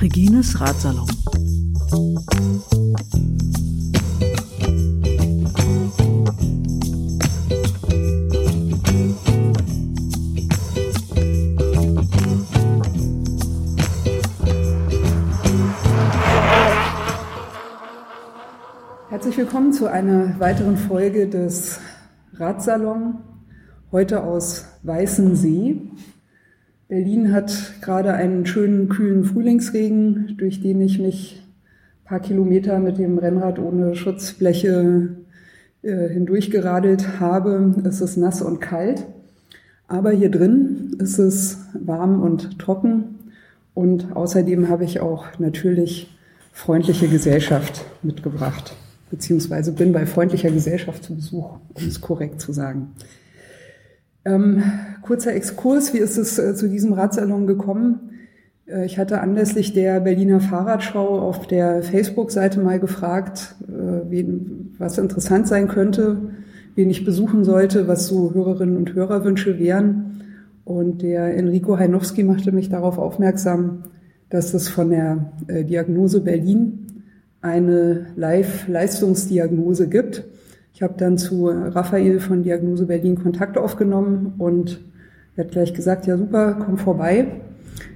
Regines Ratsalon. Herzlich willkommen zu einer weiteren Folge des Ratsalon, heute aus Weißensee. Berlin hat gerade einen schönen, kühlen Frühlingsregen, durch den ich mich ein paar Kilometer mit dem Rennrad ohne Schutzbleche äh, hindurchgeradelt habe. Es ist nass und kalt, aber hier drin ist es warm und trocken und außerdem habe ich auch natürlich freundliche Gesellschaft mitgebracht beziehungsweise bin bei freundlicher Gesellschaft zu Besuch, um es korrekt zu sagen. Ähm, kurzer Exkurs, wie ist es äh, zu diesem Radsalon gekommen? Äh, ich hatte anlässlich der Berliner Fahrradschau auf der Facebook-Seite mal gefragt, äh, wen, was interessant sein könnte, wen ich besuchen sollte, was so Hörerinnen und Hörerwünsche wären. Und der Enrico Heinowski machte mich darauf aufmerksam, dass es von der äh, Diagnose Berlin eine Live-Leistungsdiagnose gibt. Ich habe dann zu Raphael von Diagnose Berlin Kontakt aufgenommen und er hat gleich gesagt, ja super, komm vorbei.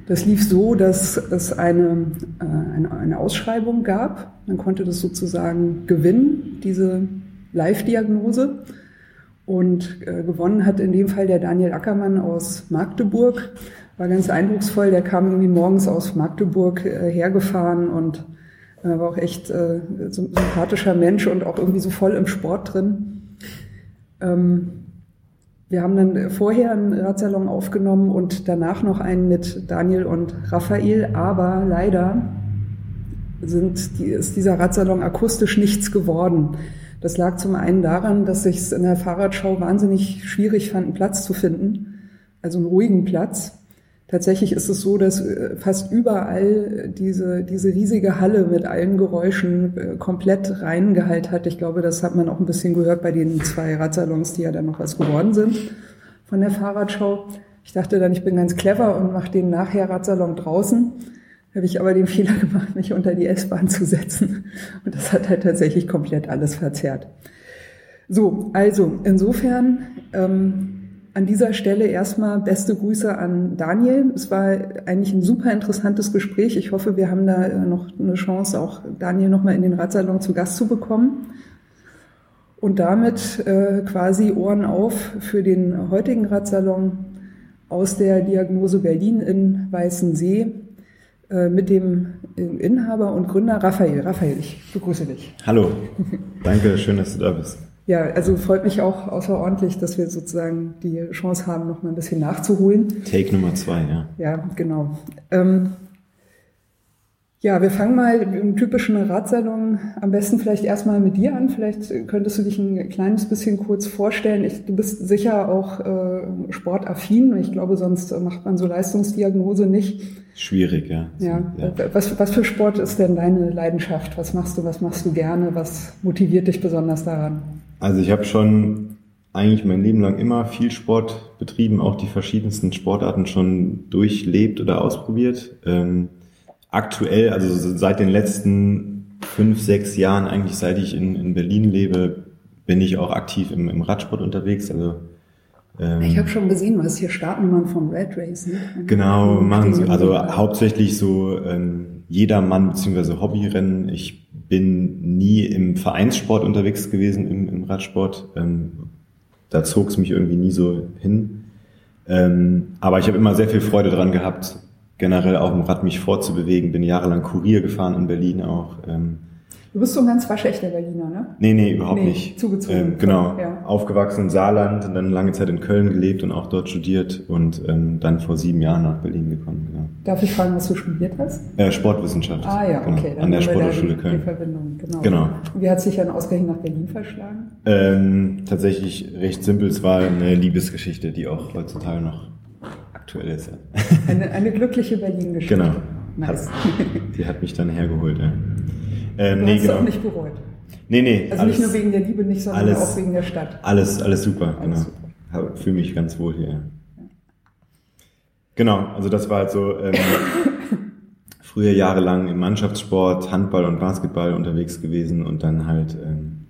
Das lief so, dass es eine, äh, eine, eine Ausschreibung gab. Man konnte das sozusagen gewinnen, diese Live-Diagnose. Und äh, gewonnen hat in dem Fall der Daniel Ackermann aus Magdeburg. War ganz eindrucksvoll. Der kam irgendwie morgens aus Magdeburg äh, hergefahren und er war auch echt äh, ein sympathischer Mensch und auch irgendwie so voll im Sport drin. Ähm, wir haben dann vorher einen Radsalon aufgenommen und danach noch einen mit Daniel und Raphael, aber leider sind die, ist dieser Radsalon akustisch nichts geworden. Das lag zum einen daran, dass ich es in der Fahrradschau wahnsinnig schwierig fand, einen Platz zu finden, also einen ruhigen Platz. Tatsächlich ist es so, dass äh, fast überall diese, diese riesige Halle mit allen Geräuschen äh, komplett reingehalt hat. Ich glaube, das hat man auch ein bisschen gehört bei den zwei Radsalons, die ja dann noch was geworden sind von der Fahrradschau. Ich dachte dann, ich bin ganz clever und mache den nachher Radsalon draußen. Habe ich aber den Fehler gemacht, mich unter die S-Bahn zu setzen. Und das hat halt tatsächlich komplett alles verzerrt. So, also insofern ähm, an dieser Stelle erstmal beste Grüße an Daniel. Es war eigentlich ein super interessantes Gespräch. Ich hoffe, wir haben da noch eine Chance, auch Daniel nochmal in den Radsalon zu Gast zu bekommen. Und damit äh, quasi Ohren auf für den heutigen Radsalon aus der Diagnose Berlin in Weißensee äh, mit dem Inhaber und Gründer Raphael. Raphael, ich begrüße dich. Hallo, danke, schön, dass du da bist. Ja, also freut mich auch außerordentlich, dass wir sozusagen die Chance haben, noch mal ein bisschen nachzuholen. Take Nummer zwei, ja. Ja, genau. Ähm, ja, wir fangen mal im typischen Radsalon am besten vielleicht erstmal mit dir an. Vielleicht könntest du dich ein kleines bisschen kurz vorstellen. Ich, du bist sicher auch äh, sportaffin. Ich glaube, sonst macht man so Leistungsdiagnose nicht. Schwierig, ja. ja. ja. Was, was für Sport ist denn deine Leidenschaft? Was machst du, was machst du gerne? Was motiviert dich besonders daran? Also ich habe schon eigentlich mein Leben lang immer viel Sport betrieben, auch die verschiedensten Sportarten schon durchlebt oder ausprobiert. Ähm, aktuell, also seit den letzten fünf, sechs Jahren, eigentlich seit ich in, in Berlin lebe, bin ich auch aktiv im, im Radsport unterwegs. Also ähm, ich habe schon gesehen, hast hier Startnummern von Red Race. Ne? Genau, machen sie. Also hauptsächlich so ähm, Jedermann bzw. Hobbyrennen. Ich bin nie im Vereinssport unterwegs gewesen, im, im Radsport. Ähm, da zog es mich irgendwie nie so hin. Ähm, aber ich habe immer sehr viel Freude dran gehabt, generell auf dem Rad mich fortzubewegen. Bin jahrelang Kurier gefahren in Berlin auch. Ähm, Du bist so ein ganz waschechter Berliner, ne? Nee, nee, überhaupt nee, nicht. Zugezogen. Ähm, genau. Ja. Aufgewachsen in Saarland und dann lange Zeit in Köln gelebt und auch dort studiert und ähm, dann vor sieben Jahren nach Berlin gekommen. Genau. Darf ich fragen, was du studiert hast? Äh, Sportwissenschaft. Ah ja, genau. okay. Dann An der Sporthochschule Köln. Die Verbindung, genau. genau. wie hat sich dann ausgerechnet nach Berlin verschlagen? Ähm, tatsächlich recht simpel. Es war eine Liebesgeschichte, die auch heutzutage noch aktuell ist. Ja. Eine, eine glückliche Berlin-Geschichte. Genau. Nice. Hat, die hat mich dann hergeholt, ja. Ähm, du nee, hast genau. auch nicht bereut. Nee, nee. Also alles, nicht nur wegen der Liebe nicht, sondern alles, auch wegen der Stadt. Alles, alles super, alles genau. Fühle mich ganz wohl hier. Genau, also das war halt so ähm, früher jahrelang im Mannschaftssport, Handball und Basketball unterwegs gewesen und dann halt ähm,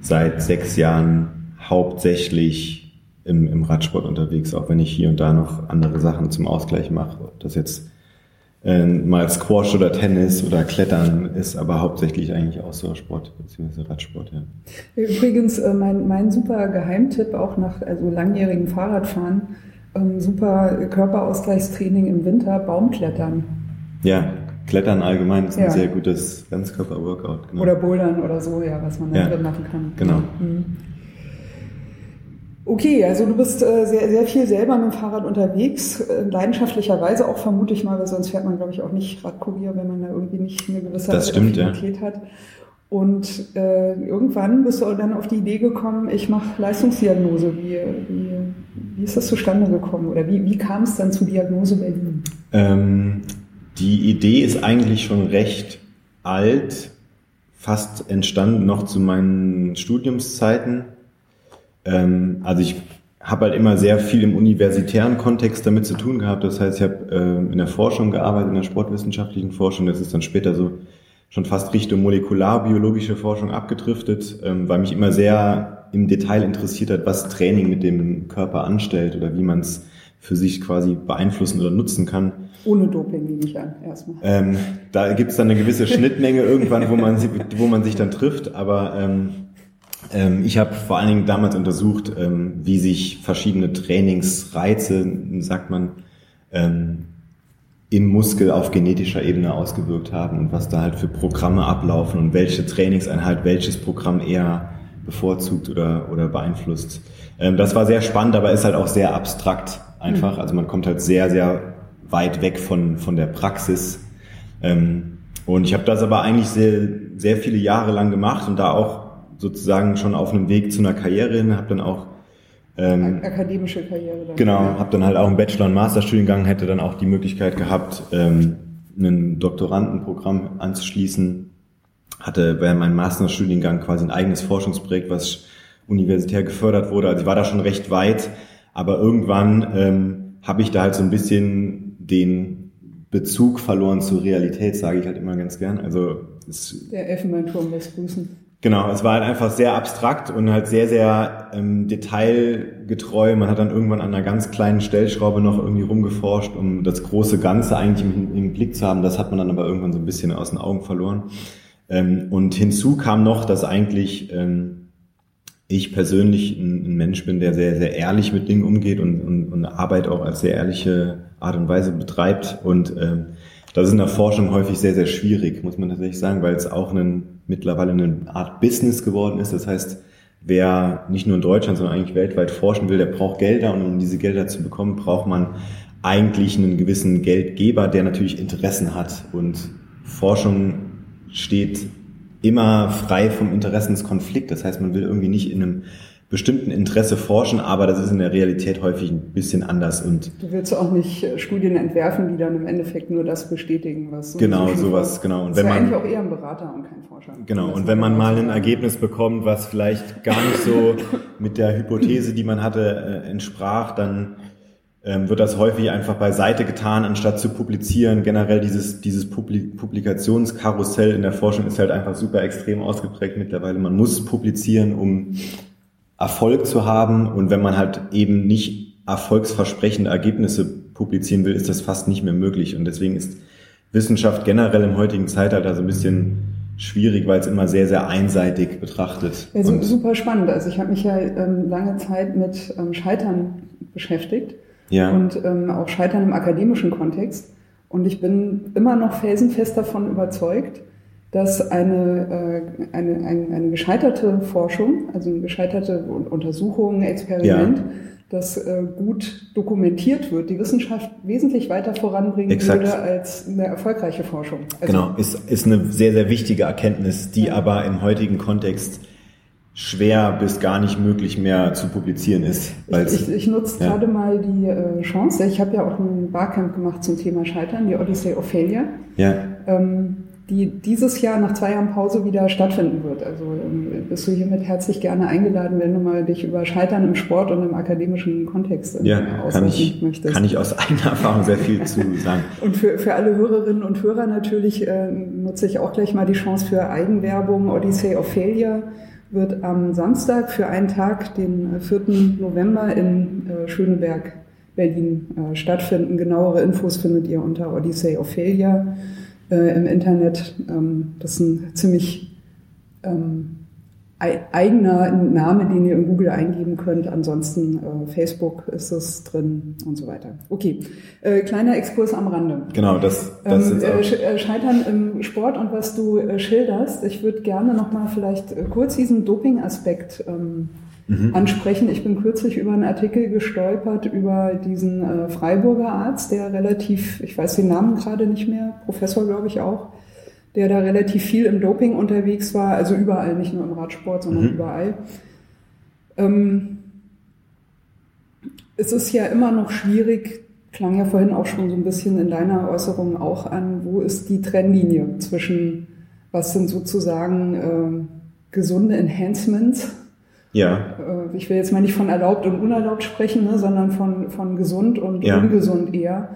seit sechs Jahren hauptsächlich im, im Radsport unterwegs, auch wenn ich hier und da noch andere Sachen zum Ausgleich mache. Ob das jetzt äh, mal Squash oder Tennis oder Klettern ist, aber hauptsächlich eigentlich Ausdauersport bzw. Radsport. Ja. Übrigens, äh, mein, mein super Geheimtipp auch nach also langjährigem Fahrradfahren ähm, super Körperausgleichstraining im Winter, Baumklettern. Ja, Klettern allgemein ist ein ja. sehr gutes Ganzkörper-Workout. Genau. Oder Bouldern oder so, ja, was man da ja. drin machen kann. Genau. Mhm. Okay, also du bist äh, sehr, sehr viel selber mit dem Fahrrad unterwegs, äh, leidenschaftlicherweise auch vermute ich mal, weil sonst fährt man, glaube ich, auch nicht Radkurier, wenn man da irgendwie nicht eine gewisse das stimmt, ja. hat. Und äh, irgendwann bist du dann auf die Idee gekommen, ich mache Leistungsdiagnose. Wie, wie, wie ist das zustande gekommen oder wie, wie kam es dann zu Diagnose Berlin? Ähm, die Idee ist eigentlich schon recht alt, fast entstanden noch zu meinen Studiumszeiten. Ähm, also ich habe halt immer sehr viel im universitären Kontext damit zu tun gehabt. Das heißt, ich habe äh, in der Forschung gearbeitet, in der sportwissenschaftlichen Forschung. Das ist dann später so schon fast Richtung molekularbiologische Forschung abgedriftet, ähm, weil mich immer sehr im Detail interessiert hat, was Training mit dem Körper anstellt oder wie man es für sich quasi beeinflussen oder nutzen kann. Ohne Doping nehme ich an, erstmal. Ähm, da gibt es dann eine gewisse Schnittmenge irgendwann, wo man, wo man sich dann trifft, aber ähm, ich habe vor allen Dingen damals untersucht, ähm, wie sich verschiedene Trainingsreize, sagt man, ähm, im Muskel auf genetischer Ebene ausgewirkt haben und was da halt für Programme ablaufen und welche Trainingseinheit welches Programm eher bevorzugt oder, oder beeinflusst. Ähm, das war sehr spannend, aber ist halt auch sehr abstrakt einfach. Mhm. Also man kommt halt sehr, sehr weit weg von, von der Praxis. Ähm, und ich habe das aber eigentlich sehr, sehr viele Jahre lang gemacht und da auch sozusagen schon auf einem Weg zu einer Karriere hin, habe dann auch ähm, akademische Karriere. Dann. Genau, habe dann halt auch einen Bachelor- und Masterstudiengang, hätte dann auch die Möglichkeit gehabt, ähm, ein Doktorandenprogramm anzuschließen. Hatte während meinem Masterstudiengang quasi ein eigenes Forschungsprojekt, was universitär gefördert wurde. Also ich war da schon recht weit, aber irgendwann ähm, habe ich da halt so ein bisschen den Bezug verloren zur Realität, sage ich halt immer ganz gern. Also es, der Elfenbeinturm lässt grüßen. Genau, es war halt einfach sehr abstrakt und halt sehr, sehr ähm, detailgetreu. Man hat dann irgendwann an einer ganz kleinen Stellschraube noch irgendwie rumgeforscht, um das große Ganze eigentlich im, im Blick zu haben. Das hat man dann aber irgendwann so ein bisschen aus den Augen verloren. Ähm, und hinzu kam noch, dass eigentlich ähm, ich persönlich ein, ein, Mensch bin, der sehr, sehr ehrlich mit Dingen umgeht und, und, und Arbeit auch als sehr ehrliche Art und Weise betreibt. Und ähm, das ist in der Forschung häufig sehr, sehr schwierig, muss man tatsächlich sagen, weil es auch einen, mittlerweile eine Art Business geworden ist. Das heißt, wer nicht nur in Deutschland, sondern eigentlich weltweit forschen will, der braucht Gelder und um diese Gelder zu bekommen, braucht man eigentlich einen gewissen Geldgeber, der natürlich Interessen hat. Und Forschung steht immer frei vom Interessenskonflikt. Das heißt, man will irgendwie nicht in einem bestimmten Interesse forschen, aber das ist in der Realität häufig ein bisschen anders. Und du willst auch nicht äh, Studien entwerfen, die dann im Endeffekt nur das bestätigen, was so genau sowas genau. Und wenn man eigentlich auch eher ein Berater und kein Forscher. Genau. Und wenn man mal ein Ergebnis bekommt, was vielleicht gar nicht so mit der Hypothese, die man hatte, äh, entsprach, dann ähm, wird das häufig einfach beiseite getan, anstatt zu publizieren. Generell dieses, dieses Publikationskarussell in der Forschung ist halt einfach super extrem ausgeprägt mittlerweile. Man muss publizieren, um Erfolg zu haben. Und wenn man halt eben nicht erfolgsversprechende Ergebnisse publizieren will, ist das fast nicht mehr möglich. Und deswegen ist Wissenschaft generell im heutigen Zeitalter so ein bisschen schwierig, weil es immer sehr, sehr einseitig betrachtet. Ja, so, super spannend. Also ich habe mich ja ähm, lange Zeit mit ähm, Scheitern beschäftigt ja. und ähm, auch Scheitern im akademischen Kontext. Und ich bin immer noch felsenfest davon überzeugt, dass eine, äh, eine, eine, eine gescheiterte Forschung, also eine gescheiterte Untersuchung, Experiment, ja. Das äh, gut dokumentiert wird, die Wissenschaft wesentlich weiter voranbringen Exakt. würde als eine erfolgreiche Forschung. Also genau, ist, ist eine sehr, sehr wichtige Erkenntnis, die ja. aber im heutigen Kontext schwer bis gar nicht möglich mehr zu publizieren ist. Ich, ich, ich nutze ja. gerade mal die äh, Chance. Ich habe ja auch ein Barcamp gemacht zum Thema Scheitern, die Odyssey Ophelia. Ja. Ähm, die dieses Jahr nach zwei Jahren Pause wieder stattfinden wird. Also ähm, bist du hiermit herzlich gerne eingeladen, wenn du mal dich über Scheitern im Sport und im akademischen Kontext ja, kann ich, möchtest. Kann ich aus eigener Erfahrung sehr viel zu sagen. Und für, für alle Hörerinnen und Hörer natürlich äh, nutze ich auch gleich mal die Chance für Eigenwerbung. Odyssey of Failure wird am Samstag für einen Tag, den 4. November in äh, Schöneberg, Berlin äh, stattfinden. Genauere Infos findet ihr unter Odyssey of Failure äh, im Internet. Ähm, das ist ein ziemlich ähm, eigener Name, den ihr in Google eingeben könnt. Ansonsten äh, Facebook ist es drin und so weiter. Okay, äh, kleiner Exkurs am Rande. Genau, das, das ähm, ist äh, äh, Scheitern im Sport und was du äh, schilderst. Ich würde gerne nochmal vielleicht äh, kurz diesen Doping-Aspekt ähm, mhm. ansprechen. Ich bin kürzlich über einen Artikel gestolpert über diesen äh, Freiburger Arzt, der relativ, ich weiß den Namen gerade nicht mehr, Professor glaube ich auch, der da relativ viel im Doping unterwegs war, also überall, nicht nur im Radsport, sondern mhm. überall. Ähm, es ist ja immer noch schwierig, klang ja vorhin auch schon so ein bisschen in deiner Äußerung auch an, wo ist die Trennlinie zwischen, was sind sozusagen äh, gesunde Enhancements ja. Äh, ich will jetzt mal nicht von erlaubt und unerlaubt sprechen, ne, sondern von, von gesund und ja. ungesund eher.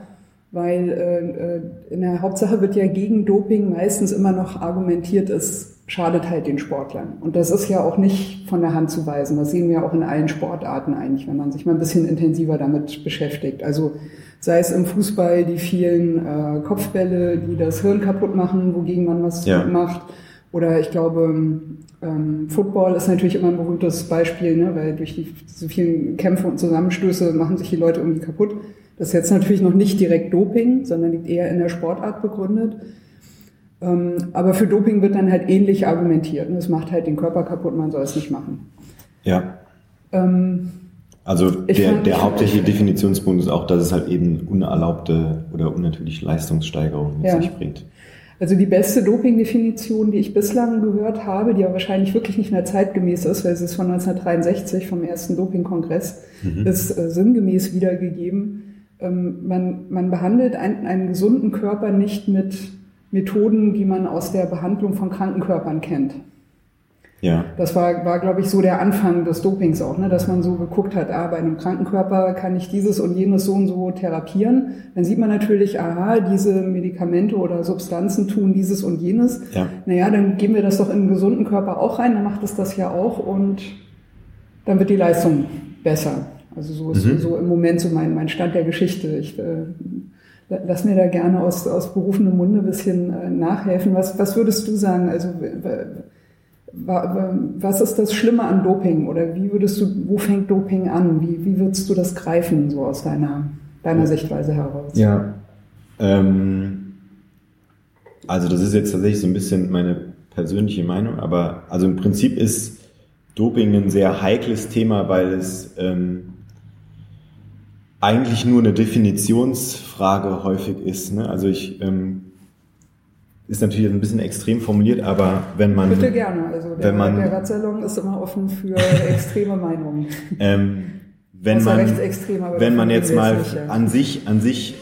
Weil äh, äh, in der Hauptsache wird ja gegen Doping meistens immer noch argumentiert, es schadet halt den Sportlern. Und das ist ja auch nicht von der Hand zu weisen. Das sehen wir auch in allen Sportarten eigentlich, wenn man sich mal ein bisschen intensiver damit beschäftigt. Also sei es im Fußball die vielen äh, Kopfbälle, die das Hirn kaputt machen, wogegen man was ja. macht oder ich glaube, ähm, Football ist natürlich immer ein berühmtes Beispiel, ne? weil durch die so vielen Kämpfe und Zusammenstöße machen sich die Leute irgendwie kaputt. Das ist jetzt natürlich noch nicht direkt Doping, sondern liegt eher in der Sportart begründet. Ähm, aber für Doping wird dann halt ähnlich argumentiert. Ne? Es macht halt den Körper kaputt, man soll es nicht machen. Ja. Ähm, also der, der hauptsächliche Definitionspunkt ist auch, dass es halt eben unerlaubte oder unnatürliche Leistungssteigerung mit ja. sich bringt. Also die beste Doping-Definition, die ich bislang gehört habe, die aber wahrscheinlich wirklich nicht mehr zeitgemäß ist, weil sie ist von 1963 vom ersten Doping-Kongress, mhm. ist äh, sinngemäß wiedergegeben. Ähm, man, man behandelt einen, einen gesunden Körper nicht mit Methoden, die man aus der Behandlung von kranken Körpern kennt. Ja. Das war, war glaube ich, so der Anfang des Dopings auch, ne? dass man so geguckt hat, ah, bei einem Krankenkörper kann ich dieses und jenes so und so therapieren. Dann sieht man natürlich, aha, diese Medikamente oder Substanzen tun dieses und jenes. Ja. Naja, dann geben wir das doch in einen gesunden Körper auch rein, dann macht es das ja auch und dann wird die Leistung besser. Also so ist mhm. so im Moment so mein, mein Stand der Geschichte. Ich äh, lass mir da gerne aus, aus berufenem Munde ein bisschen äh, nachhelfen. Was, was würdest du sagen? Also was ist das Schlimme an Doping oder wie würdest du, wo fängt Doping an? Wie, wie würdest du das greifen, so aus deiner, deiner Sichtweise heraus? Ja. Ähm, also das ist jetzt tatsächlich so ein bisschen meine persönliche Meinung, aber also im Prinzip ist Doping ein sehr heikles Thema, weil es ähm, eigentlich nur eine Definitionsfrage häufig ist. Ne? Also ich ähm, ist natürlich ein bisschen extrem formuliert, aber wenn man. Bitte gerne. Also der, wenn man, der Radsalon ist immer offen für extreme Meinungen. Ähm, wenn man, wenn man jetzt mal an sich, an sich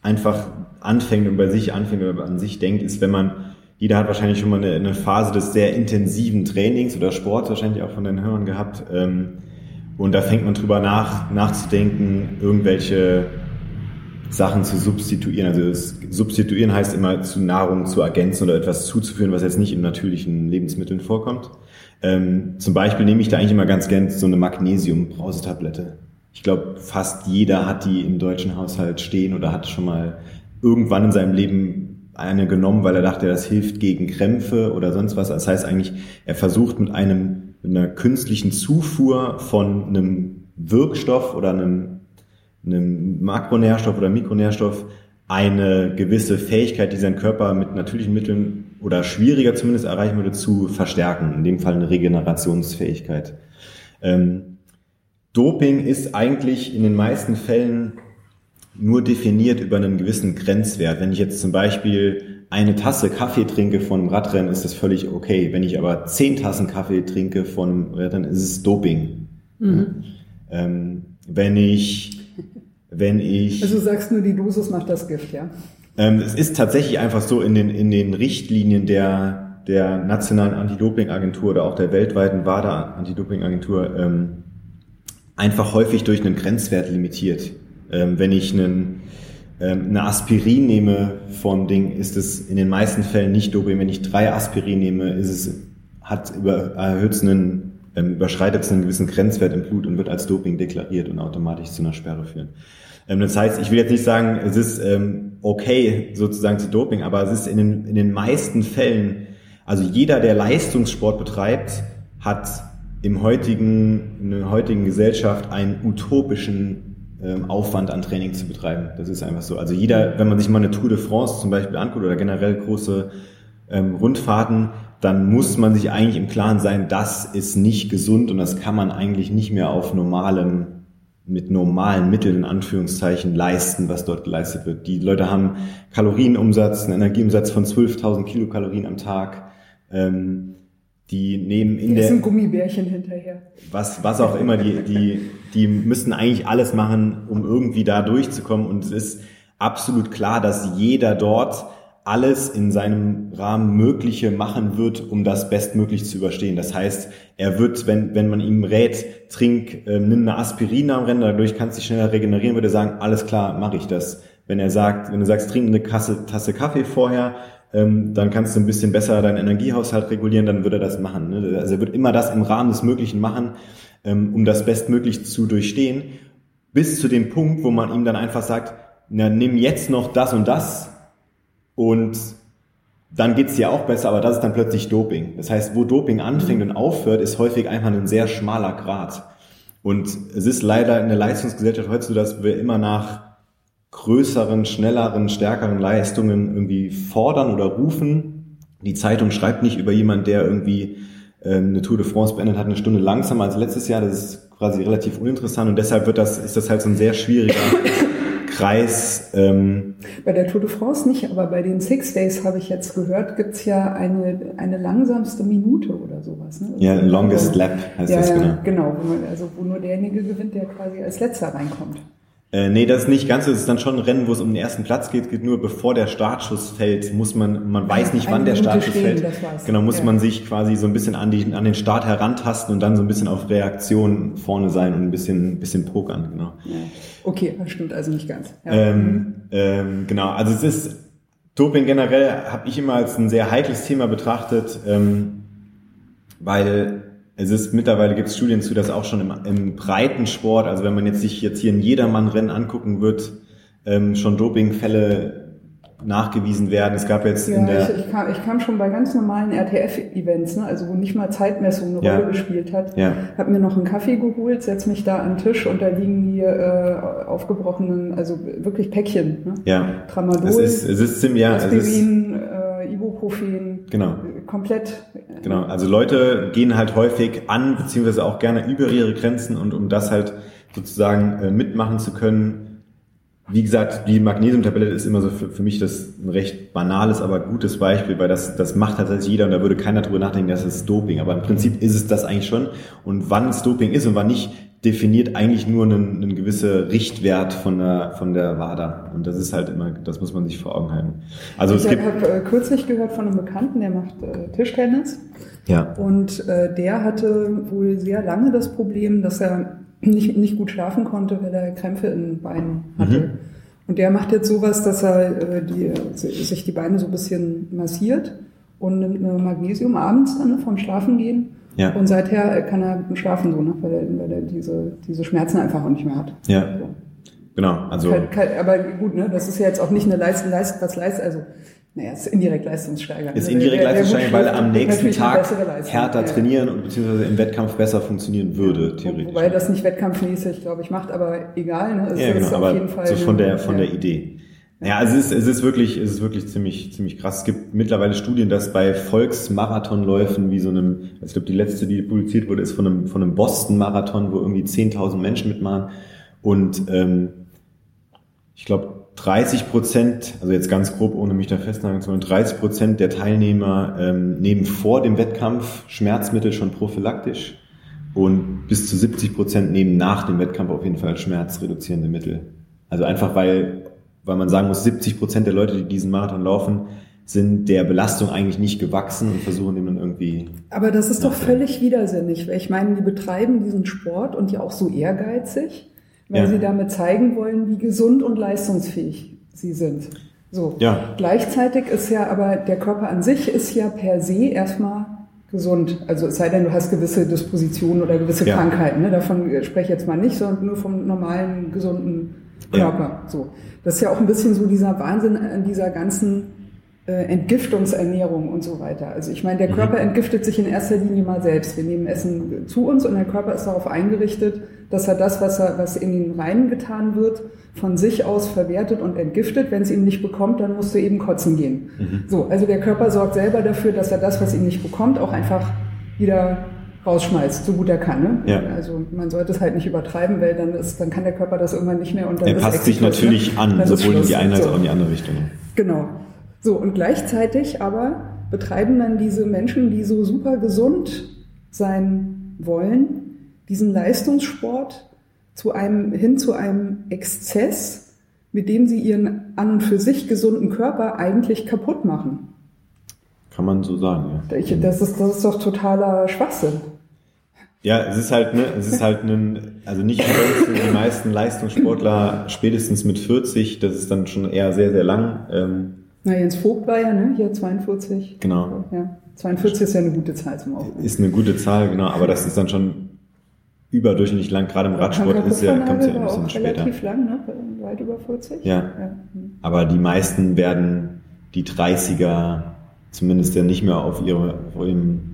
einfach anfängt und bei sich anfängt oder an sich denkt, ist, wenn man, jeder hat wahrscheinlich schon mal eine, eine Phase des sehr intensiven Trainings oder Sports wahrscheinlich auch von den Hörern gehabt. Ähm, und da fängt man drüber nach, nachzudenken, irgendwelche Sachen zu substituieren. Also substituieren heißt immer zu Nahrung zu ergänzen oder etwas zuzuführen, was jetzt nicht in natürlichen Lebensmitteln vorkommt. Ähm, zum Beispiel nehme ich da eigentlich immer ganz gern so eine Magnesium-Brausetablette. Ich glaube, fast jeder hat die im deutschen Haushalt stehen oder hat schon mal irgendwann in seinem Leben eine genommen, weil er dachte, das hilft gegen Krämpfe oder sonst was. Das heißt eigentlich, er versucht mit einem mit einer künstlichen Zufuhr von einem Wirkstoff oder einem einem Makronährstoff oder Mikronährstoff eine gewisse Fähigkeit, die sein Körper mit natürlichen Mitteln oder schwieriger zumindest erreichen würde, zu verstärken. In dem Fall eine Regenerationsfähigkeit. Ähm, Doping ist eigentlich in den meisten Fällen nur definiert über einen gewissen Grenzwert. Wenn ich jetzt zum Beispiel eine Tasse Kaffee trinke von einem Radrennen, ist das völlig okay. Wenn ich aber zehn Tassen Kaffee trinke von einem Radrennen, ist es Doping. Mhm. Ähm, wenn ich wenn ich. Also du sagst nur, die Dosis macht das Gift, ja? Ähm, es ist tatsächlich einfach so in den, in den Richtlinien der, der nationalen Anti-Doping-Agentur oder auch der weltweiten WADA-Anti-Doping-Agentur ähm, einfach häufig durch einen Grenzwert limitiert. Ähm, wenn ich einen, ähm, eine Aspirin nehme vom Ding, ist es in den meisten Fällen nicht Doping. Wenn ich drei Aspirin nehme, ist es, hat über, erhöht es einen, ähm, überschreitet es einen gewissen Grenzwert im Blut und wird als Doping deklariert und automatisch zu einer Sperre führen. Ähm, das heißt, ich will jetzt nicht sagen, es ist ähm, okay sozusagen zu Doping, aber es ist in den, in den meisten Fällen, also jeder, der Leistungssport betreibt, hat im heutigen, in der heutigen Gesellschaft einen utopischen ähm, Aufwand an Training zu betreiben. Das ist einfach so. Also jeder, wenn man sich mal eine Tour de France zum Beispiel anguckt oder generell große ähm, Rundfahrten, dann muss man sich eigentlich im Klaren sein, das ist nicht gesund und das kann man eigentlich nicht mehr auf normalem mit normalen Mitteln in Anführungszeichen leisten, was dort geleistet wird. Die Leute haben Kalorienumsatz, einen Energieumsatz von 12.000 Kilokalorien am Tag. Ähm, die nehmen in der Gummibärchen hinterher. Was was auch immer die die die müssen eigentlich alles machen, um irgendwie da durchzukommen und es ist absolut klar, dass jeder dort alles in seinem Rahmen Mögliche machen wird, um das bestmöglich zu überstehen. Das heißt, er wird, wenn, wenn man ihm rät, trink, äh, nimm eine Aspirin am Rennen, dadurch kannst du dich schneller regenerieren, würde er sagen, alles klar, mache ich das. Wenn er sagt, wenn du sagst, trink eine Kasse, Tasse Kaffee vorher, ähm, dann kannst du ein bisschen besser deinen Energiehaushalt regulieren, dann würde er das machen. Ne? Also er wird immer das im Rahmen des Möglichen machen, ähm, um das bestmöglich zu durchstehen, bis zu dem Punkt, wo man ihm dann einfach sagt, na, nimm jetzt noch das und das und dann geht's dir auch besser, aber das ist dann plötzlich Doping. Das heißt, wo Doping anfängt mhm. und aufhört, ist häufig einfach ein sehr schmaler Grad. Und es ist leider in der Leistungsgesellschaft heute so, dass wir immer nach größeren, schnelleren, stärkeren Leistungen irgendwie fordern oder rufen. Die Zeitung schreibt nicht über jemanden, der irgendwie ähm, eine Tour de France beendet hat, eine Stunde langsamer als letztes Jahr. Das ist quasi relativ uninteressant und deshalb wird das, ist das halt so ein sehr schwieriger Kreis. Ähm, bei der Tour de France nicht, aber bei den Six Days habe ich jetzt gehört, gibt's ja eine, eine langsamste Minute oder sowas. Ne? Ja, Longest Lap heißt ja, das, genau. Genau, also wo nur derjenige gewinnt, der quasi als letzter reinkommt. Äh, nee, das ist nicht ganz. Es ist dann schon ein Rennen, wo es um den ersten Platz geht. geht nur bevor der Startschuss fällt, muss man, man weiß nicht, wann der Startschuss stehen, fällt. Genau, muss ja. man sich quasi so ein bisschen an, die, an den Start herantasten und dann so ein bisschen auf Reaktion vorne sein und ein bisschen, bisschen pokern, genau. Ja. Okay, das stimmt also nicht ganz. Ja. Ähm, ähm, genau, also es ist, Doping generell habe ich immer als ein sehr heikles Thema betrachtet, ähm, weil es ist mittlerweile gibt es Studien zu, dass auch schon im, im breiten Sport, also wenn man jetzt sich jetzt hier ein Jedermann-Rennen angucken wird, ähm, schon Dopingfälle nachgewiesen werden. Es gab jetzt ja, in der ich, ich, kam, ich kam schon bei ganz normalen RTF-Events, ne, also wo nicht mal Zeitmessung eine ja. Rolle gespielt hat. Ja. Habe mir noch einen Kaffee geholt, setz mich da an den Tisch und da liegen die äh, aufgebrochenen, also wirklich Päckchen. Ne? Ja. Tramadol, es ist, es ist ziemlich, ja, Aspirin, äh, Ibuprofen. Genau. Komplett. Genau. Also Leute gehen halt häufig an beziehungsweise auch gerne über ihre Grenzen und um das halt sozusagen äh, mitmachen zu können, wie gesagt, die Magnesiumtablette ist immer so für, für mich das ein recht banales, aber gutes Beispiel, weil das, das macht tatsächlich jeder und da würde keiner drüber nachdenken, das ist Doping. Aber im Prinzip ist es das eigentlich schon. Und wann es Doping ist und wann nicht, definiert eigentlich nur einen, einen gewissen Richtwert von der, von der WADA. Und das ist halt immer, das muss man sich vor Augen halten. Also ich habe hab, äh, kürzlich gehört von einem Bekannten, der macht äh, Tischtennis. Ja. Und äh, der hatte wohl sehr lange das Problem, dass er nicht, nicht gut schlafen konnte, weil er Krämpfe in den Beinen hatte. Mhm. Und der macht jetzt sowas, dass er äh, die, sich die Beine so ein bisschen massiert und nimmt eine Magnesium abends dann vom Schlafen gehen. Ja. Und seither kann er schlafen so, ne? weil, er, weil er diese, diese Schmerzen einfach auch nicht mehr hat. Ja. So. Genau, also. Kann, kann, aber gut, ne, das ist ja jetzt auch nicht eine Leistung, Leist, was leistet, also naja, ist indirekt leistungssteigernd. Ist indirekt leistungssteigernd, weil er am nächsten Tag härter trainieren und beziehungsweise im Wettkampf besser funktionieren würde, theoretisch. Wobei das nicht wettkampfmäßig, glaube ich, macht, aber egal. Ne? Es ja, genau, aber jeden Fall so von der, von der Idee. Ja, es ist, es ist wirklich, es ist wirklich ziemlich, ziemlich krass. Es gibt mittlerweile Studien, dass bei Volksmarathonläufen wie so einem, ich glaube, die letzte, die publiziert wurde, ist von einem, von einem Boston-Marathon, wo irgendwie 10.000 Menschen mitmachen und ähm, ich glaube, 30 Prozent, also jetzt ganz grob, ohne mich da festnageln zu wollen, 30 Prozent der Teilnehmer ähm, nehmen vor dem Wettkampf Schmerzmittel schon prophylaktisch und bis zu 70 Prozent nehmen nach dem Wettkampf auf jeden Fall schmerzreduzierende Mittel. Also einfach weil weil man sagen muss, 70 Prozent der Leute, die diesen Marathon laufen, sind der Belastung eigentlich nicht gewachsen und versuchen dem dann irgendwie. Aber das ist doch völlig widersinnig, weil ich meine, die betreiben diesen Sport und ja auch so ehrgeizig, weil ja. sie damit zeigen wollen, wie gesund und leistungsfähig sie sind. So. Ja. Gleichzeitig ist ja aber der Körper an sich ist ja per se erstmal gesund. Also es sei denn, du hast gewisse Dispositionen oder gewisse ja. Krankheiten. Ne? Davon spreche ich jetzt mal nicht, sondern nur vom normalen, gesunden Körper. So. Das ist ja auch ein bisschen so dieser Wahnsinn an dieser ganzen äh, Entgiftungsernährung und so weiter. Also ich meine, der mhm. Körper entgiftet sich in erster Linie mal selbst. Wir nehmen Essen zu uns und der Körper ist darauf eingerichtet, dass er das, was, er, was in ihn reingetan wird, von sich aus verwertet und entgiftet. Wenn es ihm nicht bekommt, dann musst du eben kotzen gehen. Mhm. So, also der Körper sorgt selber dafür, dass er das, was ihm nicht bekommt, auch einfach wieder rausschmeißt, so gut er kann. Ne? Ja. Also man sollte es halt nicht übertreiben, weil dann ist, dann kann der Körper das irgendwann nicht mehr und dann Er passt sich natürlich ne? an, sowohl in die eine als auch in die andere Richtung. Genau. So, und gleichzeitig aber betreiben dann diese Menschen, die so super gesund sein wollen, diesen Leistungssport zu einem, hin zu einem Exzess, mit dem sie ihren an und für sich gesunden Körper eigentlich kaputt machen. Kann man so sagen, ja. Ich, das, ist, das ist doch totaler Schwachsinn. Ja, es ist halt, ne, es ist halt ein, also nicht für die meisten Leistungssportler spätestens mit 40, das ist dann schon eher sehr, sehr lang. Ähm, na, Jens Vogt war ja, ne? Hier 42. Genau. Ja. 42 ist ja eine gute Zahl zum Aufbau. Ist eine gute Zahl, genau, aber das ist dann schon überdurchschnittlich lang, gerade im Radsport ist ja, kommt ja ein bisschen später. relativ lang, ne? Weit über 40. Ja. ja. Aber die meisten werden die 30er zumindest ja nicht mehr auf, ihre, auf ihrem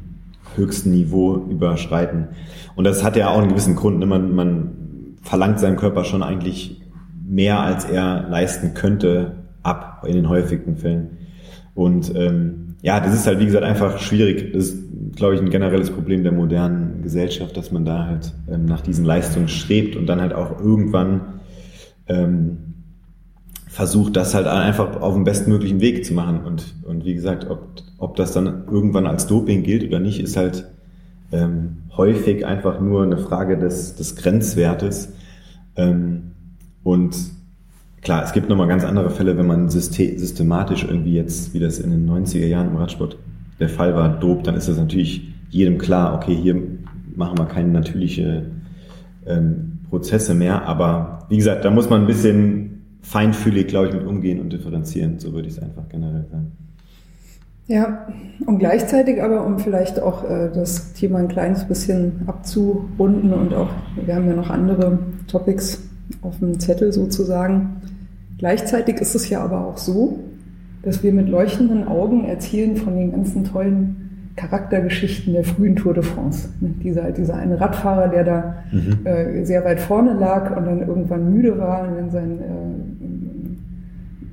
höchsten Niveau überschreiten. Und das hat ja auch einen gewissen Grund. Ne? Man, man verlangt seinem Körper schon eigentlich mehr, als er leisten könnte, ab in den häufigsten Fällen. Und ähm, ja, das ist halt, wie gesagt, einfach schwierig. Das ist, glaube ich, ein generelles Problem der modernen Gesellschaft, dass man da halt ähm, nach diesen Leistungen strebt und dann halt auch irgendwann ähm, versucht, das halt einfach auf dem bestmöglichen Weg zu machen. Und, und wie gesagt, ob, ob das dann irgendwann als Doping gilt oder nicht, ist halt ähm, häufig einfach nur eine Frage des, des Grenzwertes. Ähm, und Klar, es gibt nochmal ganz andere Fälle, wenn man systematisch irgendwie jetzt, wie das in den 90er Jahren im Radsport der Fall war, dobt, dann ist das natürlich jedem klar, okay, hier machen wir keine natürliche ähm, Prozesse mehr. Aber wie gesagt, da muss man ein bisschen feinfühlig, glaube ich, mit umgehen und differenzieren. So würde ich es einfach generell sagen. Ja, und gleichzeitig aber, um vielleicht auch äh, das Thema ein kleines bisschen abzurunden und auch, wir haben ja noch andere Topics auf dem Zettel sozusagen. Gleichzeitig ist es ja aber auch so, dass wir mit leuchtenden Augen erzählen von den ganzen tollen Charaktergeschichten der frühen Tour de France. Ne, dieser, dieser eine Radfahrer, der da mhm. äh, sehr weit vorne lag und dann irgendwann müde war und dann sein äh,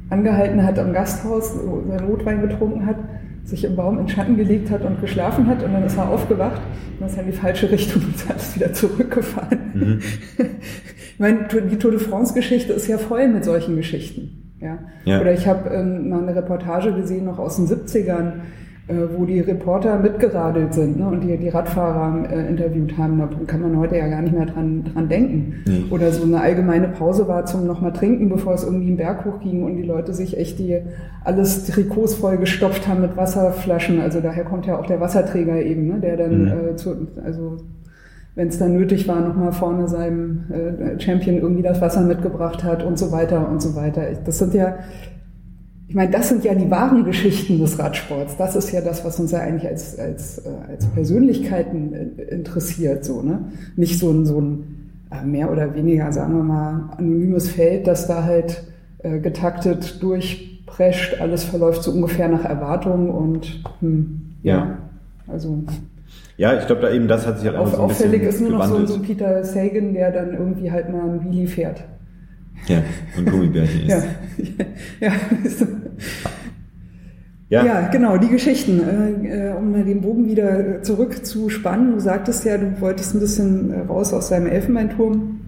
angehalten hat am Gasthaus, sein Rotwein getrunken hat, sich im Baum in Schatten gelegt hat und geschlafen hat und dann ist er aufgewacht und ist in die falsche Richtung und ist alles wieder zurückgefahren. Mhm. Ich meine, die Tour de France-Geschichte ist ja voll mit solchen Geschichten. Ja? ja. Oder ich habe ähm, mal eine Reportage gesehen, noch aus den 70ern, äh, wo die Reporter mitgeradelt sind ne, und die, die Radfahrer äh, interviewt haben. Da kann man heute ja gar nicht mehr dran, dran denken. Mhm. Oder so eine allgemeine Pause war zum nochmal trinken, bevor es irgendwie einen Berg hochging und die Leute sich echt die alles Trikots voll gestopft haben mit Wasserflaschen. Also daher kommt ja auch der Wasserträger eben, ne, der dann mhm. äh, zu, also wenn es dann nötig war, nochmal vorne seinem äh, Champion irgendwie das Wasser mitgebracht hat und so weiter und so weiter. Das sind ja, ich meine, das sind ja die wahren Geschichten des Radsports. Das ist ja das, was uns ja eigentlich als, als, äh, als Persönlichkeiten äh, interessiert, so, ne? Nicht so ein, so ein äh, mehr oder weniger, sagen wir mal, anonymes Feld, das da halt äh, getaktet durchprescht, alles verläuft so ungefähr nach Erwartung und hm, ja. ja. Also ja, ich glaube, da eben das hat sich halt auch so ein Auffällig ist nur noch so, so ein Peter Sagan, der dann irgendwie halt mal ein Wheelie fährt. Ja, und Gummibärchen ist. ja. ja. Ja. ja, genau, die Geschichten. Äh, äh, um den Bogen wieder zurückzuspannen. Du sagtest ja, du wolltest ein bisschen äh, raus aus deinem Elfenbeinturm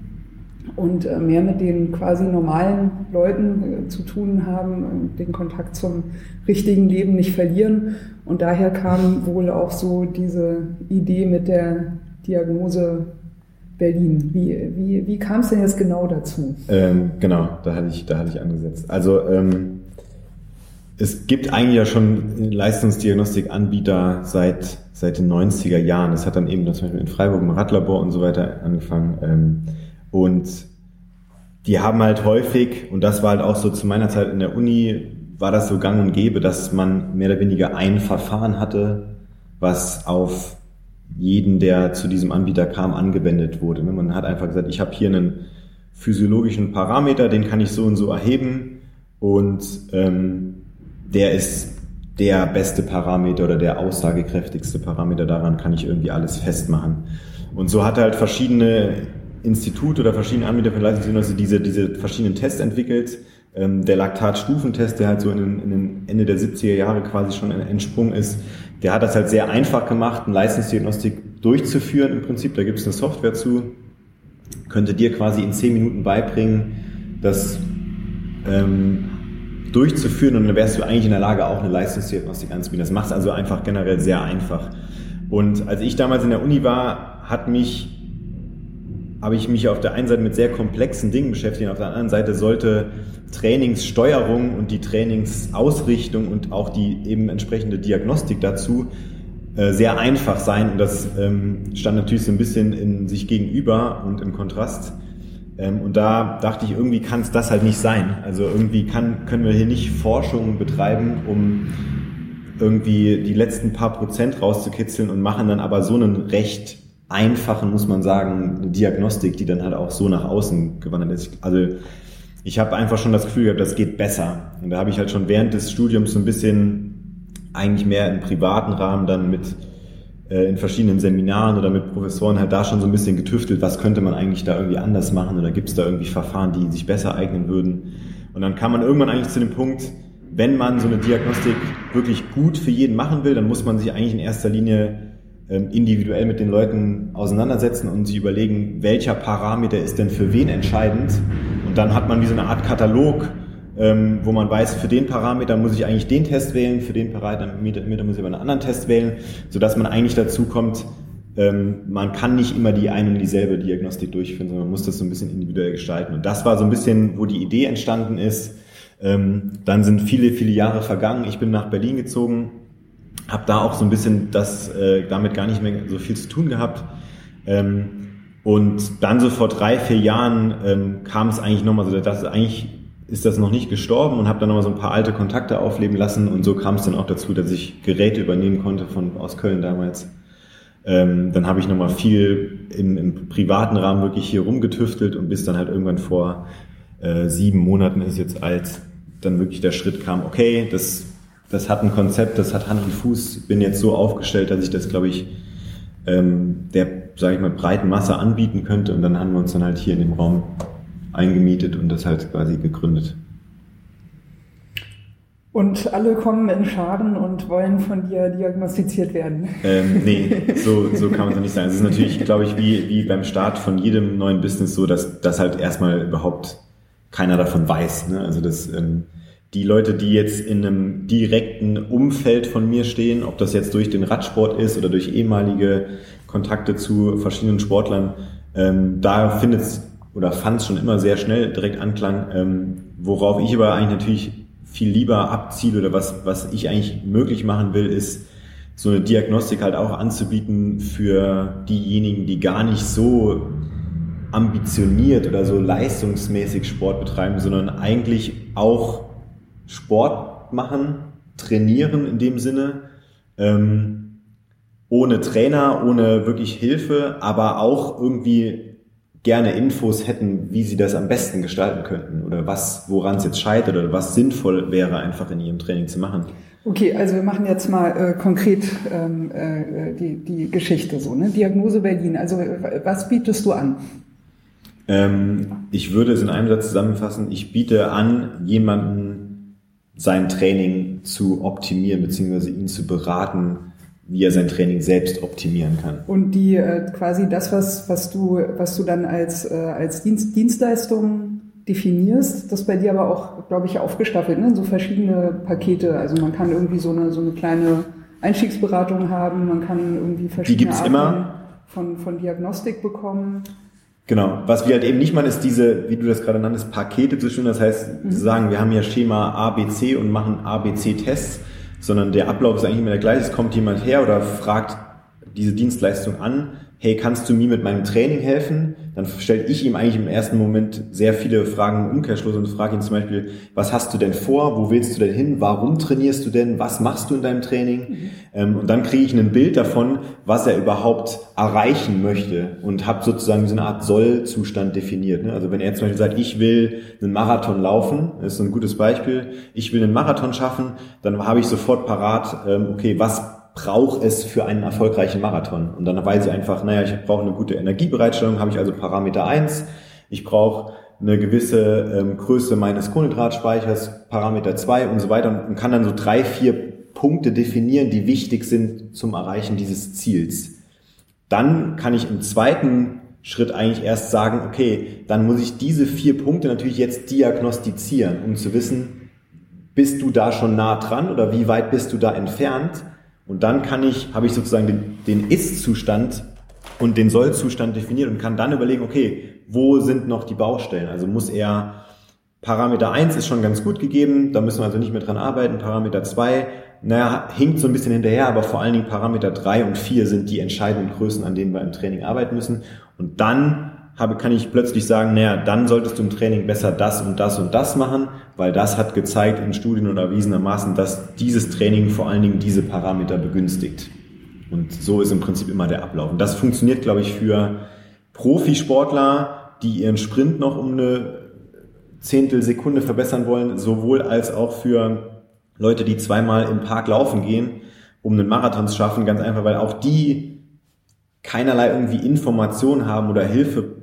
und äh, mehr mit den quasi normalen Leuten äh, zu tun haben, den Kontakt zum richtigen Leben nicht verlieren. Und daher kam wohl auch so diese Idee mit der Diagnose Berlin. Wie, wie, wie kam es denn jetzt genau dazu? Ähm, genau, da hatte ich, da hatte ich angesetzt. Also ähm, es gibt eigentlich ja schon Leistungsdiagnostikanbieter seit, seit den 90er Jahren. Das hat dann eben zum Beispiel in Freiburg im Radlabor und so weiter angefangen. Ähm, und die haben halt häufig, und das war halt auch so zu meiner Zeit in der Uni, war das so gang und gäbe, dass man mehr oder weniger ein Verfahren hatte, was auf jeden, der zu diesem Anbieter kam, angewendet wurde. Ne? Man hat einfach gesagt, ich habe hier einen physiologischen Parameter, den kann ich so und so erheben und ähm, der ist der beste Parameter oder der aussagekräftigste Parameter, daran kann ich irgendwie alles festmachen. Und so hat er halt verschiedene Institute oder verschiedene Anbieter für Leistungsdiagnostik diese, diese verschiedenen Tests entwickelt. Ähm, der Laktatstufentest, der halt so in den, in den Ende der 70er Jahre quasi schon entsprungen ist, der hat das halt sehr einfach gemacht, eine Leistungsdiagnostik durchzuführen im Prinzip. Da gibt es eine Software zu, könnte dir quasi in zehn Minuten beibringen, das ähm, durchzuführen und dann wärst du eigentlich in der Lage, auch eine Leistungsdiagnostik anzubieten. Das macht es also einfach generell sehr einfach. Und als ich damals in der Uni war, hat mich habe ich mich auf der einen Seite mit sehr komplexen Dingen beschäftigt, auf der anderen Seite sollte Trainingssteuerung und die Trainingsausrichtung und auch die eben entsprechende Diagnostik dazu äh, sehr einfach sein. Und das ähm, stand natürlich so ein bisschen in sich gegenüber und im Kontrast. Ähm, und da dachte ich, irgendwie kann es das halt nicht sein. Also irgendwie kann, können wir hier nicht Forschung betreiben, um irgendwie die letzten paar Prozent rauszukitzeln und machen dann aber so einen recht einfachen, muss man sagen, eine Diagnostik, die dann halt auch so nach außen gewandert ist. Also ich habe einfach schon das Gefühl gehabt, das geht besser. Und da habe ich halt schon während des Studiums so ein bisschen eigentlich mehr im privaten Rahmen dann mit äh, in verschiedenen Seminaren oder mit Professoren halt da schon so ein bisschen getüftelt, was könnte man eigentlich da irgendwie anders machen oder gibt es da irgendwie Verfahren, die sich besser eignen würden. Und dann kam man irgendwann eigentlich zu dem Punkt, wenn man so eine Diagnostik wirklich gut für jeden machen will, dann muss man sich eigentlich in erster Linie ähm, individuell mit den Leuten auseinandersetzen und sich überlegen, welcher Parameter ist denn für wen entscheidend. Dann hat man wie so eine Art Katalog, ähm, wo man weiß, für den Parameter muss ich eigentlich den Test wählen, für den Parameter muss ich aber einen anderen Test wählen, sodass man eigentlich dazu kommt, ähm, man kann nicht immer die eine und dieselbe Diagnostik durchführen, sondern man muss das so ein bisschen individuell gestalten. Und das war so ein bisschen, wo die Idee entstanden ist. Dann sind viele, viele Jahre vergangen. Ich bin nach Berlin gezogen habe da auch so ein bisschen das äh, damit gar nicht mehr so viel zu tun gehabt. Ähm, und dann so vor drei, vier Jahren ähm, kam es eigentlich nochmal so, dass eigentlich ist das noch nicht gestorben und habe dann nochmal so ein paar alte Kontakte aufleben lassen und so kam es dann auch dazu, dass ich Geräte übernehmen konnte von aus Köln damals. Ähm, dann habe ich nochmal viel im, im privaten Rahmen wirklich hier rumgetüftelt und bis dann halt irgendwann vor äh, sieben Monaten ist jetzt als dann wirklich der Schritt kam, okay, das das hat ein Konzept, das hat Hand und Fuß, bin jetzt so aufgestellt, dass ich das, glaube ich, ähm, der, sage ich mal, breiten Masse anbieten könnte. Und dann haben wir uns dann halt hier in dem Raum eingemietet und das halt quasi gegründet. Und alle kommen in Schaden und wollen von dir diagnostiziert werden. Ähm, nee, so, so kann man es nicht sagen. Es ist natürlich, glaube ich, wie, wie beim Start von jedem neuen Business so, dass das halt erstmal überhaupt keiner davon weiß. Ne? Also das ähm, die Leute, die jetzt in einem direkten Umfeld von mir stehen, ob das jetzt durch den Radsport ist oder durch ehemalige Kontakte zu verschiedenen Sportlern, ähm, da findet oder fand es schon immer sehr schnell direkt Anklang. Ähm, worauf ich aber eigentlich natürlich viel lieber abziele oder was, was ich eigentlich möglich machen will, ist so eine Diagnostik halt auch anzubieten für diejenigen, die gar nicht so ambitioniert oder so leistungsmäßig Sport betreiben, sondern eigentlich auch Sport machen, trainieren in dem Sinne, ähm, ohne Trainer, ohne wirklich Hilfe, aber auch irgendwie gerne Infos hätten, wie sie das am besten gestalten könnten oder was, woran es jetzt scheitert oder was sinnvoll wäre, einfach in ihrem Training zu machen. Okay, also wir machen jetzt mal äh, konkret ähm, äh, die, die Geschichte so, ne? Diagnose Berlin. Also was bietest du an? Ähm, ich würde es in einem Satz zusammenfassen. Ich biete an, jemanden sein Training zu optimieren, beziehungsweise ihn zu beraten, wie er sein Training selbst optimieren kann. Und die äh, quasi das, was, was du, was du dann als, äh, als Dienst, Dienstleistung definierst, das bei dir aber auch, glaube ich, aufgestaffelt, ne? so verschiedene Pakete. Also man kann irgendwie so eine, so eine kleine Einstiegsberatung haben, man kann irgendwie verschiedene die gibt's Arten immer. Von, von Diagnostik bekommen. Genau. Was wir halt eben nicht machen, ist diese, wie du das gerade nanntest, Pakete zu stellen. Das heißt, mhm. sagen, wir haben ja Schema A, B, C und machen A, B, C Tests, sondern der Ablauf ist eigentlich immer der gleiche. Es kommt jemand her oder fragt diese Dienstleistung an hey, kannst du mir mit meinem Training helfen? Dann stelle ich ihm eigentlich im ersten Moment sehr viele Fragen im Umkehrschluss und frage ihn zum Beispiel, was hast du denn vor? Wo willst du denn hin? Warum trainierst du denn? Was machst du in deinem Training? Mhm. Und dann kriege ich ein Bild davon, was er überhaupt erreichen möchte und habe sozusagen so eine Art Sollzustand definiert. Ne? Also wenn er zum Beispiel sagt, ich will einen Marathon laufen, ist ein gutes Beispiel, ich will einen Marathon schaffen, dann habe ich sofort parat, ähm, okay, was braucht es für einen erfolgreichen Marathon. Und dann weiß ich einfach, naja, ich brauche eine gute Energiebereitstellung, habe ich also Parameter eins. Ich brauche eine gewisse ähm, Größe meines Kohlenhydratspeichers, Parameter zwei und so weiter und kann dann so drei, vier Punkte definieren, die wichtig sind zum Erreichen dieses Ziels. Dann kann ich im zweiten Schritt eigentlich erst sagen, okay, dann muss ich diese vier Punkte natürlich jetzt diagnostizieren, um zu wissen, bist du da schon nah dran oder wie weit bist du da entfernt? Und dann kann ich, habe ich sozusagen den, den Ist-Zustand und den Soll-Zustand definiert und kann dann überlegen, okay, wo sind noch die Baustellen? Also muss er Parameter 1 ist schon ganz gut gegeben, da müssen wir also nicht mehr dran arbeiten. Parameter 2, naja, hinkt so ein bisschen hinterher, aber vor allen Dingen Parameter 3 und 4 sind die entscheidenden Größen, an denen wir im Training arbeiten müssen. Und dann habe, kann ich plötzlich sagen, naja, dann solltest du im Training besser das und das und das machen, weil das hat gezeigt in Studien und erwiesenermaßen, dass dieses Training vor allen Dingen diese Parameter begünstigt. Und so ist im Prinzip immer der Ablauf. Und das funktioniert, glaube ich, für Profisportler, die ihren Sprint noch um eine Zehntelsekunde verbessern wollen, sowohl als auch für Leute, die zweimal im Park laufen gehen, um einen Marathon zu schaffen, ganz einfach, weil auch die keinerlei irgendwie Informationen haben oder Hilfe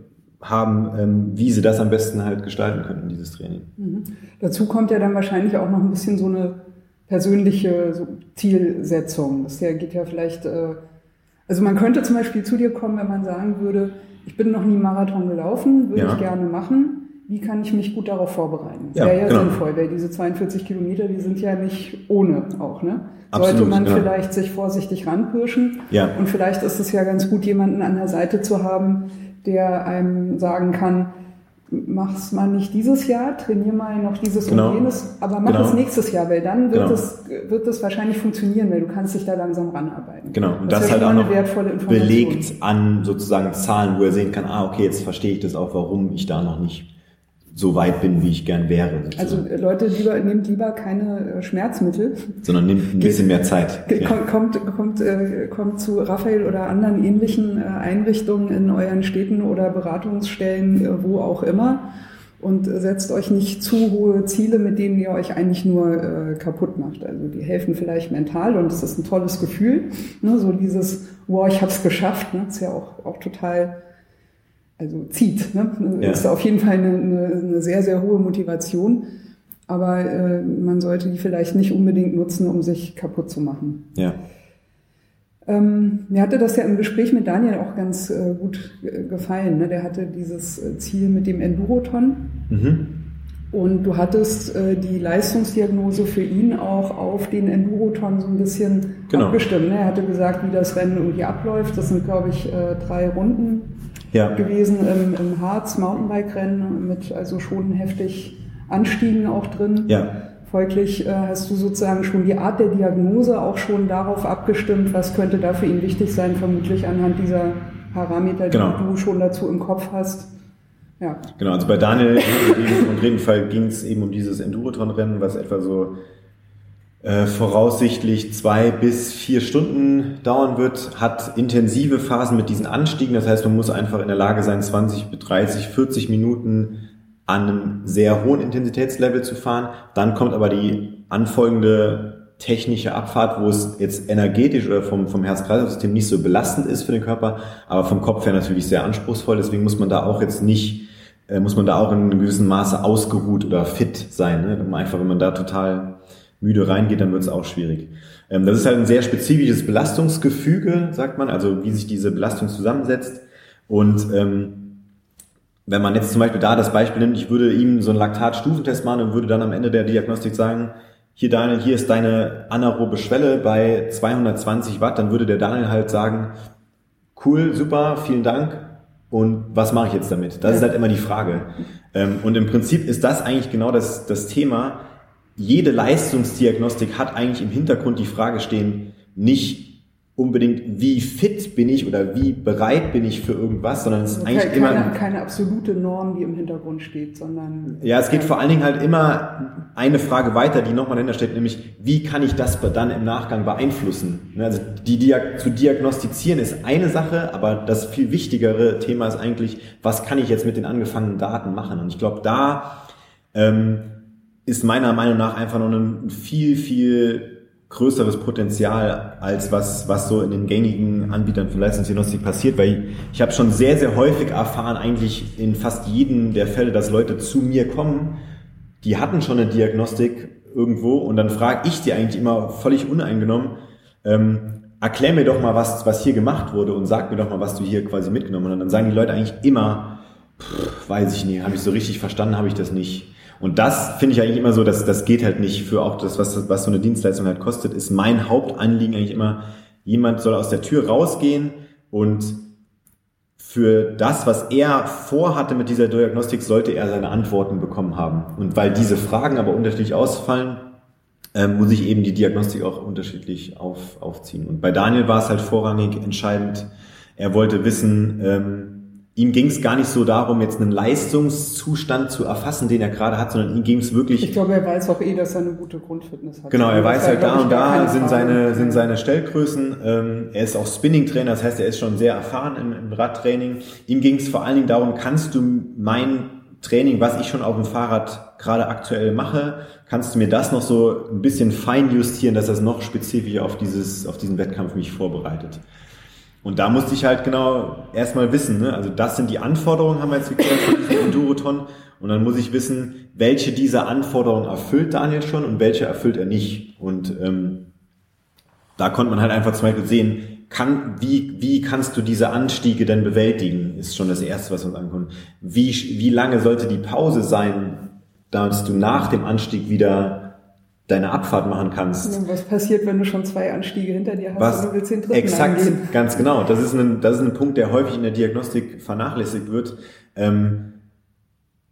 haben, ähm, wie sie das am besten halt gestalten könnten, dieses Training. Mhm. Dazu kommt ja dann wahrscheinlich auch noch ein bisschen so eine persönliche so Zielsetzung. Das geht ja vielleicht, äh, also man könnte zum Beispiel zu dir kommen, wenn man sagen würde, ich bin noch nie Marathon gelaufen, würde ja. ich gerne machen. Wie kann ich mich gut darauf vorbereiten? Das ja, wäre ja genau. sinnvoll, weil diese 42 Kilometer, die sind ja nicht ohne auch, ne? Sollte Absolut, man genau. vielleicht sich vorsichtig ranpirschen. Ja. Und vielleicht ist es ja ganz gut, jemanden an der Seite zu haben, der einem sagen kann, mach's mal nicht dieses Jahr, trainier mal noch dieses genau. und jenes, aber mach genau. es nächstes Jahr, weil dann wird, genau. es, wird es wahrscheinlich funktionieren, weil du kannst dich da langsam ranarbeiten. Genau, und das, das halt auch noch belegt an sozusagen Zahlen, wo er sehen kann, ah, okay, jetzt verstehe ich das auch, warum ich da noch nicht so weit bin, wie ich gern wäre. Sozusagen. Also äh, Leute, lieber, nehmt lieber keine äh, Schmerzmittel. Sondern nehmt ein bisschen mehr Zeit. Kommt, kommt, kommt, äh, kommt zu Raphael oder anderen ähnlichen Einrichtungen in euren Städten oder Beratungsstellen, wo auch immer. Und setzt euch nicht zu hohe Ziele, mit denen ihr euch eigentlich nur äh, kaputt macht. Also die helfen vielleicht mental und es ist ein tolles Gefühl. Ne? So dieses, wow, ich habe es geschafft. Ne? ist ja auch, auch total also zieht. Ne? Ja. Ist auf jeden Fall eine, eine, eine, sehr, sehr hohe Motivation. Aber äh, man sollte die vielleicht nicht unbedingt nutzen, um sich kaputt zu machen. Ja. Ähm, mir hatte das ja im Gespräch mit Daniel auch ganz äh, gut gefallen. Ne? Der hatte dieses äh, Ziel mit dem Enduroton. Mhm. Und du hattest äh, die Leistungsdiagnose für ihn auch auf den Enduroton so ein bisschen genau. abgestimmt. Ne? Er hatte gesagt, wie das Rennen irgendwie abläuft. Das sind, glaube ich, äh, drei Runden ja. gewesen im, im Harz Mountainbike-Rennen mit also schon heftig Anstiegen auch drin. Ja. Folglich äh, hast du sozusagen schon die Art der Diagnose auch schon darauf abgestimmt, was könnte da für ihn wichtig sein, vermutlich anhand dieser Parameter, die genau. du schon dazu im Kopf hast. Ja. Genau, also bei Daniel im konkreten Fall ging es eben um dieses Enduroton-Rennen, was etwa so äh, voraussichtlich zwei bis vier Stunden dauern wird, hat intensive Phasen mit diesen Anstiegen. Das heißt, man muss einfach in der Lage sein, 20 bis 30, 40 Minuten an einem sehr hohen Intensitätslevel zu fahren. Dann kommt aber die anfolgende technische Abfahrt, wo es jetzt energetisch oder vom, vom Herz-Kreislauf-System nicht so belastend ist für den Körper, aber vom Kopf her natürlich sehr anspruchsvoll. Deswegen muss man da auch jetzt nicht, äh, muss man da auch in einem gewissen Maße ausgeruht oder fit sein. Ne? Einfach, wenn man da total müde reingeht, dann wird es auch schwierig. Ähm, das ist halt ein sehr spezifisches Belastungsgefüge, sagt man, also wie sich diese Belastung zusammensetzt. Und ähm, wenn man jetzt zum Beispiel da das Beispiel nimmt, ich würde ihm so einen Laktatstufentest machen und würde dann am Ende der Diagnostik sagen, hier Daniel, hier ist deine anaerobe Schwelle bei 220 Watt, dann würde der Daniel halt sagen, cool, super, vielen Dank, und was mache ich jetzt damit? Das ist halt immer die Frage. Ähm, und im Prinzip ist das eigentlich genau das, das Thema. Jede Leistungsdiagnostik hat eigentlich im Hintergrund die Frage stehen, nicht unbedingt, wie fit bin ich oder wie bereit bin ich für irgendwas, sondern es ist also eigentlich keine, immer keine absolute Norm, die im Hintergrund steht, sondern ja, es geht vor allen Dingen halt immer eine Frage weiter, die nochmal dahinter steht, nämlich wie kann ich das dann im Nachgang beeinflussen? Ne, also die Diag zu diagnostizieren ist eine Sache, aber das viel wichtigere Thema ist eigentlich, was kann ich jetzt mit den angefangenen Daten machen? Und ich glaube, da ähm, ist meiner Meinung nach einfach noch ein viel viel größeres Potenzial als was, was so in den gängigen Anbietern für Leistungsdiagnostik passiert, weil ich, ich habe schon sehr, sehr häufig erfahren, eigentlich in fast jedem der Fälle, dass Leute zu mir kommen, die hatten schon eine Diagnostik irgendwo und dann frage ich die eigentlich immer völlig uneingenommen, ähm, erklär mir doch mal, was, was hier gemacht wurde und sag mir doch mal, was du hier quasi mitgenommen hast. Und dann sagen die Leute eigentlich immer, pff, weiß ich nicht, habe ich so richtig verstanden, habe ich das nicht. Und das finde ich eigentlich immer so, dass das geht halt nicht für auch das, was, was so eine Dienstleistung halt kostet, ist mein Hauptanliegen eigentlich immer, jemand soll aus der Tür rausgehen und für das, was er vorhatte mit dieser Diagnostik, sollte er seine Antworten bekommen haben. Und weil diese Fragen aber unterschiedlich ausfallen, ähm, muss ich eben die Diagnostik auch unterschiedlich auf, aufziehen. Und bei Daniel war es halt vorrangig entscheidend, er wollte wissen, ähm, ihm ging es gar nicht so darum, jetzt einen Leistungszustand zu erfassen, den er gerade hat, sondern ihm ging es wirklich. Ich glaube, er weiß auch eh, dass er eine gute Grundfitness hat. Genau, er weiß halt da und da sind seine, sind seine Stellgrößen. Ähm, er ist auch Spinning-Trainer, das heißt, er ist schon sehr erfahren im, im Radtraining. Ihm ging es vor allen Dingen darum, kannst du mein Training, was ich schon auf dem Fahrrad gerade aktuell mache, kannst du mir das noch so ein bisschen fein justieren, dass das noch spezifischer auf dieses, auf diesen Wettkampf mich vorbereitet. Und da musste ich halt genau erstmal wissen, ne? also das sind die Anforderungen, haben wir jetzt geklärt von diesem Enduroton. Und dann muss ich wissen, welche dieser Anforderungen erfüllt Daniel schon und welche erfüllt er nicht. Und ähm, da konnte man halt einfach zum Beispiel sehen, kann, wie, wie kannst du diese Anstiege denn bewältigen, ist schon das Erste, was uns ankommt. Wie, wie lange sollte die Pause sein, dass du nach dem Anstieg wieder deine Abfahrt machen kannst. Was passiert, wenn du schon zwei Anstiege hinter dir hast Was, und du willst den dritten Exakt, angehen? ganz genau. Das ist, ein, das ist ein Punkt, der häufig in der Diagnostik vernachlässigt wird. Ähm,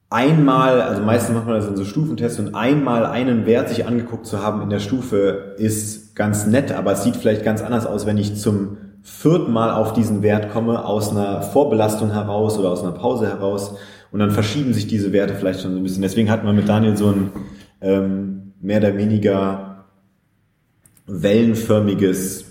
einmal, also meistens macht man das in so Stufentests und einmal einen Wert sich angeguckt zu haben in der Stufe ist ganz nett, aber es sieht vielleicht ganz anders aus, wenn ich zum vierten Mal auf diesen Wert komme, aus einer Vorbelastung heraus oder aus einer Pause heraus und dann verschieben sich diese Werte vielleicht schon so ein bisschen. Deswegen hat man mit Daniel so ein ähm, mehr oder weniger wellenförmiges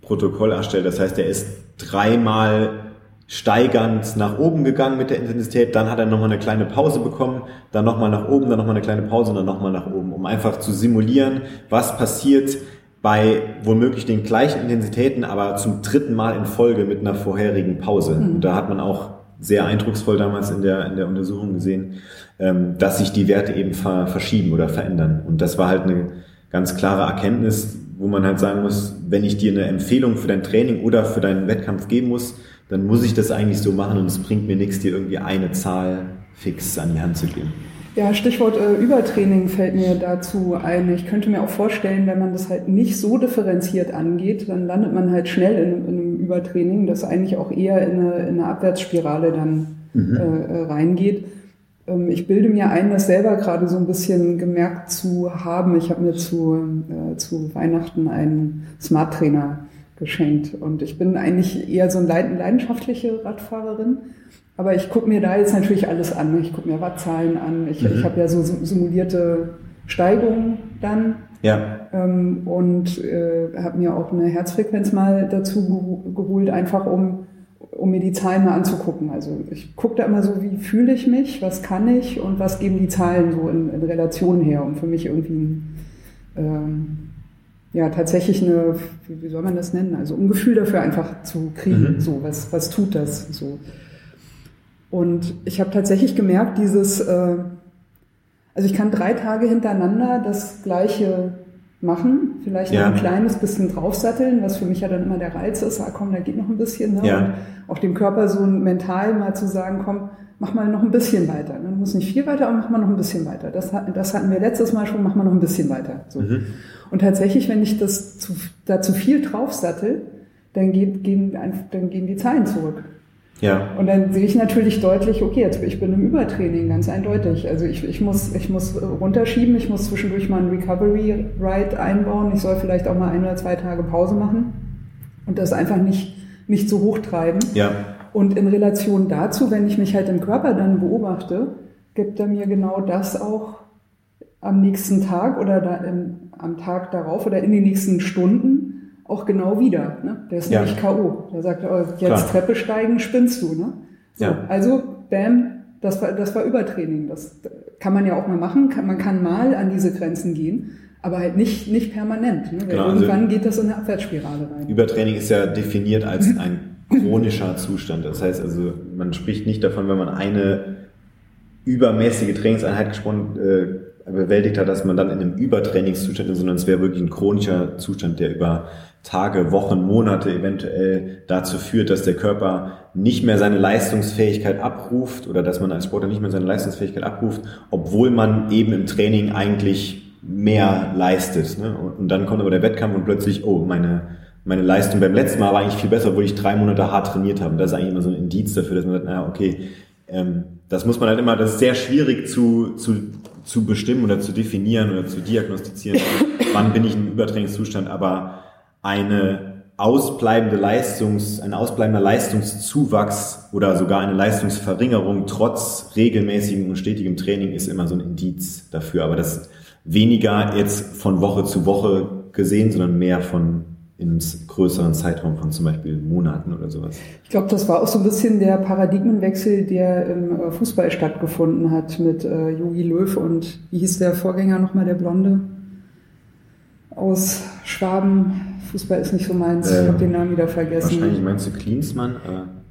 Protokoll erstellt. Das heißt, er ist dreimal steigernd nach oben gegangen mit der Intensität, dann hat er nochmal eine kleine Pause bekommen, dann nochmal nach oben, dann nochmal eine kleine Pause und dann nochmal nach oben, um einfach zu simulieren, was passiert bei womöglich den gleichen Intensitäten, aber zum dritten Mal in Folge mit einer vorherigen Pause. Mhm. Und da hat man auch sehr eindrucksvoll damals in der, in der Untersuchung gesehen, ähm, dass sich die Werte eben ver verschieben oder verändern. Und das war halt eine ganz klare Erkenntnis, wo man halt sagen muss, wenn ich dir eine Empfehlung für dein Training oder für deinen Wettkampf geben muss, dann muss ich das eigentlich so machen und es bringt mir nichts, dir irgendwie eine Zahl fix an die Hand zu geben. Ja, Stichwort äh, Übertraining fällt mir dazu ein. Ich könnte mir auch vorstellen, wenn man das halt nicht so differenziert angeht, dann landet man halt schnell in, in einem Übertraining, das eigentlich auch eher in eine, in eine Abwärtsspirale dann mhm. äh, reingeht. Ähm, ich bilde mir ein, das selber gerade so ein bisschen gemerkt zu haben. Ich habe mir zu, äh, zu Weihnachten einen Smart Trainer geschenkt und ich bin eigentlich eher so eine leidenschaftliche Radfahrerin. Aber ich gucke mir da jetzt natürlich alles an. Ich gucke mir Wattzahlen an. Ich, mhm. ich habe ja so simulierte Steigungen dann. Ja. Ähm, und äh, habe mir auch eine Herzfrequenz mal dazu geholt, einfach um um mir die Zahlen mal anzugucken. Also ich gucke da immer so, wie fühle ich mich, was kann ich und was geben die Zahlen so in, in Relation her, um für mich irgendwie ähm, ja tatsächlich eine, wie soll man das nennen, also um ein Gefühl dafür einfach zu kriegen, mhm. so was, was tut das so. Und ich habe tatsächlich gemerkt, dieses, äh, also ich kann drei Tage hintereinander das gleiche machen, vielleicht ja. ein kleines bisschen draufsatteln, was für mich ja dann immer der Reiz ist, ah komm, da geht noch ein bisschen. Ne? Ja. Und auch dem Körper so mental mal zu sagen, komm, mach mal noch ein bisschen weiter. Du musst nicht viel weiter, aber mach mal noch ein bisschen weiter. Das, das hatten wir letztes Mal schon, mach mal noch ein bisschen weiter. So. Mhm. Und tatsächlich, wenn ich das zu, da zu viel draufsattel, dann, geht, gehen, dann gehen die Zahlen zurück. Ja. Und dann sehe ich natürlich deutlich, okay, jetzt ich bin im Übertraining, ganz eindeutig. Also ich, ich, muss, ich muss runterschieben, ich muss zwischendurch mal einen Recovery Ride einbauen, ich soll vielleicht auch mal ein oder zwei Tage Pause machen und das einfach nicht, nicht zu hoch treiben. Ja. Und in Relation dazu, wenn ich mich halt im Körper dann beobachte, gibt er mir genau das auch am nächsten Tag oder da im, am Tag darauf oder in den nächsten Stunden auch genau wieder. Ne? Der ist ja. nämlich K.O. Der sagt, oh, jetzt Klar. Treppe steigen, spinnst du. Ne? So, ja. Also, bam, das war, das war Übertraining. Das kann man ja auch mal machen. Kann, man kann mal an diese Grenzen gehen, aber halt nicht, nicht permanent. Ne? Genau, also irgendwann also geht das in eine Abwärtsspirale rein. Übertraining ist ja definiert als ein chronischer Zustand. Das heißt also, man spricht nicht davon, wenn man eine übermäßige Trainingseinheit gesponnen, äh, bewältigt hat, dass man dann in einem Übertrainingszustand ist, sondern es wäre wirklich ein chronischer Zustand, der über Tage, Wochen, Monate eventuell dazu führt, dass der Körper nicht mehr seine Leistungsfähigkeit abruft oder dass man als Sportler nicht mehr seine Leistungsfähigkeit abruft, obwohl man eben im Training eigentlich mehr leistet. Ne? Und dann kommt aber der Wettkampf und plötzlich, oh, meine, meine Leistung beim letzten Mal war eigentlich viel besser, obwohl ich drei Monate hart trainiert habe. Und das ist eigentlich immer so ein Indiz dafür, dass man sagt, naja, okay, ähm, das muss man halt immer, das ist sehr schwierig zu, zu, zu bestimmen oder zu definieren oder zu diagnostizieren, wann bin ich im Übertrainingszustand, aber eine ausbleibende Leistungs, ein ausbleibender Leistungszuwachs oder sogar eine Leistungsverringerung trotz regelmäßigem und stetigem Training ist immer so ein Indiz dafür. Aber das weniger jetzt von Woche zu Woche gesehen, sondern mehr von in größeren Zeitraum von zum Beispiel Monaten oder sowas. Ich glaube, das war auch so ein bisschen der Paradigmenwechsel, der im äh, Fußball stattgefunden hat mit äh, Jogi Löw und wie hieß der Vorgänger nochmal, der Blonde aus Schwaben. Fußball ist nicht so meins, äh, ich habe den Namen wieder vergessen. Wahrscheinlich meinst du Klinsmann?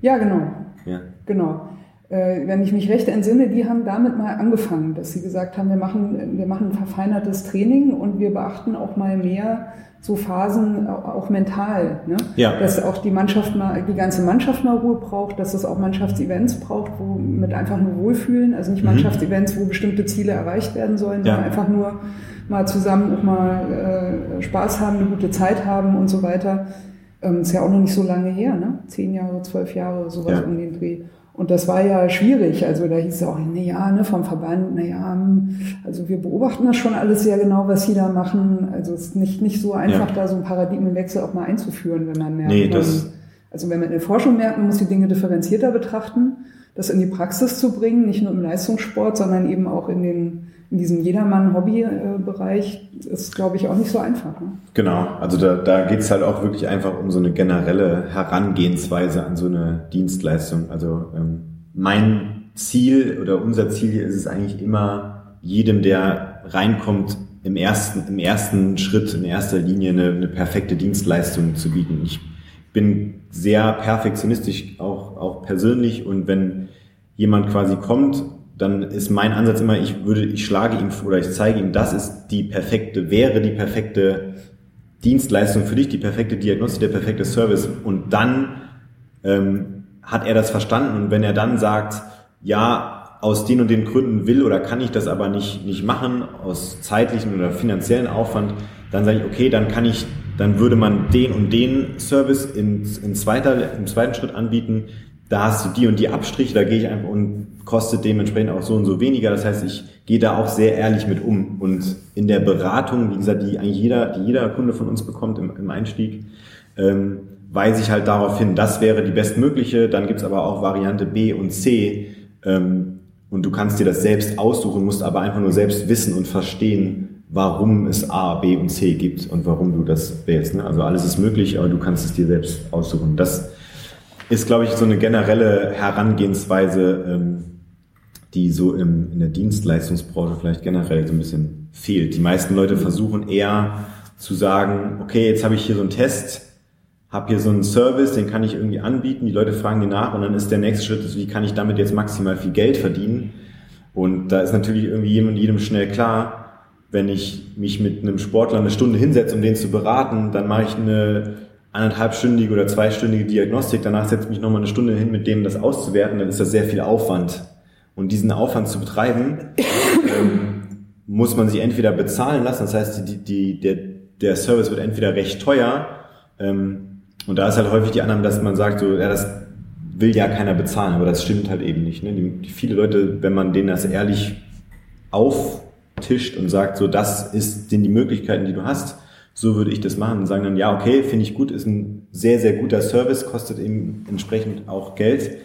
Ja, genau. Ja. Genau. Äh, wenn ich mich recht entsinne, die haben damit mal angefangen, dass sie gesagt haben, wir machen, wir machen ein verfeinertes Training und wir beachten auch mal mehr so Phasen auch mental, ne? ja. dass auch die Mannschaft mal, die ganze Mannschaft mal Ruhe braucht, dass es auch Mannschaftsevents braucht, wo mit einfach nur Wohlfühlen, also nicht mhm. Mannschaftsevents, wo bestimmte Ziele erreicht werden sollen, ja. sondern einfach nur mal zusammen auch mal äh, Spaß haben, eine gute Zeit haben und so weiter. Ähm, ist ja auch noch nicht so lange her, ne? Zehn Jahre, zwölf Jahre, sowas ja. um den Dreh. Und das war ja schwierig. Also da hieß es auch, na ja, ne, vom Verband, na ja, hm, also wir beobachten das schon alles sehr genau, was sie da machen. Also es ist nicht, nicht so einfach, ja. da so einen Paradigmenwechsel auch mal einzuführen, wenn man merkt. Nee, das also wenn man in der Forschung merkt, man muss die Dinge differenzierter betrachten, das in die Praxis zu bringen, nicht nur im Leistungssport, sondern eben auch in den in diesem Jedermann-Hobby-Bereich ist, glaube ich, auch nicht so einfach. Ne? Genau, also da, da geht es halt auch wirklich einfach um so eine generelle Herangehensweise an so eine Dienstleistung. Also ähm, mein Ziel oder unser Ziel hier ist es eigentlich immer, jedem, der reinkommt, im ersten, im ersten Schritt, in erster Linie eine, eine perfekte Dienstleistung zu bieten. Ich bin sehr perfektionistisch, auch, auch persönlich und wenn jemand quasi kommt dann ist mein Ansatz immer, ich würde, ich schlage ihm oder ich zeige ihm, das ist die perfekte, wäre die perfekte Dienstleistung für dich, die perfekte Diagnostik, der perfekte Service. Und dann ähm, hat er das verstanden. Und wenn er dann sagt, ja, aus den und den Gründen will oder kann ich das aber nicht, nicht machen, aus zeitlichen oder finanziellen Aufwand, dann sage ich, okay, dann kann ich, dann würde man den und den Service in, in zweiter, im zweiten Schritt anbieten, da hast du die und die Abstriche, da gehe ich einfach und kostet dementsprechend auch so und so weniger. Das heißt, ich gehe da auch sehr ehrlich mit um. Und in der Beratung, wie gesagt, die eigentlich jeder, die jeder Kunde von uns bekommt im, im Einstieg, ähm, weise ich halt darauf hin, das wäre die bestmögliche. Dann gibt's aber auch Variante B und C. Ähm, und du kannst dir das selbst aussuchen, musst aber einfach nur selbst wissen und verstehen, warum es A, B und C gibt und warum du das wählst. Ne? Also alles ist möglich, aber du kannst es dir selbst aussuchen. Das ist, glaube ich, so eine generelle Herangehensweise, ähm, die so im, in der Dienstleistungsbranche vielleicht generell so ein bisschen fehlt. Die meisten Leute versuchen eher zu sagen, okay, jetzt habe ich hier so einen Test, habe hier so einen Service, den kann ich irgendwie anbieten, die Leute fragen die nach und dann ist der nächste Schritt, wie kann ich damit jetzt maximal viel Geld verdienen? Und da ist natürlich irgendwie jedem, jedem schnell klar, wenn ich mich mit einem Sportler eine Stunde hinsetze, um den zu beraten, dann mache ich eine anderthalbstündige oder zweistündige Diagnostik, danach setze ich mich nochmal eine Stunde hin, mit dem das auszuwerten, dann ist das sehr viel Aufwand. Und diesen Aufwand zu betreiben, ähm, muss man sich entweder bezahlen lassen, das heißt, die, die, der, der Service wird entweder recht teuer, ähm, und da ist halt häufig die Annahme, dass man sagt, so, ja, das, will ja keiner bezahlen, aber das stimmt halt eben nicht. Ne? Die, viele Leute, wenn man denen das ehrlich auftischt und sagt, so das ist, sind die Möglichkeiten, die du hast, so würde ich das machen sagen dann, ja, okay, finde ich gut, ist ein sehr, sehr guter Service, kostet eben entsprechend auch Geld,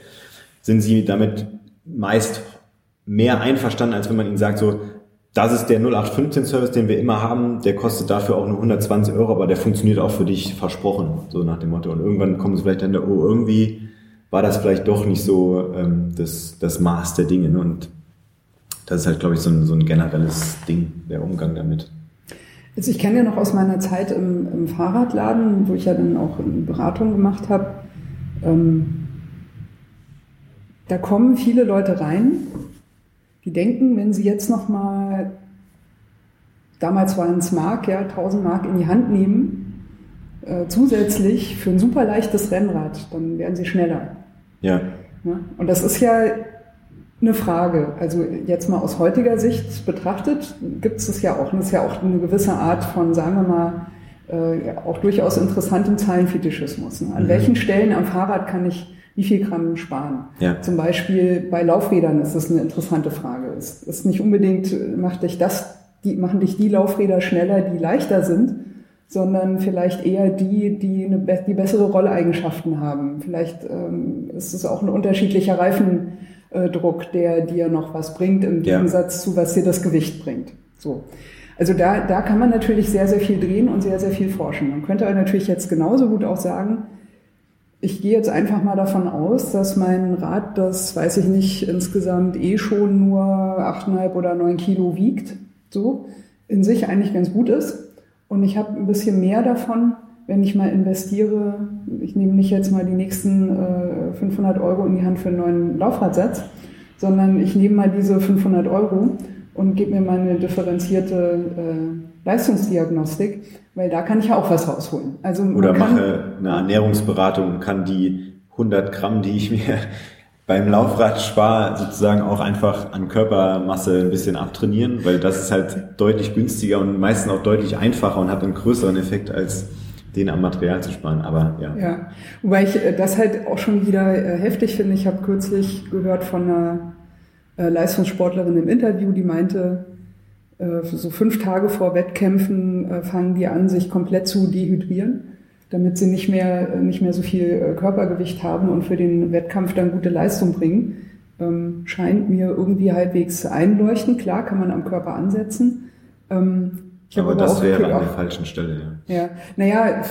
sind sie damit meist mehr einverstanden, als wenn man ihnen sagt, so, das ist der 0815-Service, den wir immer haben, der kostet dafür auch nur 120 Euro, aber der funktioniert auch für dich versprochen, so nach dem Motto. Und irgendwann kommt es vielleicht dann, oh, irgendwie war das vielleicht doch nicht so ähm, das, das Maß der Dinge. Ne? Und das ist halt, glaube ich, so ein, so ein generelles Ding, der Umgang damit. Also ich kenne ja noch aus meiner Zeit im, im, Fahrradladen, wo ich ja dann auch eine Beratung gemacht habe. Ähm, da kommen viele Leute rein, die denken, wenn sie jetzt noch mal, damals waren es Mark, ja, 1000 Mark in die Hand nehmen, äh, zusätzlich für ein super leichtes Rennrad, dann werden sie schneller. Ja. ja. Und das ist ja eine Frage. Also jetzt mal aus heutiger Sicht betrachtet, gibt es das ja auch. Und das ist ja auch eine gewisse Art von, sagen wir mal, äh, auch durchaus interessantem Zahlenfetischismus. Ne? An mhm. welchen Stellen am Fahrrad kann ich wie viel Gramm sparen? Ja. Zum Beispiel bei Laufrädern ist das eine interessante Frage. Es ist nicht unbedingt, macht dich das, die, machen dich die Laufräder schneller, die leichter sind, sondern vielleicht eher die, die eine, die bessere Rolleigenschaften haben. Vielleicht ähm, ist es auch ein unterschiedlicher Reifendruck, der dir noch was bringt, im Gegensatz ja. zu was dir das Gewicht bringt. So. Also da, da kann man natürlich sehr, sehr viel drehen und sehr, sehr viel forschen. Man könnte natürlich jetzt genauso gut auch sagen, ich gehe jetzt einfach mal davon aus, dass mein Rad, das weiß ich nicht, insgesamt eh schon nur achteinhalb oder neun Kilo wiegt, so, in sich eigentlich ganz gut ist. Und ich habe ein bisschen mehr davon, wenn ich mal investiere. Ich nehme nicht jetzt mal die nächsten äh, 500 Euro in die Hand für einen neuen Laufradsatz, sondern ich nehme mal diese 500 Euro und gebe mir mal eine differenzierte äh, Leistungsdiagnostik weil da kann ich ja auch was rausholen. Also Oder mache eine Ernährungsberatung und kann die 100 Gramm, die ich mir beim Laufrad spare, sozusagen auch einfach an Körpermasse ein bisschen abtrainieren, weil das ist halt deutlich günstiger und meistens auch deutlich einfacher und hat einen größeren Effekt als den am Material zu sparen. Aber ja. Ja, wobei ich äh, das halt auch schon wieder äh, heftig finde. Ich habe kürzlich gehört von einer äh, Leistungssportlerin im Interview, die meinte, so fünf Tage vor Wettkämpfen fangen die an, sich komplett zu dehydrieren, damit sie nicht mehr, nicht mehr so viel Körpergewicht haben und für den Wettkampf dann gute Leistung bringen. Ähm, scheint mir irgendwie halbwegs einleuchten. Klar, kann man am Körper ansetzen. Ähm, aber, aber das wäre an der falschen Stelle. Ja, ja naja,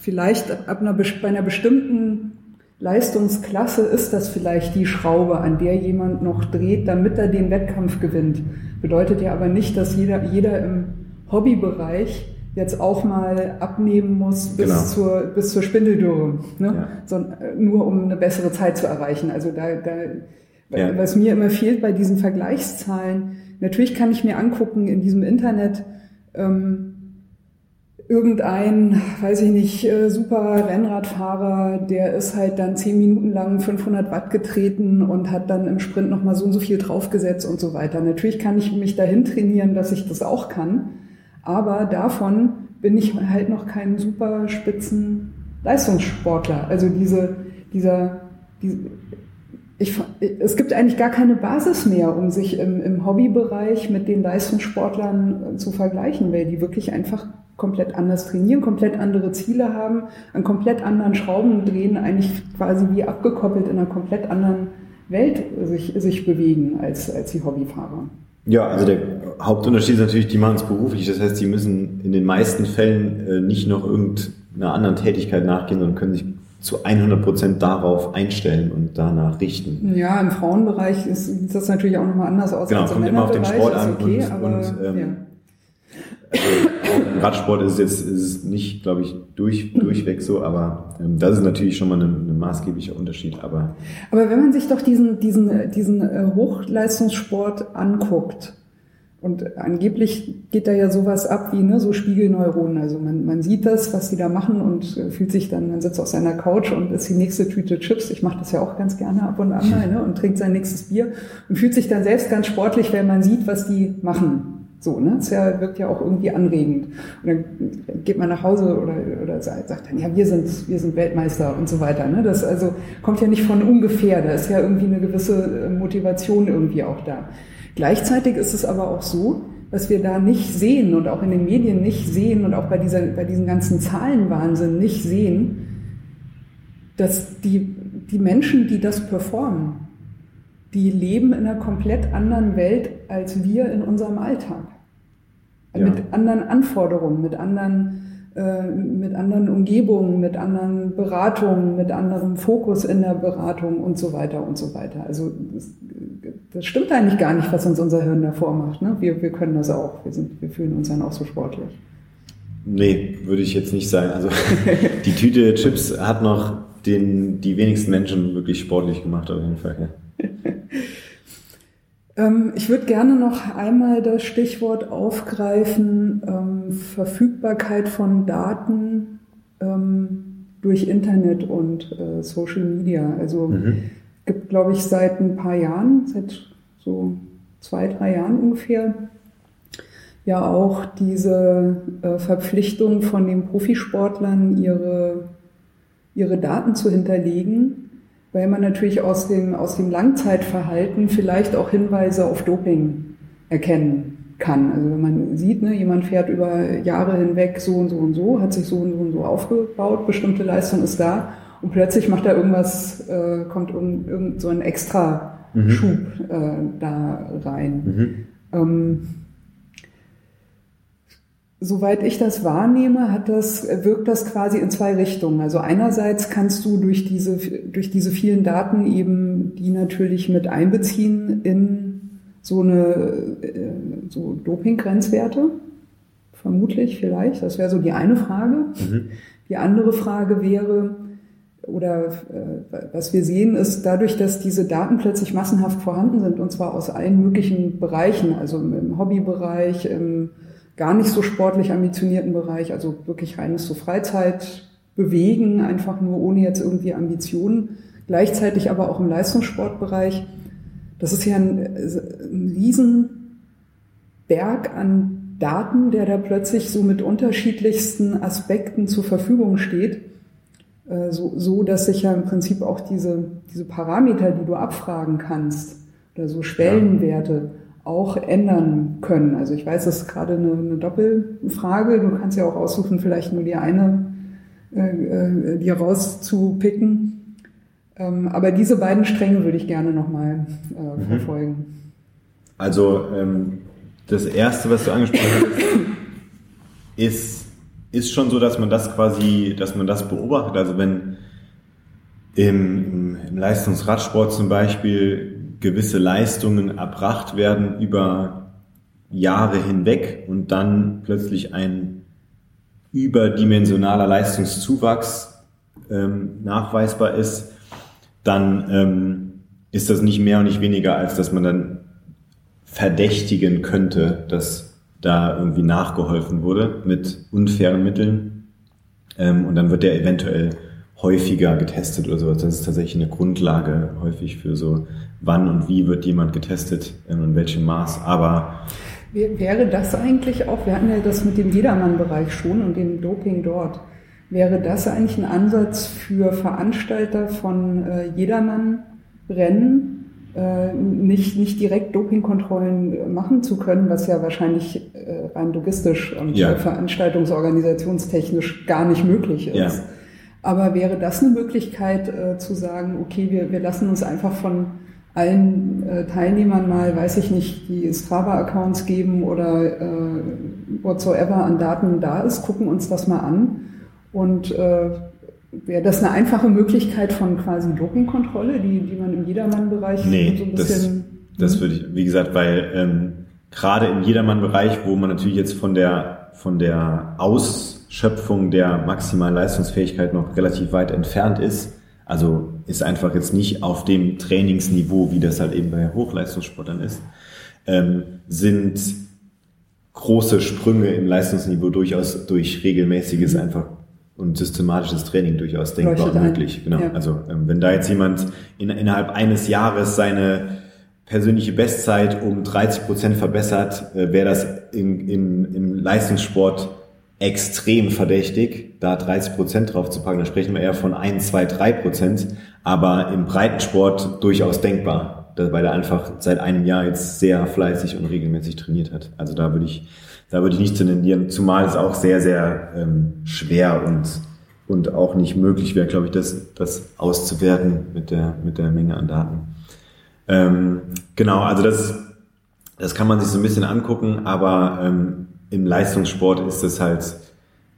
vielleicht ab einer, bei einer bestimmten Leistungsklasse ist das vielleicht die Schraube, an der jemand noch dreht, damit er den Wettkampf gewinnt. Bedeutet ja aber nicht, dass jeder, jeder im Hobbybereich jetzt auch mal abnehmen muss bis genau. zur bis zur Spindeldürre, ne? Ja. Sondern, äh, nur um eine bessere Zeit zu erreichen. Also da, da ja. was mir immer fehlt bei diesen Vergleichszahlen. Natürlich kann ich mir angucken in diesem Internet. Ähm, irgendein, weiß ich nicht, äh, super Rennradfahrer, der ist halt dann zehn Minuten lang 500 Watt getreten und hat dann im Sprint nochmal so und so viel draufgesetzt und so weiter. Natürlich kann ich mich dahin trainieren, dass ich das auch kann, aber davon bin ich halt noch kein super spitzen Leistungssportler. Also diese, dieser, diese, ich, es gibt eigentlich gar keine Basis mehr, um sich im, im Hobbybereich mit den Leistungssportlern äh, zu vergleichen, weil die wirklich einfach komplett anders trainieren, komplett andere Ziele haben, an komplett anderen Schrauben drehen, eigentlich quasi wie abgekoppelt in einer komplett anderen Welt sich, sich bewegen als, als die Hobbyfahrer. Ja, also der Hauptunterschied ist natürlich, die machen es beruflich. Das heißt, die müssen in den meisten Fällen äh, nicht noch irgendeiner anderen Tätigkeit nachgehen, sondern können sich zu 100 Prozent darauf einstellen und danach richten. Ja, im Frauenbereich ist, das natürlich auch nochmal anders aus. Genau, kommt immer auf den Sport an okay, und, aber, und ähm, ja. Also Im Radsport ist jetzt ist nicht, glaube ich, durch, durchweg so, aber ähm, das ist natürlich schon mal ein, ein maßgeblicher Unterschied. Aber, aber wenn man sich doch diesen, diesen, diesen äh, Hochleistungssport anguckt, und angeblich geht da ja sowas ab wie ne, so Spiegelneuronen. Also man, man sieht das, was sie da machen und äh, fühlt sich dann, man sitzt auf seiner Couch und ist die nächste Tüte Chips. Ich mache das ja auch ganz gerne ab und an mal ne, und trinkt sein nächstes Bier und fühlt sich dann selbst ganz sportlich, wenn man sieht, was die machen. So, ne? Das ja, wirkt ja auch irgendwie anregend. Und dann geht man nach Hause oder, oder sagt dann, ja, wir sind, wir sind Weltmeister und so weiter. Ne? Das also kommt ja nicht von ungefähr. Da ist ja irgendwie eine gewisse äh, Motivation irgendwie auch da. Gleichzeitig ist es aber auch so, was wir da nicht sehen und auch in den Medien nicht sehen und auch bei dieser, bei diesem ganzen Zahlenwahnsinn nicht sehen, dass die, die Menschen, die das performen, die leben in einer komplett anderen Welt als wir in unserem Alltag. Ja. Mit anderen Anforderungen, mit anderen, mit anderen Umgebungen, mit anderen Beratungen, mit anderem Fokus in der Beratung und so weiter und so weiter. Also das, das stimmt eigentlich gar nicht, was uns unser Hirn davor macht. Ne? Wir, wir können das auch. Wir, sind, wir fühlen uns dann auch so sportlich. Nee, würde ich jetzt nicht sagen. Also die Tüte Chips hat noch den, die wenigsten Menschen wirklich sportlich gemacht auf jeden Fall. Ja. Ähm, ich würde gerne noch einmal das Stichwort aufgreifen, ähm, Verfügbarkeit von Daten ähm, durch Internet und äh, Social Media. Also mhm. gibt, glaube ich, seit ein paar Jahren, seit so zwei, drei Jahren ungefähr, ja auch diese äh, Verpflichtung von den Profisportlern, ihre, ihre Daten zu hinterlegen weil man natürlich aus dem, aus dem Langzeitverhalten vielleicht auch Hinweise auf Doping erkennen kann. Also wenn man sieht, ne, jemand fährt über Jahre hinweg so und so und so, hat sich so und so und so aufgebaut, bestimmte Leistung ist da und plötzlich macht er irgendwas, äh, kommt irgend, irgend so ein extra mhm. Schub äh, da rein. Mhm. Ähm, Soweit ich das wahrnehme, hat das, wirkt das quasi in zwei Richtungen. Also einerseits kannst du durch diese, durch diese vielen Daten eben die natürlich mit einbeziehen in so eine, äh, so Doping-Grenzwerte. Vermutlich, vielleicht. Das wäre so die eine Frage. Mhm. Die andere Frage wäre, oder äh, was wir sehen, ist dadurch, dass diese Daten plötzlich massenhaft vorhanden sind, und zwar aus allen möglichen Bereichen, also im Hobbybereich, im gar nicht so sportlich ambitionierten Bereich, also wirklich reines so Freizeit bewegen, einfach nur ohne jetzt irgendwie Ambitionen. Gleichzeitig aber auch im Leistungssportbereich. Das ist ja ein, ein Riesenberg an Daten, der da plötzlich so mit unterschiedlichsten Aspekten zur Verfügung steht, äh, so, so dass sich ja im Prinzip auch diese, diese Parameter, die du abfragen kannst, oder so Schwellenwerte, auch ändern können. Also ich weiß, das ist gerade eine, eine Doppelfrage. Du kannst ja auch aussuchen, vielleicht nur die eine äh, äh, dir rauszupicken. Ähm, aber diese beiden Stränge würde ich gerne nochmal äh, mhm. verfolgen. Also ähm, das Erste, was du angesprochen hast, ist, ist schon so, dass man das quasi, dass man das beobachtet. Also wenn im, im Leistungsradsport zum Beispiel gewisse Leistungen erbracht werden über Jahre hinweg und dann plötzlich ein überdimensionaler Leistungszuwachs ähm, nachweisbar ist, dann ähm, ist das nicht mehr und nicht weniger, als dass man dann verdächtigen könnte, dass da irgendwie nachgeholfen wurde mit unfairen Mitteln. Ähm, und dann wird der eventuell häufiger getestet oder sowas. Das ist tatsächlich eine Grundlage häufig für so, wann und wie wird jemand getestet, in welchem Maß. Aber Wäre das eigentlich auch, wir hatten ja das mit dem Jedermann-Bereich schon und dem Doping dort, wäre das eigentlich ein Ansatz für Veranstalter von äh, Jedermann-Rennen, äh, nicht, nicht direkt Dopingkontrollen machen zu können, was ja wahrscheinlich äh, rein logistisch und ja. veranstaltungsorganisationstechnisch gar nicht möglich ist. Ja. Aber wäre das eine Möglichkeit äh, zu sagen, okay, wir, wir lassen uns einfach von allen äh, Teilnehmern mal, weiß ich nicht, die Strava-Accounts geben oder äh, whatsoever an Daten da ist, gucken uns das mal an. Und äh, wäre das eine einfache Möglichkeit von quasi Dopingkontrolle, die, die man im Jedermann-Bereich nee, so ein bisschen. Das, das würde ich, wie gesagt, weil ähm, gerade im Jedermann-Bereich, wo man natürlich jetzt von der von der Ausschöpfung der maximalen Leistungsfähigkeit noch relativ weit entfernt ist, also ist einfach jetzt nicht auf dem Trainingsniveau, wie das halt eben bei Hochleistungssportlern ist, ähm, sind große Sprünge im Leistungsniveau durchaus durch regelmäßiges mhm. einfach und systematisches Training durchaus denkbar und möglich. Genau. Ja. Also ähm, wenn da jetzt jemand in, innerhalb eines Jahres seine persönliche Bestzeit um 30 Prozent verbessert, äh, wäre das im, im, im Leistungssport extrem verdächtig, da 30 Prozent drauf zu packen. Da sprechen wir eher von 1, 2, 3 Prozent, aber im Breitensport durchaus denkbar, weil er einfach seit einem Jahr jetzt sehr fleißig und regelmäßig trainiert hat. Also da würde ich, da würde ich nicht zu tendieren, zumal es auch sehr, sehr ähm, schwer und und auch nicht möglich wäre, glaube ich, das, das auszuwerten mit der, mit der Menge an Daten. Ähm, genau, also das, das kann man sich so ein bisschen angucken, aber ähm, im Leistungssport ist es halt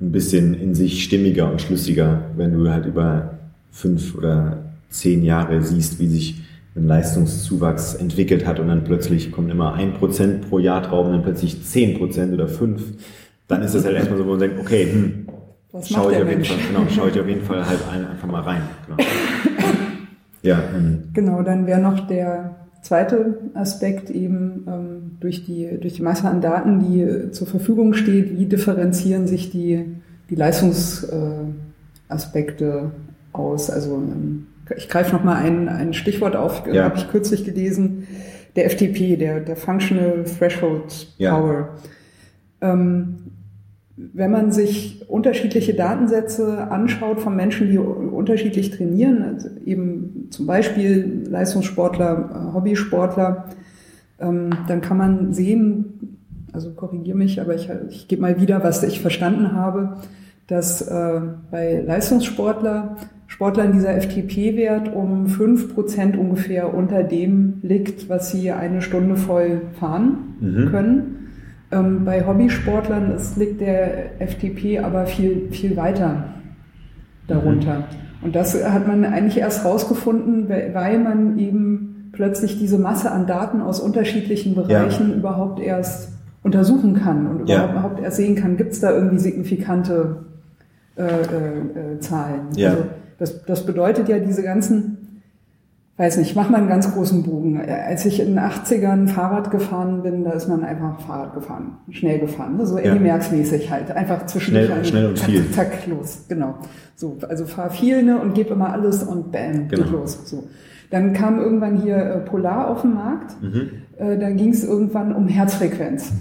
ein bisschen in sich stimmiger und schlüssiger, wenn du halt über fünf oder zehn Jahre siehst, wie sich ein Leistungszuwachs entwickelt hat und dann plötzlich kommt immer ein Prozent pro Jahr drauf und dann plötzlich zehn Prozent oder fünf, dann ist das halt erstmal so, wo man denkt, okay, hm, Was schau macht ich, auf jeden? Fall, genau, schau ich auf jeden Fall halt ein, einfach mal rein. Genau. Ja, ähm, Genau, dann wäre noch der zweite Aspekt eben ähm, durch, die, durch die Masse an Daten, die äh, zur Verfügung steht, wie differenzieren sich die, die Leistungsaspekte äh, aus. Also ähm, ich greife nochmal ein, ein Stichwort auf, Ja. habe ich kürzlich gelesen, der FTP, der, der Functional Threshold Ja. Power. Ähm, wenn man sich unterschiedliche Datensätze anschaut von Menschen, die unterschiedlich trainieren, also eben zum Beispiel Leistungssportler, äh, Hobbysportler, ähm, dann kann man sehen, also korrigiere mich, aber ich, ich gebe mal wieder, was ich verstanden habe, dass äh, bei Leistungssportler Sportlern dieser FTP-Wert um 5% ungefähr unter dem liegt, was sie eine Stunde voll fahren Mhm. können. Ähm, bei Hobbysportlern ist, liegt der FTP aber viel, viel weiter darunter. Und das hat man eigentlich erst rausgefunden, weil man eben plötzlich diese Masse an Daten aus unterschiedlichen Bereichen überhaupt erst untersuchen kann und Ja. überhaupt erst sehen kann, gibt es da irgendwie signifikante äh, äh, äh, Zahlen. Ja. Also das, das bedeutet ja diese ganzen weiß nicht, ich mach mal einen ganz großen Bogen. Als ich in den 80ern Fahrrad gefahren bin, da ist man einfach Fahrrad gefahren, schnell gefahren, so Ja. Eddie Merckx mäßig halt, einfach zwischendurch Schnell- schnell und zack, viel. zack, los, genau. So, also fahr viel ne, und gebe immer alles und bam, geht Genau. los. So. Dann kam irgendwann hier äh, Polar auf den Markt, äh, dann ging es irgendwann um Herzfrequenz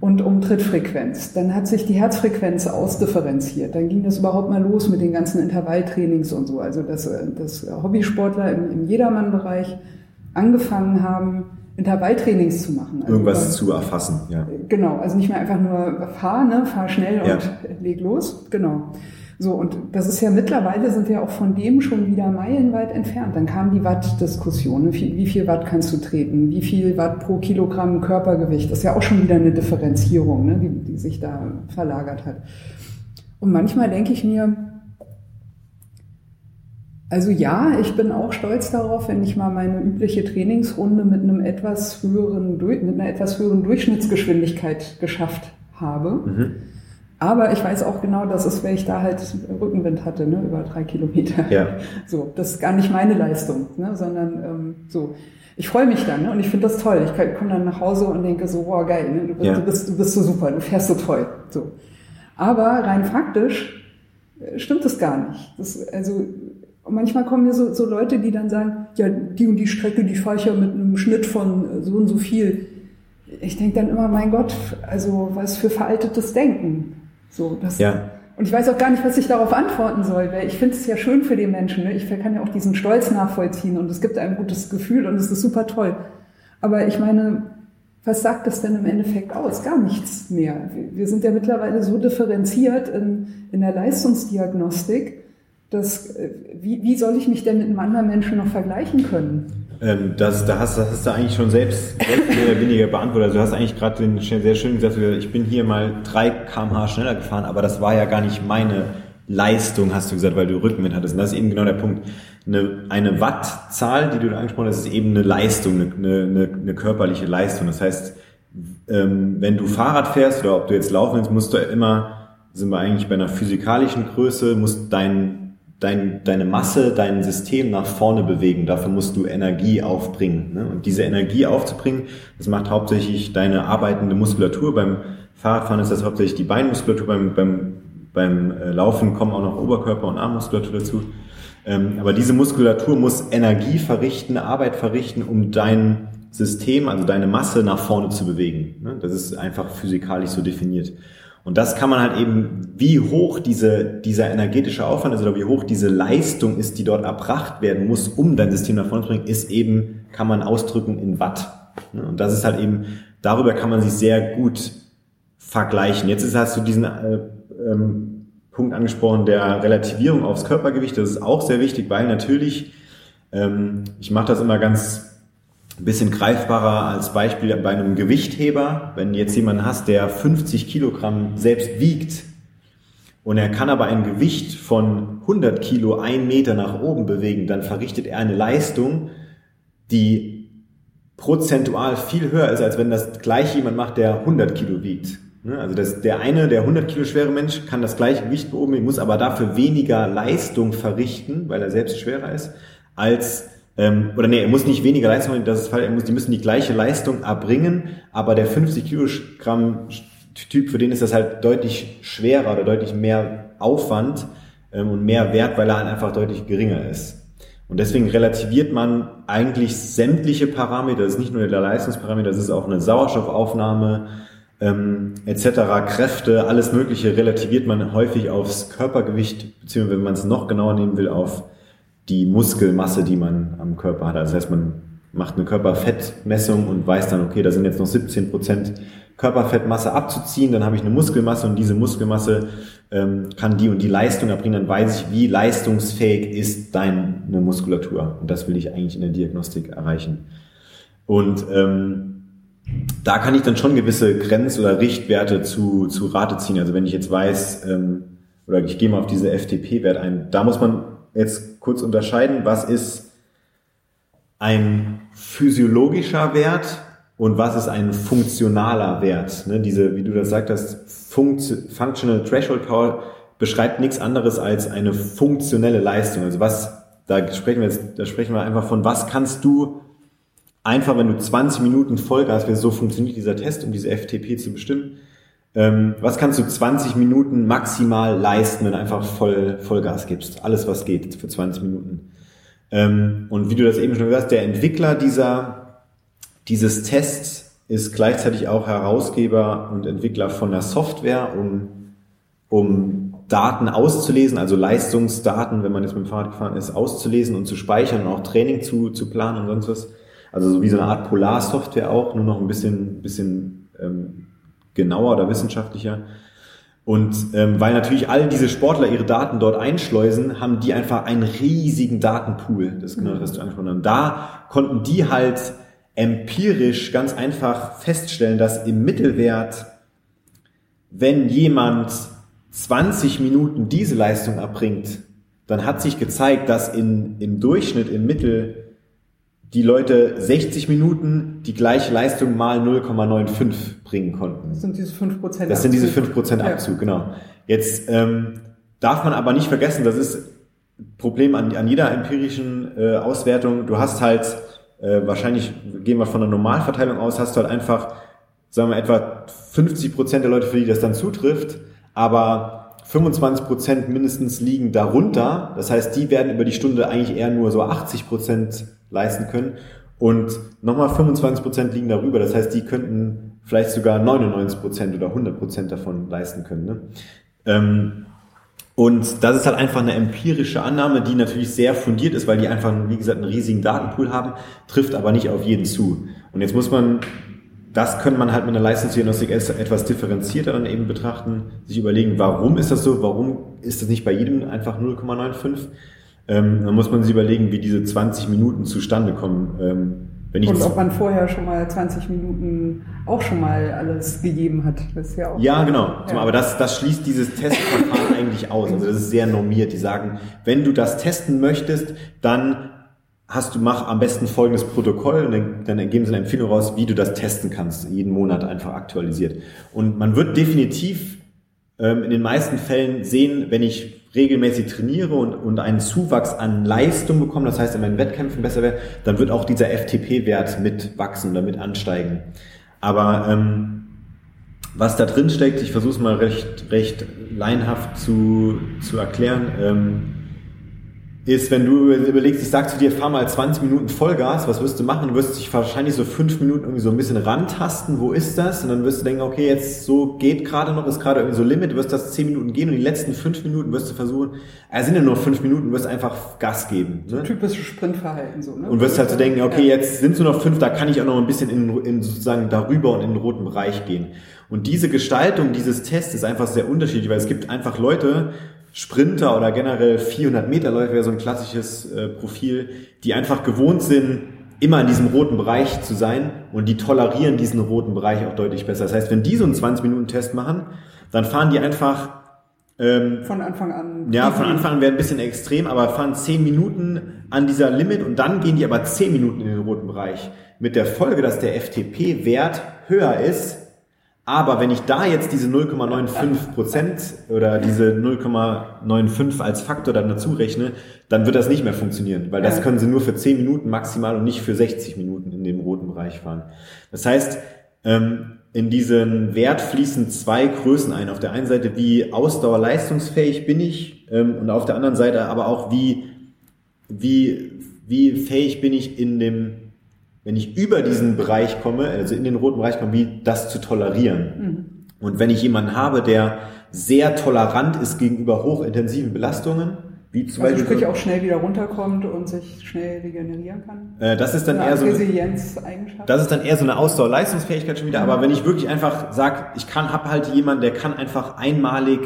und um Trittfrequenz. Dann hat sich die Herzfrequenz ausdifferenziert. Dann ging das überhaupt mal los mit den ganzen Intervalltrainings und so. Also dass, äh, dass Hobbysportler im, im Jedermann-Bereich angefangen haben, Intervalltrainings zu machen. Also irgendwas über- zu erfassen, ja. Genau, also nicht mehr einfach nur fahr, ne, fahr schnell Ja. und leg los. Genau. So, und das ist ja mittlerweile sind wir auch von dem schon wieder meilenweit entfernt. Dann kam die Watt-Diskussion. Wie, viel Watt kannst du treten? Wie viel Watt pro Kilogramm Körpergewicht? Das ist ja auch schon wieder eine Differenzierung, ne, die, die sich da verlagert hat. Und manchmal denke ich mir, also ja, ich bin auch stolz darauf, wenn ich mal meine übliche Trainingsrunde mit einem etwas höheren, mit einer etwas höheren Durchschnittsgeschwindigkeit geschafft habe. Mhm. Aber ich weiß auch genau, dass es, weil ich da halt Rückenwind hatte, ne, über drei Kilometer. Ja. So, das ist gar nicht meine Leistung, ne, sondern ähm, so. Ich freue mich dann ne, und ich finde das toll. Ich komme dann nach Hause und denke so, wow, geil, ne, du, bist, Ja. du, bist, du bist so super, du fährst so toll. So. Aber rein faktisch äh, stimmt es gar nicht. Das, also manchmal kommen mir so, so Leute, die dann sagen, ja, die und die Strecke, die fahre ich ja mit einem Schnitt von äh, so und so viel. Ich denke dann immer, mein Gott, also was für veraltetes Denken. So, das, Ja. Und ich weiß auch gar nicht, was ich darauf antworten soll, weil ich finde es ja schön für den Menschen. Ne? Ich kann ja auch diesen Stolz nachvollziehen und es gibt ein gutes Gefühl und es ist super toll. Aber ich meine, was sagt das denn im Endeffekt aus? Gar nichts mehr. Wir- Wir sind ja mittlerweile so differenziert in, in der Leistungsdiagnostik, dass äh, wie, wie soll ich mich denn mit einem anderen Menschen noch vergleichen können? Ähm, das, da hast, das hast du eigentlich schon selbst, selbst mehr oder weniger beantwortet. Also du hast eigentlich gerade den sehr schön gesagt, ich bin hier mal 3 kmh schneller gefahren, aber das war ja gar nicht meine Leistung, hast du gesagt, weil du Rückenwind hattest. Und das ist eben genau der Punkt. Eine, eine Wattzahl, die du da angesprochen hast, ist eben eine Leistung, eine, eine, eine körperliche Leistung. Das heißt, ähm, wenn du Fahrrad fährst oder ob du jetzt laufen willst, musst du immer, sind wir eigentlich bei einer physikalischen Größe, musst dein dein, deine Masse, dein System nach vorne bewegen. Dafür musst du Energie aufbringen. Ne? Und diese Energie aufzubringen, das macht hauptsächlich deine arbeitende Muskulatur. Beim Fahrradfahren ist das hauptsächlich die Beinmuskulatur. Beim, beim, beim äh, Laufen kommen auch noch Oberkörper- und Armmuskulatur dazu. Ähm, aber diese Muskulatur muss Energie verrichten, Arbeit verrichten, um dein System, also deine Masse nach vorne zu bewegen. Ne? Das ist einfach physikalisch so definiert. Und das kann man halt eben, wie hoch diese, dieser energetische Aufwand ist oder wie hoch diese Leistung ist, die dort erbracht werden muss, um dein System nach vorne zu bringen, ist eben, kann man ausdrücken in Watt. Ne? Und das ist halt eben, darüber kann man sich sehr gut vergleichen. Jetzt ist, hast du diesen äh, ähm, Punkt angesprochen der Relativierung aufs Körpergewicht. Das ist auch sehr wichtig, weil natürlich, ähm, ich mache das immer ganz ein bisschen greifbarer als Beispiel bei einem Gewichtheber. Wenn jetzt jemanden hast, der 50 Kilogramm selbst wiegt und er kann aber ein Gewicht von 100 Kilo ein Meter nach oben bewegen, dann verrichtet er eine Leistung, die prozentual viel höher ist, als wenn das gleich jemand macht, der 100 Kilo wiegt. Ne, also das, der eine, der 100 Kilo schwere Mensch, kann das gleiche Gewicht beobachten, muss aber dafür weniger Leistung verrichten, weil er selbst schwerer ist, als ähm, oder nee, er muss nicht weniger Leistung, das ist falsch, er muss, die müssen die gleiche Leistung erbringen, aber der 50 Kilogramm Typ, für den ist das halt deutlich schwerer oder deutlich mehr Aufwand ähm, und mehr Wert, weil er halt einfach deutlich geringer ist. Und deswegen relativiert man eigentlich sämtliche Parameter, das ist nicht nur der Leistungsparameter, das ist auch eine Sauerstoffaufnahme, ähm, etc., Kräfte, alles Mögliche relativiert man häufig aufs Körpergewicht, beziehungsweise wenn man es noch genauer nehmen will, auf die Muskelmasse, die man am Körper hat. Also das heißt, man macht eine Körperfettmessung und weiß dann, okay, da sind jetzt noch 17 Prozent Körperfettmasse abzuziehen, dann habe ich eine Muskelmasse und diese Muskelmasse ähm, kann die und die Leistung erbringen, dann weiß ich, wie leistungsfähig ist deine Muskulatur. Und das will ich eigentlich in der Diagnostik erreichen. Und ähm, da kann ich dann schon gewisse Grenz- oder Richtwerte zu, zu Rate ziehen. Also wenn ich jetzt weiß, ähm, oder ich gehe mal auf diese FTP-Wert ein, da muss man jetzt kurz unterscheiden, was ist ein physiologischer Wert und was ist ein funktionaler Wert. Ne, diese, wie du das sagtest, Functional Threshold Power beschreibt nichts anderes als eine funktionelle Leistung. Also was, da sprechen wir jetzt, da sprechen wir einfach von, was kannst du einfach, wenn du 20 Minuten Vollgas, so funktioniert dieser Test, um diese FTP zu bestimmen, ähm, was kannst du 20 Minuten maximal leisten, wenn du einfach voll Vollgas gibst? Alles, was geht für 20 Minuten. Ähm, und wie du das eben schon gesagt hast, der Entwickler dieser, dieses Tests ist gleichzeitig auch Herausgeber und Entwickler von der Software, um, um Daten auszulesen, also Leistungsdaten, wenn man jetzt mit dem Fahrrad gefahren ist, auszulesen und zu speichern und auch Training zu, zu planen und sonst was. Also so wie so eine Art Polarsoftware auch, nur noch ein bisschen, bisschen ähm, genauer oder wissenschaftlicher. Und ähm, weil natürlich all diese Sportler ihre Daten dort einschleusen, haben die einfach einen riesigen Datenpool. Das ist genau das, was du angesprochen hast. Und da konnten die halt empirisch ganz einfach feststellen, dass im Mittelwert, wenn jemand 20 Minuten diese Leistung erbringt, dann hat sich gezeigt, dass in, im Durchschnitt, im Mittel die Leute 60 Minuten die gleiche Leistung mal 0,95 bringen konnten. Das sind diese 5% Abzug. Das sind diese 5% Abzug, ja. genau. Jetzt ähm, darf man aber nicht vergessen, das ist Problem an, an jeder empirischen äh, Auswertung. Du hast halt, äh, wahrscheinlich gehen wir von einer Normalverteilung aus, hast du halt einfach, sagen wir etwa 50% der Leute, für die das dann zutrifft, aber 25 Prozent mindestens liegen darunter. Das heißt, die werden über die Stunde eigentlich eher nur so 80 Prozent leisten können. Und nochmal 25 Prozent liegen darüber. Das heißt, die könnten vielleicht sogar 99 Prozent oder 100 Prozent davon leisten können. Ne? Ähm, und das ist halt einfach eine empirische Annahme, die natürlich sehr fundiert ist, weil die einfach, wie gesagt, einen riesigen Datenpool haben, trifft aber nicht auf jeden zu. Und jetzt muss man das könnte man halt mit einer Leistungsdiagnostik etwas differenzierter dann eben betrachten, sich überlegen, warum ist das so, warum ist das nicht bei jedem einfach 0,95? Ähm, dann muss man sich überlegen, wie diese 20 Minuten zustande kommen. Ähm, wenn ich und ob man vorher schon mal 20 Minuten auch schon mal alles gegeben hat. Das ist ja auch. Ja, genau. Ja. Aber das, das schließt dieses Testverfahren eigentlich aus. Also das ist sehr normiert. Die sagen, wenn du das testen möchtest, dann hast du, mach am besten folgendes Protokoll und dann, dann geben sie eine Empfehlung raus, wie du das testen kannst, jeden Monat einfach aktualisiert. Und man wird definitiv ähm, in den meisten Fällen sehen, wenn ich regelmäßig trainiere und, und einen Zuwachs an Leistung bekomme, das heißt in meinen Wettkämpfen besser werde, dann wird auch dieser FTP-Wert mit wachsen oder mit ansteigen. Aber ähm, was da drin steckt, ich versuche es mal recht, recht leinhaft zu, zu erklären. Ähm, ist, wenn du überlegst, ich sag zu dir, fahr mal 20 Minuten Vollgas, was wirst du machen? Du wirst dich wahrscheinlich so fünf Minuten irgendwie so ein bisschen rantasten, wo ist das? Und dann wirst du denken, okay, jetzt so geht gerade noch, ist gerade irgendwie so Limit, du wirst das 10 Minuten gehen und die letzten fünf Minuten wirst du versuchen, es sind ja nur fünf Minuten, du wirst einfach Gas geben. Ne? Typisches Sprintverhalten so, ne? Und wirst halt so denken, okay, jetzt sind es nur noch fünf, da kann ich auch noch ein bisschen in, in sozusagen darüber und in den roten Bereich gehen. Und diese Gestaltung dieses Tests ist einfach sehr unterschiedlich, weil es gibt einfach Leute, Sprinter oder generell 400 Meter Läufer wäre so ein klassisches äh, Profil, die einfach gewohnt sind, immer in diesem roten Bereich zu sein und die tolerieren diesen roten Bereich auch deutlich besser. Das heißt, wenn die so einen 20-Minuten-Test machen, dann fahren die einfach ähm, von Anfang an. Ja, von Anfang an wäre ein bisschen extrem, aber fahren 10 Minuten an dieser Limit und dann gehen die aber 10 Minuten in den roten Bereich. Mit der Folge, dass der FTP-Wert höher ist aber wenn ich da jetzt diese 0,95 Prozent oder diese 0,95 als Faktor dann dazu rechne, dann wird das nicht mehr funktionieren, weil das können sie nur für 10 Minuten maximal und nicht für 60 Minuten in dem roten Bereich fahren. Das heißt, ähm, in diesen Wert fließen zwei Größen ein. Auf der einen Seite, wie ausdauerleistungsfähig bin ich ähm, und auf der anderen Seite aber auch, wie, wie, wie fähig bin ich in dem wenn ich über diesen Bereich komme, also in den roten Bereich komme, wie das zu tolerieren. Mhm. Und wenn ich jemanden habe, der sehr tolerant ist gegenüber hochintensiven Belastungen, wie zum also Beispiel. Sprich auch schnell wieder runterkommt und sich schnell regenerieren kann. Äh, das ist dann eine eher so. Resilienzeigenschaft. Das ist dann eher so eine Ausdauer-Leistungsfähigkeit schon wieder. Mhm. Aber wenn ich wirklich einfach sage, ich kann, hab halt jemanden, der kann einfach einmalig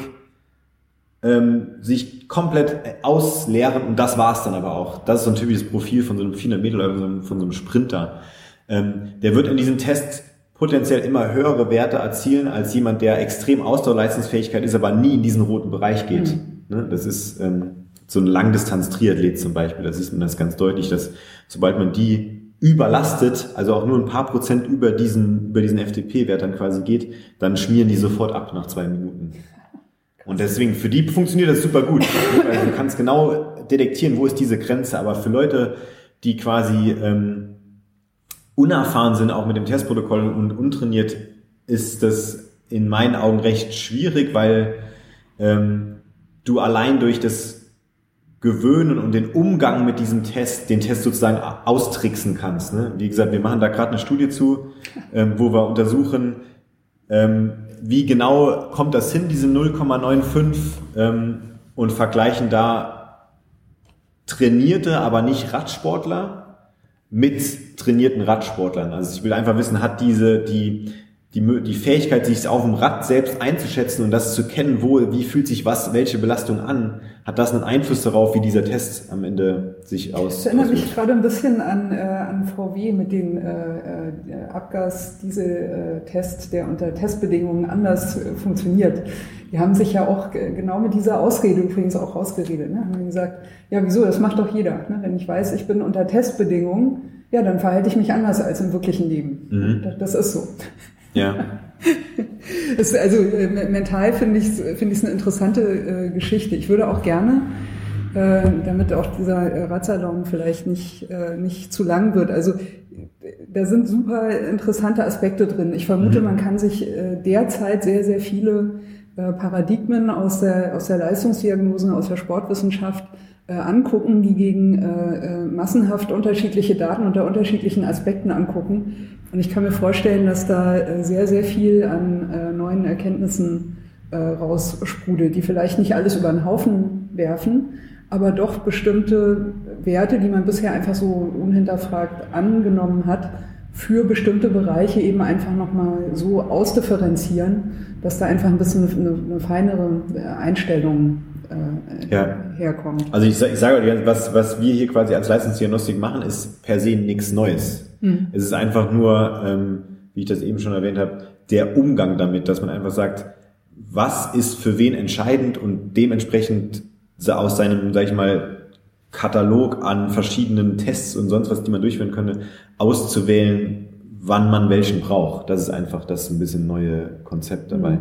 ähm, sich komplett ausleeren und das war's dann aber auch. Das ist so ein typisches Profil von so einem 400 Meter oder von so einem Sprinter. Ähm, der wird in diesem Test potenziell immer höhere Werte erzielen als jemand, der extrem Ausdauerleistungsfähigkeit ist, aber nie in diesen roten Bereich geht. Mhm. Ne? Das ist ähm, so ein Langdistanz-Triathlet zum Beispiel. Da sieht man das ganz deutlich, dass sobald man die überlastet, also auch nur ein paar Prozent über diesen, über diesen FTP-Wert dann quasi geht, dann schmieren die sofort ab nach zwei Minuten. Und deswegen, für die funktioniert das super gut. Also du kannst genau detektieren, wo ist diese Grenze. Aber für Leute, die quasi ähm, unerfahren sind, auch mit dem Testprotokoll und untrainiert, ist das in meinen Augen recht schwierig, weil ähm, du allein durch das Gewöhnen und den Umgang mit diesem Test, den Test sozusagen austricksen kannst. Ne? Wie gesagt, wir machen da gerade eine Studie zu, ähm, wo wir untersuchen, ähm, wie genau kommt das hin, diese 0,95 ähm, und vergleichen da trainierte, aber nicht Radsportler mit trainierten Radsportlern. Also ich will einfach wissen, hat diese die die, die Fähigkeit, sich auf dem Rad selbst einzuschätzen und das zu kennen, wo, wie fühlt sich was, welche Belastung an, hat das einen Einfluss darauf, wie dieser Test am Ende sich aus. Das erinnert mich gerade ein bisschen an, äh, an VW mit dem äh, äh, Abgas-Diesel-Test, der unter Testbedingungen anders äh, funktioniert. Die haben sich ja auch genau mit dieser Ausrede übrigens auch ausgeredet. Ne? Haben gesagt, ja wieso, das macht doch jeder. Ne? Wenn ich weiß, ich bin unter Testbedingungen, ja, dann verhalte ich mich anders als im wirklichen Leben. Mhm. Das, das ist so. Ja. Das, also äh, mental finde ich es find eine interessante äh, Geschichte. Ich würde auch gerne, äh, damit auch dieser äh, Radsalon vielleicht nicht, äh, nicht zu lang wird, also da sind super interessante Aspekte drin. Ich vermute, mhm. man kann sich äh, derzeit sehr, sehr viele äh, Paradigmen aus der, aus der Leistungsdiagnose, aus der Sportwissenschaft angucken, die gegen massenhaft unterschiedliche Daten unter unterschiedlichen Aspekten angucken. Und ich kann mir vorstellen, dass da äh, sehr, sehr viel an äh, neuen Erkenntnissen äh, raussprudelt, die vielleicht nicht alles über den Haufen werfen, aber doch bestimmte Werte, die man bisher einfach so unhinterfragt angenommen hat, für bestimmte Bereiche eben einfach nochmal so ausdifferenzieren, dass da einfach ein bisschen eine, eine feinere Einstellung äh, ja. herkommt. Also ich, ich sage, was, was wir hier quasi als Leistungsdiagnostik machen, ist per se nichts Neues. Mhm. Es ist einfach nur, ähm, wie ich das eben schon erwähnt habe, der Umgang damit, dass man einfach sagt, was ist für wen entscheidend und dementsprechend aus seinem, sag ich mal, Katalog an verschiedenen Tests und sonst was, die man durchführen könnte, auszuwählen, wann man welchen braucht. Das ist einfach das ein bisschen neue Konzept dabei. Mhm.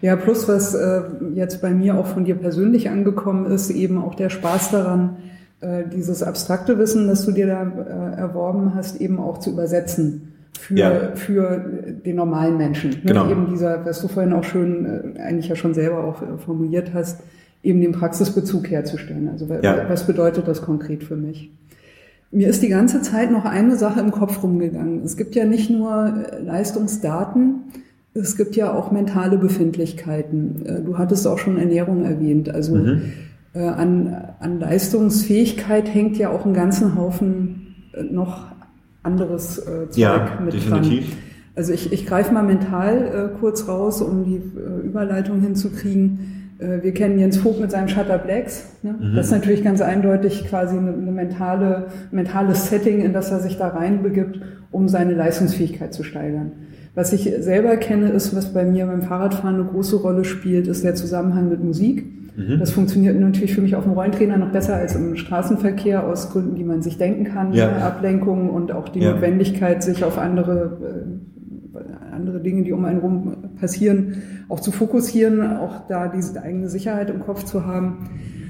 Ja, plus was äh, jetzt bei mir auch von dir persönlich angekommen ist, eben auch der Spaß daran, äh, dieses abstrakte Wissen, das du dir da äh, erworben hast, eben auch zu übersetzen für, ja. für den normalen Menschen. Ne? Genau. Eben dieser, was du vorhin auch schön, äh, eigentlich ja schon selber auch äh, formuliert hast, eben den Praxisbezug herzustellen. Also ja. was bedeutet das konkret für mich? Mir ist die ganze Zeit noch eine Sache im Kopf rumgegangen. Es gibt ja nicht nur äh, Leistungsdaten, es gibt ja auch mentale Befindlichkeiten. Äh, du hattest auch schon Ernährung erwähnt. Also mhm. Äh, an, an Leistungsfähigkeit hängt ja auch einen ganzen Haufen noch anderes äh, Zeug ja, mit definitiv. dran. Also ich, ich greife mal mental äh, kurz raus, um die äh, Überleitung hinzukriegen. Äh, wir kennen Jens Vogt mit seinem Shutter Blacks. Ne? Mhm. Das ist natürlich ganz eindeutig quasi eine, eine mentale, mentales Setting, in das er sich da reinbegibt, um seine Leistungsfähigkeit zu steigern. Was ich selber kenne, ist, was bei mir beim Fahrradfahren eine große Rolle spielt, ist der Zusammenhang mit Musik. Mhm. Das funktioniert natürlich für mich auf dem Rollentrainer noch besser als im Straßenverkehr aus Gründen, die man sich denken kann. Ja. Ablenkung und auch die ja. Notwendigkeit, sich auf andere, äh, andere Dinge, die um einen rum passieren, auch zu fokussieren, auch da diese eigene Sicherheit im Kopf zu haben.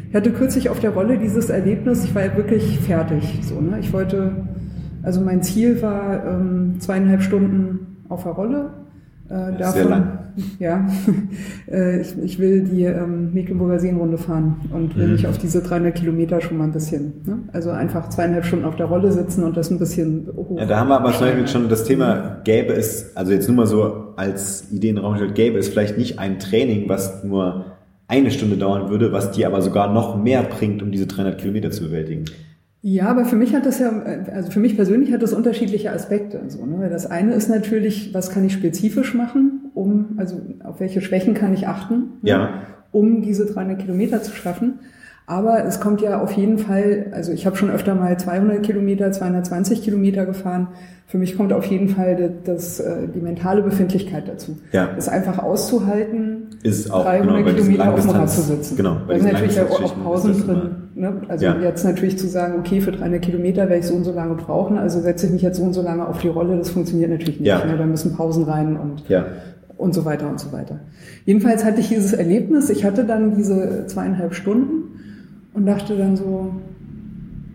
Ich hatte kürzlich auf der Rolle dieses Erlebnis, ich war ja wirklich fertig. So, ne? Ich wollte, also mein Ziel war ähm, zweieinhalb Stunden auf der Rolle. Äh, davon, Sehr lang. Ja, äh, ich, ich will die ähm, Mecklenburger Seenrunde fahren und will mhm. mich auf diese 300 Kilometer schon mal ein bisschen, ne? also einfach zweieinhalb Stunden auf der Rolle sitzen und das ein bisschen hoch. Ja, da haben wir aber zum Beispiel schon das Thema, gäbe es, also jetzt nur mal so als Idee in den Raum gestellt, gäbe es vielleicht nicht ein Training, was nur eine Stunde dauern würde, was dir aber sogar noch mehr bringt, um diese 300 Kilometer zu bewältigen. Ja, aber für mich hat das ja, also für mich persönlich hat das unterschiedliche Aspekte. So, ne? Das eine ist natürlich, was kann ich spezifisch machen, um, also auf welche Schwächen kann ich achten, ne? ja. um diese 300 Kilometer zu schaffen. Aber es kommt ja auf jeden Fall, also ich habe schon öfter mal 200 Kilometer, 220 Kilometer gefahren. Für mich kommt auf jeden Fall das, das äh, die mentale Befindlichkeit dazu. Ja. Es einfach auszuhalten, ist auch, 300 genau, Kilometer auf dem Rad zu sitzen. Genau. Da sind natürlich auch, auch Pausen drin. Ne? Also ja. jetzt natürlich zu sagen, okay, für 300 Kilometer werde ich so und so lange brauchen, also setze ich mich jetzt so und so lange auf die Rolle, das funktioniert natürlich nicht. Ja. Ne? Da müssen Pausen rein und ja und so weiter und so weiter. Jedenfalls hatte ich dieses Erlebnis, ich hatte dann diese zweieinhalb Stunden und dachte dann so,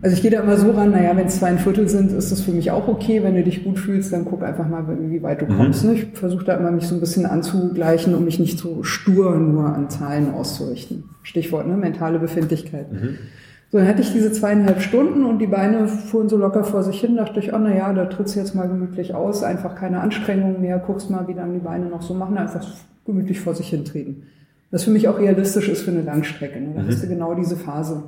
also ich gehe da immer so ran, naja, wenn es zwei ein Viertel sind, ist das für mich auch okay. Wenn du dich gut fühlst, dann guck einfach mal, wie weit du mhm. kommst. Ne? Ich versuche da immer mich so ein bisschen anzugleichen, um mich nicht so stur nur an Zahlen auszurichten. Stichwort, ne? mentale Befindlichkeit. Mhm. So, dann hatte ich diese zweieinhalb Stunden und die Beine fuhren so locker vor sich hin, dachte ich, oh na ja, da trittst du jetzt mal gemütlich aus, einfach keine Anstrengung mehr, guckst mal, wie dann die Beine noch so machen, einfach gemütlich vor sich hin treten. Was für mich auch realistisch ist für eine Langstrecke. Ne? Da mhm. hast du genau diese Phase.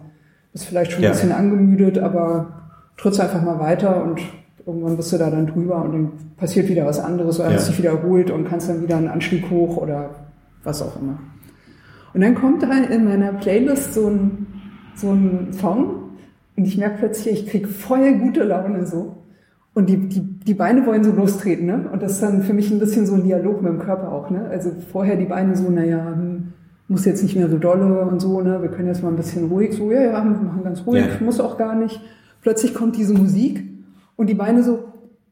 Bist vielleicht schon ein bisschen angemüdet, aber trittst einfach mal weiter und irgendwann bist du da dann drüber und dann passiert wieder was anderes oder ja. hast dich wieder erholt und kannst dann wieder einen Anstieg hoch oder was auch immer. Und dann kommt da in meiner Playlist so ein, so ein Song und ich merke plötzlich, ich krieg voll gute Laune so. Und die, die, die Beine wollen so lostreten, ne? Und das ist dann für mich ein bisschen so ein Dialog mit dem Körper auch, ne? Also vorher die Beine so, naja, hm, muss jetzt nicht mehr so dolle und so, ne? Wir können jetzt mal ein bisschen ruhig, so, ja, ja, wir machen ganz ruhig, ja. muss auch gar nicht. Plötzlich kommt diese Musik und die Beine so,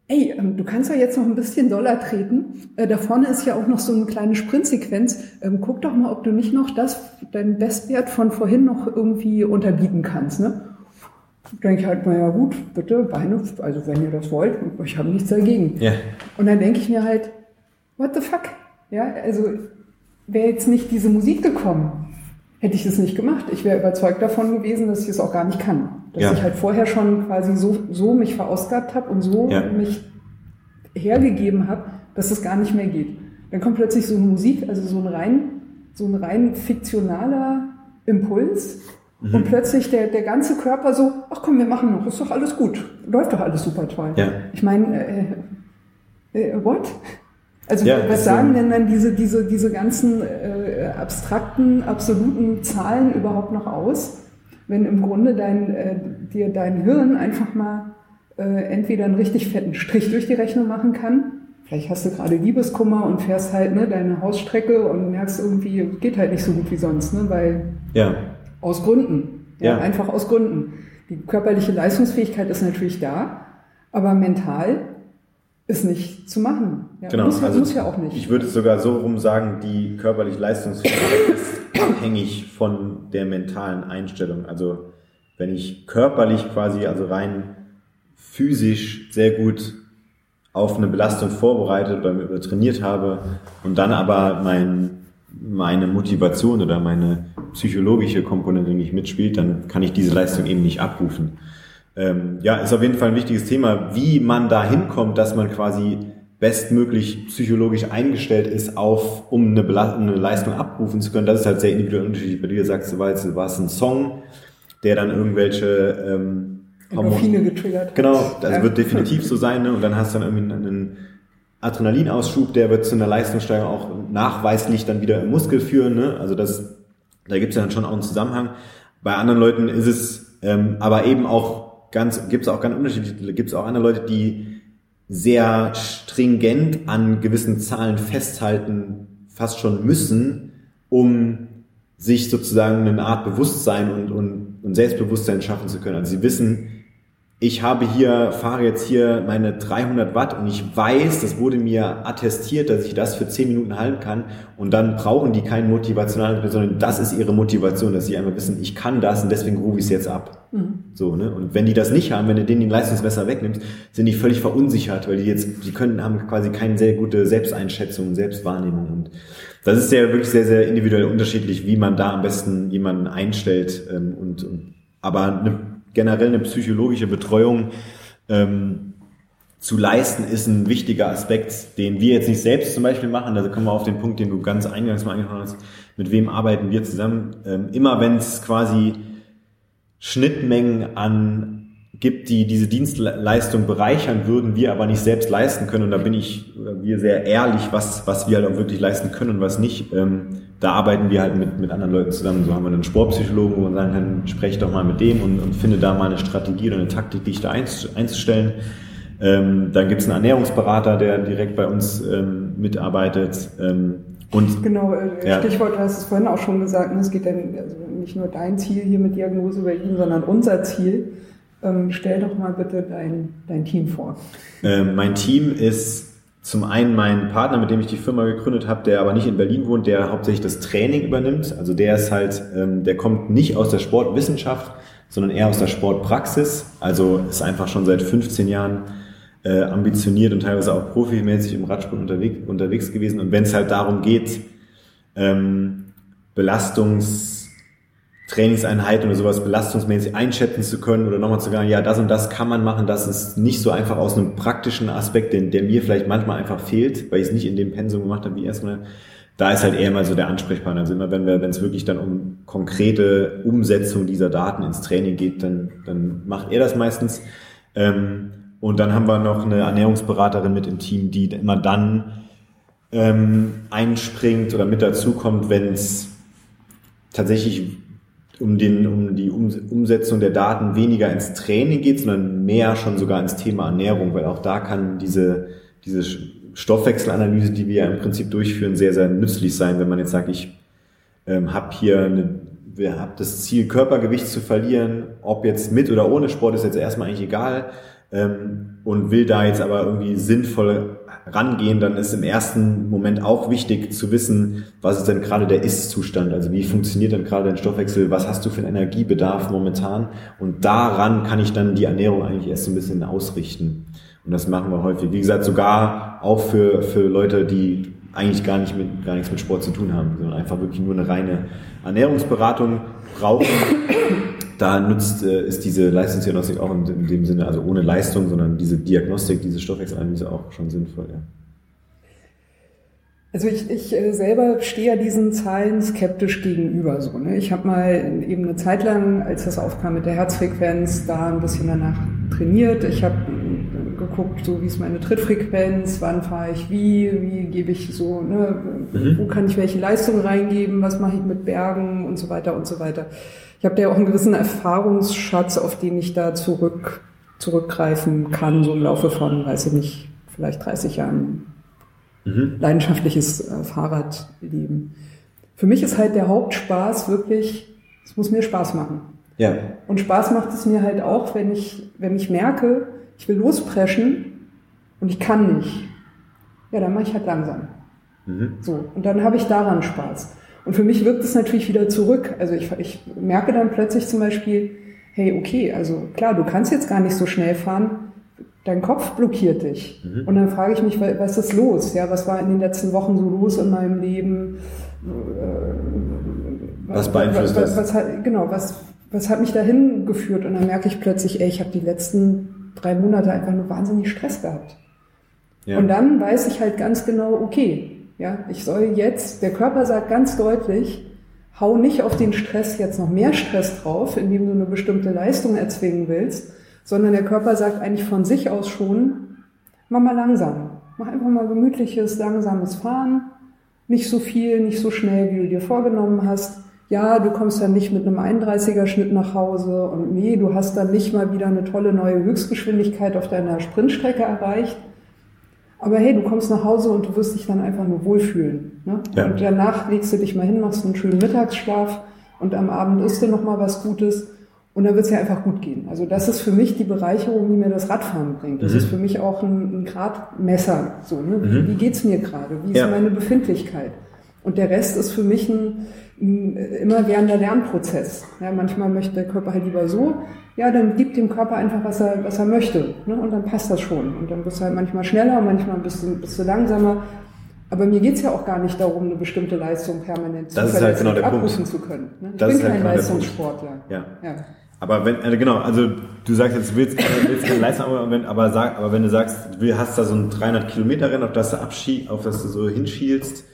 ey, ähm, du kannst ja jetzt noch ein bisschen doller treten. Äh, da vorne ist ja auch noch so eine kleine Sprintsequenz. Ähm, guck doch mal, ob du nicht noch das, deinen Bestwert von vorhin noch irgendwie unterbieten kannst, ne? denke ich halt, naja gut, bitte, Beine, also wenn ihr das wollt, ich habe nichts dagegen. Ja. Und dann denke ich mir halt, what the fuck? Ja, also wäre jetzt nicht diese Musik gekommen, hätte ich es nicht gemacht. Ich wäre überzeugt davon gewesen, dass ich es auch gar nicht kann. Dass ja. ich halt vorher schon quasi so, so mich verausgabt habe und so ja. mich hergegeben habe, dass es gar nicht mehr geht. Dann kommt plötzlich so eine Musik, also so ein rein, so ein rein fiktionaler Impuls, Mhm. Und plötzlich der, der ganze Körper so, ach komm, wir machen noch, ist doch alles gut, läuft doch alles super toll. Ja. Ich meine, äh, äh, what? Also ja, was sagen denn dann diese, diese, diese ganzen äh, abstrakten, absoluten Zahlen überhaupt noch aus, wenn im Grunde dein, äh, dir dein Hirn einfach mal äh, entweder einen richtig fetten Strich durch die Rechnung machen kann, vielleicht hast du gerade Liebeskummer und fährst halt ne, deine Hausstrecke und merkst irgendwie, geht halt nicht so gut wie sonst, ne, weil ja. Aus Gründen. Ja. Einfach aus Gründen. Die körperliche Leistungsfähigkeit ist natürlich da, aber mental ist nicht zu machen. Ja, genau. Muss, also muss ja auch nicht. Ich würde sogar so rum sagen, die körperliche Leistungsfähigkeit ist abhängig von der mentalen Einstellung. Also wenn ich körperlich quasi, also rein physisch sehr gut auf eine Belastung vorbereitet oder trainiert habe und dann aber mein meine Motivation oder meine psychologische Komponente nicht mitspielt, dann kann ich diese Leistung eben nicht abrufen. Ähm, ja, ist auf jeden Fall ein wichtiges Thema, wie man da hinkommt, dass man quasi bestmöglich psychologisch eingestellt ist, auf, um eine, eine, Leistung abrufen zu können. Das ist halt sehr individuell unterschiedlich. Bei dir sagst du, war es, war es ein Song, der dann irgendwelche ähm, Endorphine getriggert Genau, das ja. wird definitiv so sein. Ne? Und dann hast du dann irgendwie einen Adrenalinausschub, der wird zu einer Leistungssteigerung auch nachweislich dann wieder im Muskel führen. Ne? Also das, da gibt es ja dann schon auch einen Zusammenhang. Bei anderen Leuten ist es ähm, aber eben auch ganz, gibt es auch ganz unterschiedliche, gibt es auch andere Leute, die sehr stringent an gewissen Zahlen festhalten, fast schon müssen, um sich sozusagen eine Art Bewusstsein und, und, und Selbstbewusstsein schaffen zu können. Also sie wissen, ich habe hier, fahre jetzt hier meine 300 Watt und ich weiß, das wurde mir attestiert, dass ich das für 10 Minuten halten kann und dann brauchen die keinen motivationalen, sondern das ist ihre Motivation, dass sie einfach wissen, ich kann das und deswegen rufe ich es jetzt ab. Mhm. So, ne? Und wenn die das nicht haben, wenn du denen den Leistungsmesser wegnimmst, sind die völlig verunsichert, weil die jetzt, die können, haben quasi keine sehr gute Selbsteinschätzung, Selbstwahrnehmung und das ist ja wirklich sehr, sehr individuell unterschiedlich, wie man da am besten jemanden einstellt ähm, und, und aber eine generell eine psychologische Betreuung ähm, zu leisten, ist ein wichtiger Aspekt, den wir jetzt nicht selbst zum Beispiel machen. Da kommen wir auf den Punkt, den du ganz eingangs mal angesprochen hast. Mit wem arbeiten wir zusammen? Ähm, immer wenn es quasi Schnittmengen an gibt, die diese Dienstleistung bereichern würden, wir aber nicht selbst leisten können. Und da bin ich, wir sehr ehrlich, was, was wir halt auch wirklich leisten können und was nicht. Ähm, da arbeiten wir halt mit, mit anderen Leuten zusammen. So haben wir einen Sportpsychologen, wo wir sagen können, spreche doch mal mit dem und, und finde da mal eine Strategie oder eine Taktik, dich da einzustellen. Ähm, dann gibt es einen Ernährungsberater, der direkt bei uns ähm, mitarbeitet. Und, genau, äh, ja. Stichwort, du hast es vorhin auch schon gesagt, ne, es geht dann also nicht nur dein Ziel hier mit Diagnose Berlin, sondern unser Ziel ähm, stell doch mal bitte dein, dein Team vor. Ähm, mein Team ist zum einen mein Partner, mit dem ich die Firma gegründet habe, der aber nicht in Berlin wohnt, der hauptsächlich das Training übernimmt. Also der ist halt, ähm, der kommt nicht aus der Sportwissenschaft, sondern eher aus der Sportpraxis. Also ist einfach schon seit 15 Jahren äh, ambitioniert und teilweise auch profimäßig im Radsport unterwegs, unterwegs gewesen. Und wenn es halt darum geht, ähm, Belastungs Trainingseinheit oder sowas belastungsmäßig einschätzen zu können oder nochmal zu sagen, ja, das und das kann man machen, das ist nicht so einfach aus einem praktischen Aspekt, den, der mir vielleicht manchmal einfach fehlt, weil ich es nicht in dem Pensum gemacht habe wie erstmal. Da ist halt eher mal so der Ansprechpartner. Also immer wenn wir, wenn es wirklich dann um konkrete Umsetzung dieser Daten ins Training geht, dann, dann macht er das meistens. Ähm, und dann haben wir noch eine Ernährungsberaterin mit im Team, die immer dann ähm, einspringt oder mit dazukommt, wenn es tatsächlich um, den, um die Umsetzung der Daten weniger ins Training geht, sondern mehr schon sogar ins Thema Ernährung, weil auch da kann diese, diese Stoffwechselanalyse, die wir ja im Prinzip durchführen, sehr, sehr nützlich sein, wenn man jetzt sagt, ich ähm, habe hier eine, wir hab das Ziel, Körpergewicht zu verlieren, ob jetzt mit oder ohne Sport, ist jetzt erstmal eigentlich egal ähm, und will da jetzt aber irgendwie sinnvoll rangehen, dann ist im ersten Moment auch wichtig zu wissen, was ist denn gerade der Ist-Zustand, also wie funktioniert denn gerade dein Stoffwechsel, was hast du für einen Energiebedarf momentan und daran kann ich dann die Ernährung eigentlich erst ein bisschen ausrichten. Und das machen wir häufig. Wie gesagt, sogar auch für, für Leute, die eigentlich gar nicht mit, gar nichts mit Sport zu tun haben, sondern einfach wirklich nur eine reine Ernährungsberatung brauchen da nutzt, äh, ist diese Leistungsdiagnostik auch in, in, dem Sinne, also ohne Leistung, sondern diese Diagnostik, diese Stoffwechselanalyse auch schon sinnvoll. Ja. Also ich, ich äh, selber stehe ja diesen Zahlen skeptisch gegenüber. So, ne? Ich habe mal eben eine Zeit lang, als das aufkam mit der Herzfrequenz, da ein bisschen danach trainiert. Ich habe äh, geguckt, so wie ist meine Trittfrequenz, wann fahre ich wie, wie gebe ich so, ne, mhm. wo kann ich welche Leistung reingeben, was mache ich mit Bergen und so weiter und so weiter ich habe da ja auch einen gewissen Erfahrungsschatz, auf den ich da zurück, zurückgreifen kann, so im Laufe von, weiß ich nicht, vielleicht 30 Jahren mhm. leidenschaftliches äh, Fahrradleben. Für mich ist halt der Hauptspaß wirklich, es muss mir Spaß machen. Ja. Und Spaß macht es mir halt auch, wenn ich, wenn ich merke, ich will lospreschen und ich kann nicht. Ja, dann mache ich halt langsam. Mhm. So. Und dann habe ich daran Spaß. Und für mich wirkt es natürlich wieder zurück. Also ich, ich merke dann plötzlich zum Beispiel, hey, okay, also klar, du kannst jetzt gar nicht so schnell fahren, dein Kopf blockiert dich. Mhm. Und dann frage ich mich, was ist los? Ja, was war in den letzten Wochen so los in meinem Leben? was beeinflusst was, was, was, Genau, was, was hat mich dahin geführt? Und dann merke ich plötzlich, ey, ich habe die letzten drei Monate einfach nur wahnsinnig Stress gehabt. Ja. Und dann weiß ich halt ganz genau, okay, ja, ich soll jetzt, der Körper sagt ganz deutlich, hau nicht auf den Stress jetzt noch mehr Stress drauf, indem du eine bestimmte Leistung erzwingen willst, sondern der Körper sagt eigentlich von sich aus schon, mach mal langsam. Mach einfach mal gemütliches, langsames Fahren. Nicht so viel, nicht so schnell, wie du dir vorgenommen hast. Ja, du kommst dann nicht mit einem 31er Schnitt nach Hause und nee, du hast dann nicht mal wieder eine tolle neue Höchstgeschwindigkeit auf deiner Sprintstrecke erreicht. Aber hey, du kommst nach Hause und du wirst dich dann einfach nur wohlfühlen. Ne? Ja. Und danach legst du dich mal hin, machst einen schönen Mittagsschlaf und am Abend isst du noch mal was Gutes und dann wird es ja einfach gut gehen. Also das ist für mich die Bereicherung, die mir das Radfahren bringt. Das mhm. ist für mich auch ein, ein Gradmesser. So, ne? Mhm. Wie, wie geht's mir gerade? Wie ist ja. meine Befindlichkeit? Und der Rest ist für mich ein, ein immerwährender Lernprozess. Ja, manchmal möchte der Körper halt lieber so. Ja, dann gibt dem Körper einfach, was er, was er möchte. Ne? Und dann passt das schon. Und dann bist du halt manchmal schneller, manchmal ein bisschen, bist du langsamer. Aber mir geht's ja auch gar nicht darum, eine bestimmte Leistung permanent das zu, halt genau abrufen Punkt. zu können. Ne? Ich das bin kein halt genau Leistungssportler. Ja. ja. Aber wenn, also genau, also du sagst jetzt, du willst, willst keine Leistung, aber wenn, aber, sag, aber wenn du sagst, du hast da so ein 300 Kilometer Rennen, auf das du auf das du so hinschielst,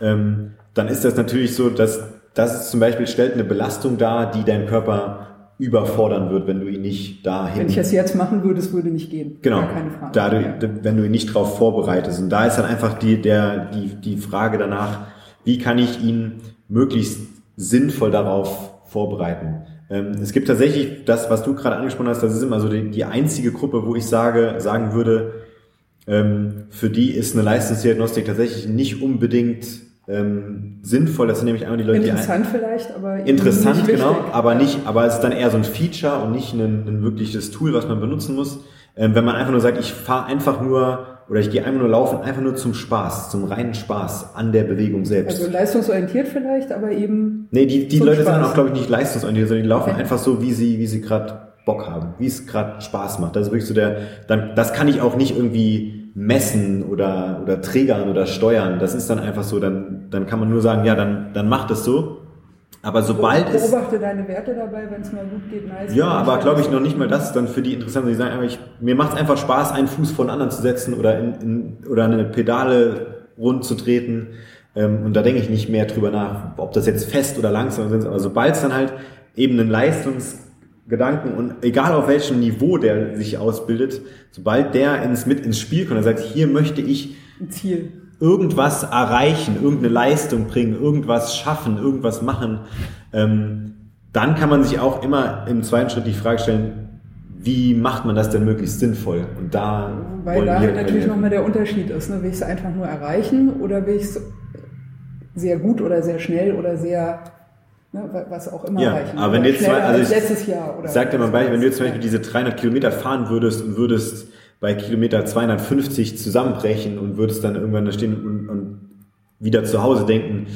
ähm, dann ist das natürlich so, dass das zum Beispiel stellt eine Belastung dar, die dein Körper überfordern wird, wenn du ihn nicht dahin. Wenn ich es jetzt machen würde, es würde nicht gehen. Genau. keine Frage. Da du, ja. wenn du ihn nicht darauf vorbereitest. Und da ist dann einfach die, der, die, die Frage danach, wie kann ich ihn möglichst sinnvoll darauf vorbereiten? Ähm, es gibt tatsächlich das, was du gerade angesprochen hast, das ist immer so die, die einzige Gruppe, wo ich sage, sagen würde, ähm, für die ist eine Leistungsdiagnostik tatsächlich nicht unbedingt ähm, sinnvoll. Das sind nämlich einmal die Leute, interessant die vielleicht, aber interessant genau, aber nicht, aber es ist dann eher so ein Feature und nicht ein, ein wirkliches Tool, was man benutzen muss. Ähm, wenn man einfach nur sagt, ich fahre einfach nur oder ich gehe einfach nur laufen, einfach nur zum Spaß, zum reinen Spaß an der Bewegung selbst. Also leistungsorientiert vielleicht, aber eben. Nee, die, die Leute Spaß. sind auch, glaube ich, nicht leistungsorientiert, sondern die laufen okay. einfach so, wie sie, wie sie gerade Bock haben, wie es gerade Spaß macht. Das ist wirklich so der, dann, das kann ich auch nicht irgendwie messen oder, oder trägern oder steuern. Das ist dann einfach so, dann, dann kann man nur sagen, ja, dann, dann macht es so. Aber sobald es. Beobachte deine Werte dabei, wenn es mal gut geht, nice. Ja, aber glaube ich noch nicht mal das ist dann für die interessant. Die sagen, ich, mir macht es einfach Spaß, einen Fuß vor den anderen zu setzen oder in, in oder eine Pedale rund zu treten. Ähm, und da denke ich nicht mehr drüber nach, ob das jetzt fest oder langsam ist. Aber sobald es dann halt eben einen Leistungsgedanken und egal auf welchem Niveau der sich ausbildet, sobald der ins mit ins Spiel kommt, er sagt, hier möchte ich Ziel irgendwas erreichen, irgendeine Leistung bringen, irgendwas schaffen, irgendwas machen, ähm, dann kann man sich auch immer im zweiten Schritt die Frage stellen, wie macht man das denn möglichst sinnvoll? Und da weil da halt natürlich nochmal der Unterschied ist, ne? will ich es einfach nur erreichen oder will ich es sehr gut oder sehr schnell oder sehr ne, was auch immer ja, erreichen. Aber wenn jetzt zwei, also ich, letztes Jahr oder sag dir mal Beispiel, wenn du jetzt zum Beispiel diese 300 Kilometer fahren würdest und würdest bei Kilometer 250 zusammenbrechen und würdest dann irgendwann da stehen und, und wieder zu Hause denken,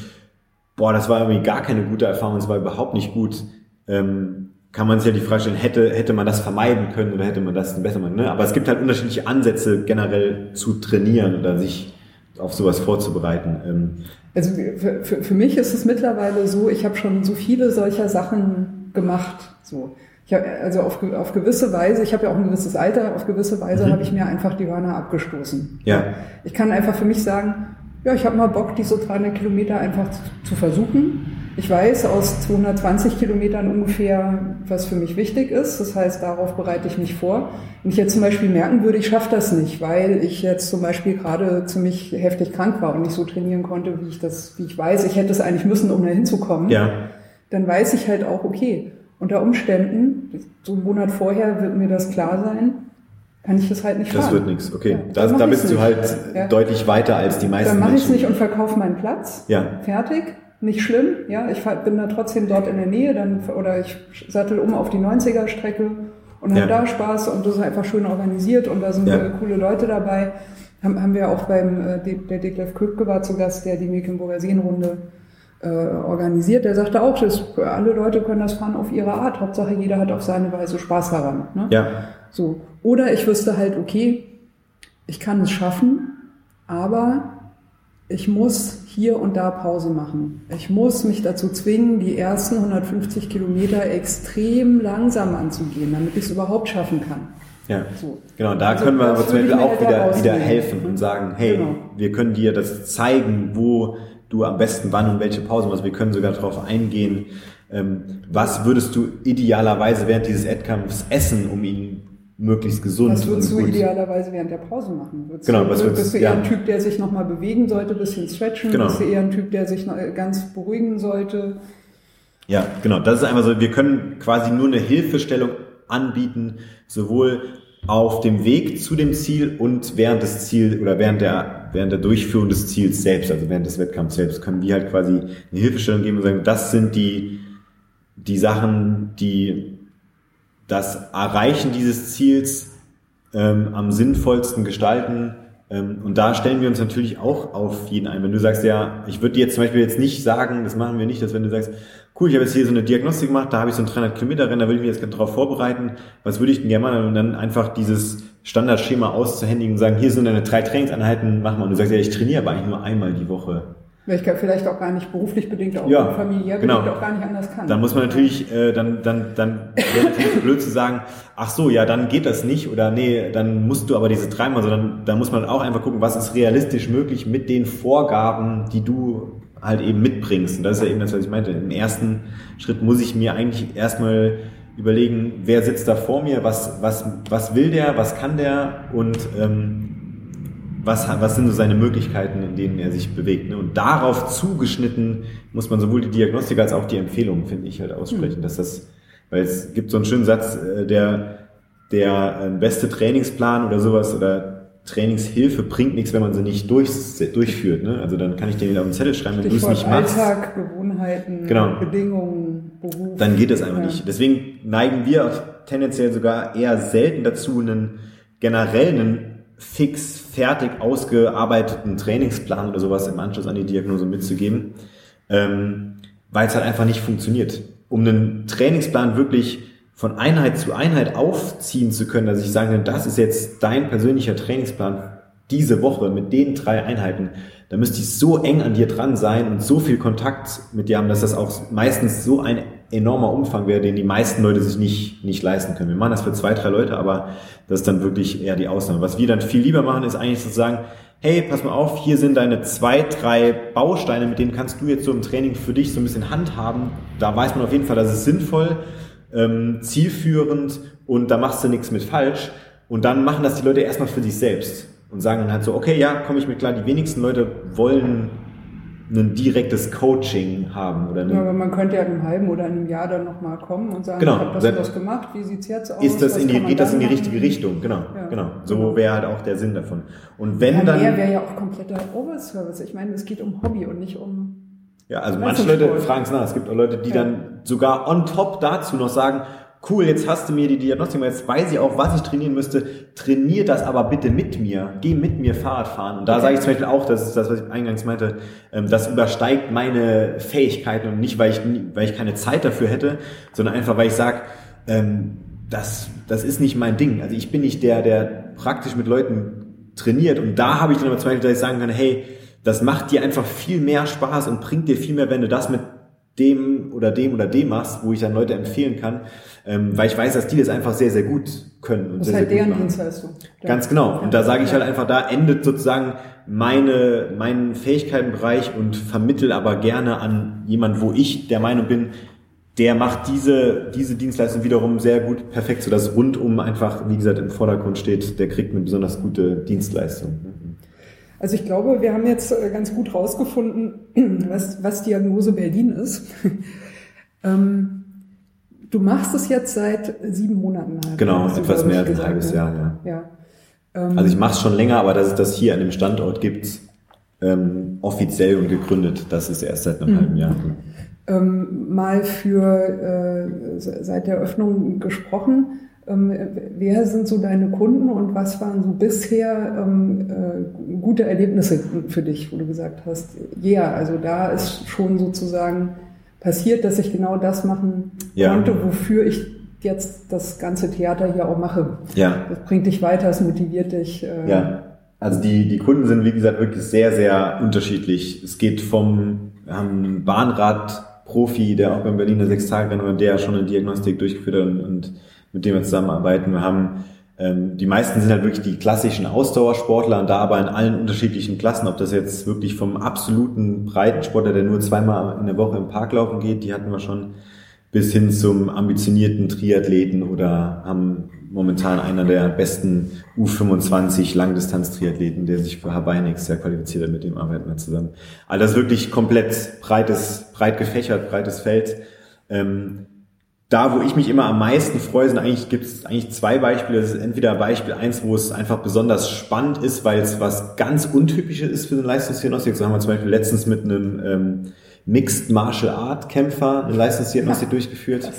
boah, das war irgendwie gar keine gute Erfahrung, es war überhaupt nicht gut, ähm, kann man sich ja die Frage stellen, hätte, hätte man das vermeiden können oder hätte man das besser machen. Ne? Aber es gibt halt unterschiedliche Ansätze generell zu trainieren oder sich auf sowas vorzubereiten. Ähm. Also für, für, für mich ist es mittlerweile so, ich habe schon so viele solcher Sachen gemacht. So. Ich hab, also auf, auf gewisse Weise, ich habe ja auch ein gewisses Alter, auf gewisse Weise mhm. habe ich mir einfach die Hörner abgestoßen. Ja. Ich kann einfach für mich sagen, ja, ich habe mal Bock, diese 300 Kilometer einfach zu, zu, versuchen. Ich weiß aus 220 Kilometern ungefähr, was für mich wichtig ist. Das heißt, darauf bereite ich mich vor. Wenn ich jetzt zum Beispiel merken würde, ich schaffe das nicht, weil ich jetzt zum Beispiel gerade ziemlich heftig krank war und nicht so trainieren konnte, wie ich das, wie ich weiß, ich hätte es eigentlich müssen, um da hinzukommen. Ja. Dann weiß ich halt auch, okay, unter Umständen, so einen Monat vorher wird mir das klar sein, kann ich das halt nicht das fahren. Das wird nichts, okay. Ja, das, da bist du halt ja. deutlich weiter als die meisten Dann mache ich es nicht und verkaufe meinen Platz. Ja. Fertig. Nicht schlimm, ja. Ich bin da trotzdem dort in der Nähe, dann, oder ich sattel um auf die 90er-Strecke und habe ja. da Spaß und das ist einfach schön organisiert und da sind ja. coole Leute dabei. Haben, haben wir auch beim, äh, der Detlef Köpke war zu Gast, der die Mecklenburger Seenrunde äh, organisiert, der sagte auch, dass alle Leute können das fahren auf ihre Art. Hauptsache jeder hat auf seine Weise Spaß daran. Ne? Ja. So. Oder ich wüsste halt, okay, ich kann es schaffen, aber ich muss hier und da Pause machen. Ich muss mich dazu zwingen, die ersten 150 Kilometer extrem langsam anzugehen, damit ich es überhaupt schaffen kann. Ja, so. genau. Da also, können wir aber zum Beispiel auch halt wieder, wieder helfen und sagen, hey, genau. wir können dir das zeigen, wo du am besten wann und welche Pause machst. Wir können sogar darauf eingehen, ähm, was würdest du idealerweise während dieses Wettkampfs essen, um ihn möglichst gesund Was würdest du idealerweise während der Pause machen? Würdest genau, du, was würdest, bist du eher ja. ein Typ, der sich nochmal bewegen sollte, bisschen stretchen? Genau. Bist du eher ein Typ, der sich ganz beruhigen sollte? Ja, genau. Das ist einfach so, wir können quasi nur eine Hilfestellung anbieten, sowohl auf dem Weg zu dem Ziel und während des Ziels oder während der, während der Durchführung des Ziels selbst, also während des Wettkampfs selbst, können wir halt quasi eine Hilfestellung geben und sagen, das sind die, die Sachen, die das Erreichen dieses Ziels ähm, am sinnvollsten gestalten. Ähm, und da stellen wir uns natürlich auch auf jeden ein. Wenn du sagst, ja, ich würde dir jetzt zum Beispiel jetzt nicht sagen, das machen wir nicht, dass wenn du sagst, cool, ich habe jetzt hier so eine Diagnostik gemacht, da habe ich so ein 300 Kilometer Rennen, da würde ich mich jetzt darauf vorbereiten, was würde ich denn gerne machen? Und dann einfach dieses Standardschema auszuhändigen und sagen, hier sind deine drei Trainingseinheiten, mach mal. Und du sagst, ja, ich trainiere aber eigentlich nur einmal die Woche. Weil ich vielleicht auch gar nicht beruflich bedingt, auch ja, familiär genau. bedingt auch gar nicht anders kann. Dann muss man natürlich, äh, dann, dann, dann wäre blöd zu sagen, ach so, ja, dann geht das nicht oder nee, dann musst du aber diese dreimal, sondern da muss man auch einfach gucken, was ist realistisch möglich mit den Vorgaben, die du halt eben mitbringst. Und das ist ja eben das, was ich meinte. Im ersten Schritt muss ich mir eigentlich erstmal überlegen, wer sitzt da vor mir, was, was, was will der, was kann der und ähm, was, was sind so seine Möglichkeiten, in denen er sich bewegt. Ne? Und darauf zugeschnitten muss man sowohl die Diagnostik als auch die Empfehlungen, finde ich, halt aussprechen. Mhm. Dass das, weil es gibt so einen schönen Satz, äh, der, der äh, beste Trainingsplan oder sowas oder Trainingshilfe bringt nichts, wenn man sie nicht durch, durchführt. Ne? Also dann kann ich den auf den Zettel schreiben, wenn du es nicht machst. Alltag, Gewohnheiten, genau. Bedingungen, Beruf. Dann geht es einfach ja. nicht. Deswegen neigen wir tendenziell sogar eher selten dazu, einen generellen fix, fertig ausgearbeiteten Trainingsplan oder sowas im Anschluss an die Diagnose mitzugeben, ähm, weil es halt einfach nicht funktioniert. Um einen Trainingsplan wirklich von Einheit zu Einheit aufziehen zu können, dass ich sage, das ist jetzt dein persönlicher Trainingsplan diese Woche mit den drei Einheiten, da müsste ich so eng an dir dran sein und so viel Kontakt mit dir haben, dass das auch meistens so ein enormer Umfang wäre, den die meisten Leute sich nicht, nicht leisten können. Wir machen das für zwei, drei Leute, aber das ist dann wirklich eher die Ausnahme. Was wir dann viel lieber machen, ist eigentlich zu sagen, hey, pass mal auf, hier sind deine zwei, drei Bausteine, mit denen kannst du jetzt so im Training für dich so ein bisschen handhaben. Da weiß man auf jeden Fall, dass es sinnvoll, ähm, zielführend und da machst du nichts mit falsch. Und dann machen das die Leute erstmal für sich selbst und sagen dann halt so, okay, ja, komme ich mit klar, die wenigsten Leute wollen ein direktes Coaching haben. Oder ja, aber man könnte ja in einem halben oder einem Jahr dann nochmal kommen und sagen, genau. ich habe das und das gemacht, wie sieht's jetzt aus? Ist das in die, geht das in die richtige Richtung? Genau, ja. genau. So wäre halt auch der Sinn davon. Und wenn ja, dann... Mehr wäre ja auch kompletter Overservice. Ich meine, es geht um Hobby und nicht um... Ja, also manche Leute fragen es nach. Es gibt auch Leute, die ja. dann sogar on top dazu noch sagen, cool, jetzt hast du mir die Diagnostik, jetzt weiß ich auch, was ich trainieren müsste. Trainier das aber bitte mit mir. Geh mit mir Fahrrad fahren. Und da okay. sage ich zum Beispiel auch, das ist das, was ich eingangs meinte, ähm, das übersteigt meine Fähigkeiten und nicht, weil ich, weil ich keine Zeit dafür hätte, sondern einfach, weil ich sage, ähm, das, das ist nicht mein Ding. Also ich bin nicht der, der praktisch mit Leuten trainiert. Und da habe ich dann aber zum Beispiel, dass ich sagen kann, hey, das macht dir einfach viel mehr Spaß und bringt dir viel mehr, wenn du das mit dem oder dem oder dem machst, wo ich dann Leute empfehlen kann, ähm, weil ich weiß, dass die das einfach sehr, sehr gut können. Und das ist halt deren Dienstleistung. Ganz genau. Und da sage ich halt einfach, da endet sozusagen meine, mein Fähigkeitenbereich und vermittel aber gerne an jemand, wo ich der Meinung bin, der macht diese, diese Dienstleistung wiederum sehr gut, perfekt, so dass rundum einfach, wie gesagt, im Vordergrund steht, der kriegt eine besonders gute Dienstleistung. Also ich glaube, wir haben jetzt äh, ganz gut rausgefunden, was, was Diagnose Berlin ist. ähm, du machst es jetzt seit sieben Monaten. Halt, genau, etwas mehr als ein halbes Jahr. Ja. ja. Ähm, also ich mache es schon länger, aber dass es das hier an dem Standort gibt, ähm, offiziell und gegründet, das ist erst seit einem mhm. halben Jahr. Ähm, mal für äh, seit der Öffnung gesprochen. Ähm, wer sind so deine Kunden und was waren so bisher ähm, äh, gute Erlebnisse für dich, wo du gesagt hast, ja, yeah, also da ist schon sozusagen passiert, dass ich genau das machen ja. konnte, wofür ich jetzt das ganze Theater hier auch mache. Ja. Das bringt dich weiter, es motiviert dich. Äh, ja. also die, die Kunden sind, wie gesagt, wirklich sehr, sehr unterschiedlich. Es geht vom wir haben einen Bahnradprofi, der auch beim Berliner Sechstagerennen, der schon eine Diagnostik durchgeführt hat und, und mit dem wir zusammenarbeiten. Wir haben ähm, die meisten sind halt wirklich die klassischen Ausdauersportler und da aber in allen unterschiedlichen Klassen, ob das jetzt wirklich vom absoluten Breitensportler, der nur zweimal in der Woche im Park laufen geht, die hatten wir schon, bis hin zum ambitionierten Triathleten oder haben momentan einer der besten U25 Langdistanz-Triathleten, der sich für Hawaii nächstes Jahr qualifiziert hat, mit dem arbeiten wir zusammen. Also das wirklich komplett breites, breit gefächert, breites Feld. Ähm, da, wo ich mich immer am meisten freue, sind eigentlich, gibt es eigentlich zwei Beispiele. Das ist entweder Beispiel eins, wo es einfach besonders spannend ist, weil es was ganz Untypisches ist für eine Leistungsdiagnostik. So haben wir zum Beispiel letztens mit einem ähm, Mixed Martial Art Kämpfer eine Leistungsdiagnostik ja. durchgeführt.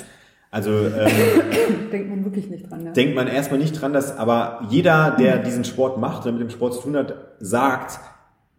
Also ähm, denkt man wirklich nicht dran. Ja? Denkt man erstmal nicht dran, dass aber jeder, der diesen Sport macht oder mit dem Sport zu tun hat, sagt,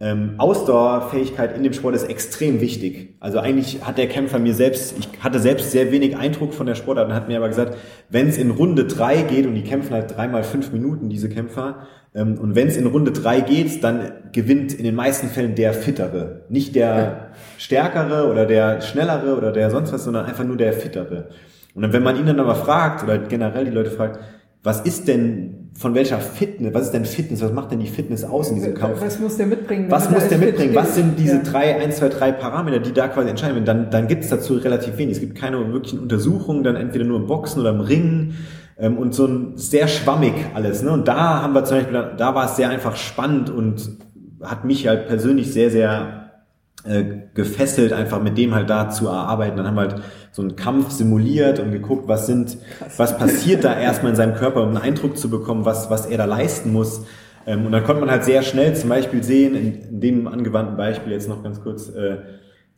ähm, Ausdauerfähigkeit in dem Sport ist extrem wichtig. Also eigentlich hat der Kämpfer mir selbst, ich hatte selbst sehr wenig Eindruck von der Sportart und hat mir aber gesagt, wenn es in Runde drei geht und die kämpfen halt dreimal fünf Minuten, diese Kämpfer, ähm, und wenn es in Runde drei geht, dann gewinnt in den meisten Fällen der Fittere. Nicht der Stärkere oder der Schnellere oder der sonst was, sondern einfach nur der Fittere. Und wenn man ihn dann aber fragt, oder generell die Leute fragt, was ist denn von welcher Fitness, was ist denn Fitness, was macht denn die Fitness aus in diesem Kampf? Was muss der mitbringen? Was muss der mitbringen? Was sind diese ja. drei, eins, zwei, drei Parameter, die da quasi entscheiden? Dann, dann gibt es dazu relativ wenig. Es gibt keine wirklichen Untersuchungen, dann entweder nur im Boxen oder im Ringen ähm, und so ein sehr schwammig alles. Ne? Und da haben wir zum Beispiel, da war es sehr einfach spannend und hat mich halt persönlich sehr, sehr äh, gefesselt, einfach mit dem halt da zu erarbeiten. Dann haben wir halt so einen Kampf simuliert und geguckt, was sind, was passiert da erstmal in seinem Körper, um einen Eindruck zu bekommen, was, was er da leisten muss. Ähm, und dann konnte man halt sehr schnell zum Beispiel sehen, in, in dem angewandten Beispiel jetzt noch ganz kurz, äh,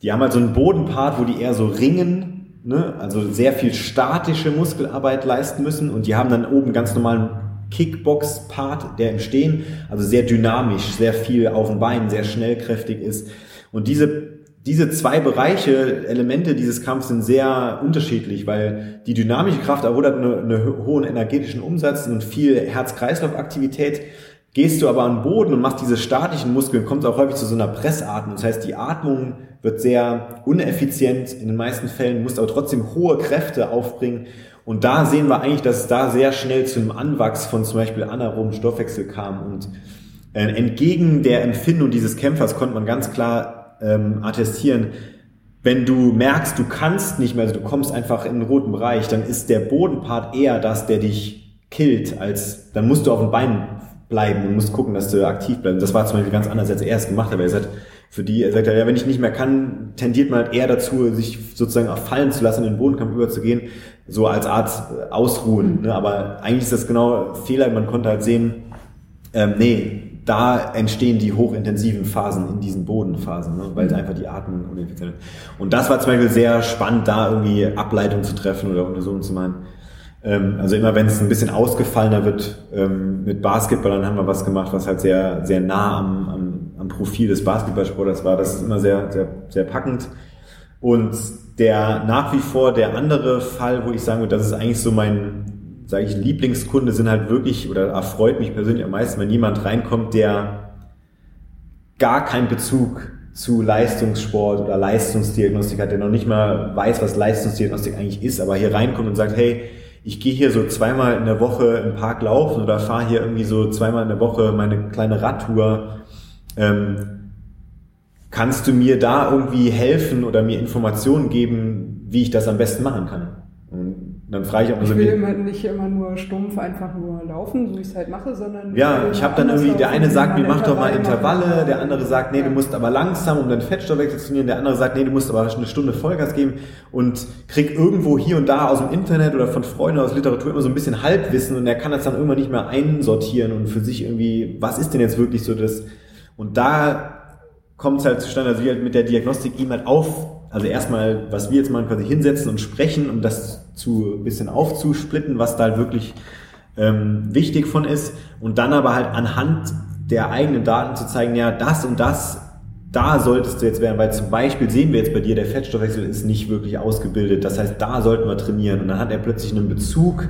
die haben halt so einen Bodenpart, wo die eher so ringen, ne? also sehr viel statische Muskelarbeit leisten müssen und die haben dann oben ganz normalen Kickbox-Part, der im Stehen, also sehr dynamisch, sehr viel auf den Beinen, sehr schnellkräftig ist. Und diese, diese zwei Bereiche, Elemente dieses Kampfs sind sehr unterschiedlich, weil die dynamische Kraft erfordert einen eine hohen energetischen Umsatz und viel Herz-Kreislauf-Aktivität. Gehst du aber an den Boden und machst diese statischen Muskeln, kommt es auch häufig zu so einer Pressatmung. Das heißt, die Atmung wird sehr uneffizient in den meisten Fällen, musst aber trotzdem hohe Kräfte aufbringen. Und da sehen wir eigentlich, dass es da sehr schnell zu einem Anwachs von zum Beispiel anaeroben Stoffwechsel kam. Und äh, entgegen der Empfindung dieses Kämpfers konnte man ganz klar ähm, attestieren, wenn du merkst, du kannst nicht mehr, also du kommst einfach in den roten Bereich, dann ist der Bodenpart eher das, der dich killt, als dann musst du auf den Beinen bleiben und musst gucken, dass du aktiv bleibst. Das war zum Beispiel ganz anders, als er es gemacht hat, weil er sagt, für die, er sagt ja, wenn ich nicht mehr kann, tendiert man halt eher dazu, sich sozusagen auch fallen zu lassen, in den Bodenkampf überzugehen, so als Art Ausruhen. Ne? Aber eigentlich ist das genau Fehler, man konnte halt sehen, ähm, nee, da entstehen die hochintensiven Phasen in diesen Bodenphasen, ne, weil einfach die Atmung uneffizient ist. Und das war zum Beispiel sehr spannend, da irgendwie Ableitungen zu treffen oder Untersuchungen zu machen. Ähm, also immer wenn es ein bisschen ausgefallener wird ähm, mit Basketball, dann haben wir was gemacht, was halt sehr, sehr nah am, am, am Profil des Basketballsporters war. Das ist immer sehr, sehr, sehr packend. Und der nach wie vor der andere Fall, wo ich sagen würde, das ist eigentlich so mein sage ich, Lieblingskunde sind halt wirklich, oder erfreut mich persönlich am meisten, wenn jemand reinkommt, der gar keinen Bezug zu Leistungssport oder Leistungsdiagnostik hat, der noch nicht mal weiß, was Leistungsdiagnostik eigentlich ist, aber hier reinkommt und sagt, hey, ich gehe hier so zweimal in der Woche im Park laufen oder fahre hier irgendwie so zweimal in der Woche meine kleine Radtour. Ähm, kannst du mir da irgendwie helfen oder mir Informationen geben, wie ich das am besten machen kann? Und dann frage ich auch ich so will immer nicht immer nur stumpf einfach nur laufen, so wie ich es halt mache, sondern ja, ich habe dann irgendwie der eine sagt mir mach doch mal Intervalle, der andere sagt nee, du musst aber langsam, um deinen Fettstoffwechsel zu trainieren, der andere sagt nee, du musst aber eine Stunde Vollgas geben und krieg irgendwo hier und da aus dem Internet oder von Freunden aus Literatur immer so ein bisschen Halbwissen und er kann das dann irgendwann nicht mehr einsortieren und für sich irgendwie, was ist denn jetzt wirklich so das? Und da kommt es halt zustande, also wir halt mit der Diagnostik ihm halt auf also erstmal, was wir jetzt mal quasi hinsetzen und sprechen, um das zu bisschen aufzusplitten, was da halt wirklich ähm, wichtig von ist. Und dann aber halt anhand der eigenen Daten zu zeigen, ja, das und das, da solltest du jetzt werden, weil zum Beispiel sehen wir jetzt bei dir, der Fettstoffwechsel ist nicht wirklich ausgebildet. Das heißt, da sollten wir trainieren. Und dann hat er plötzlich einen Bezug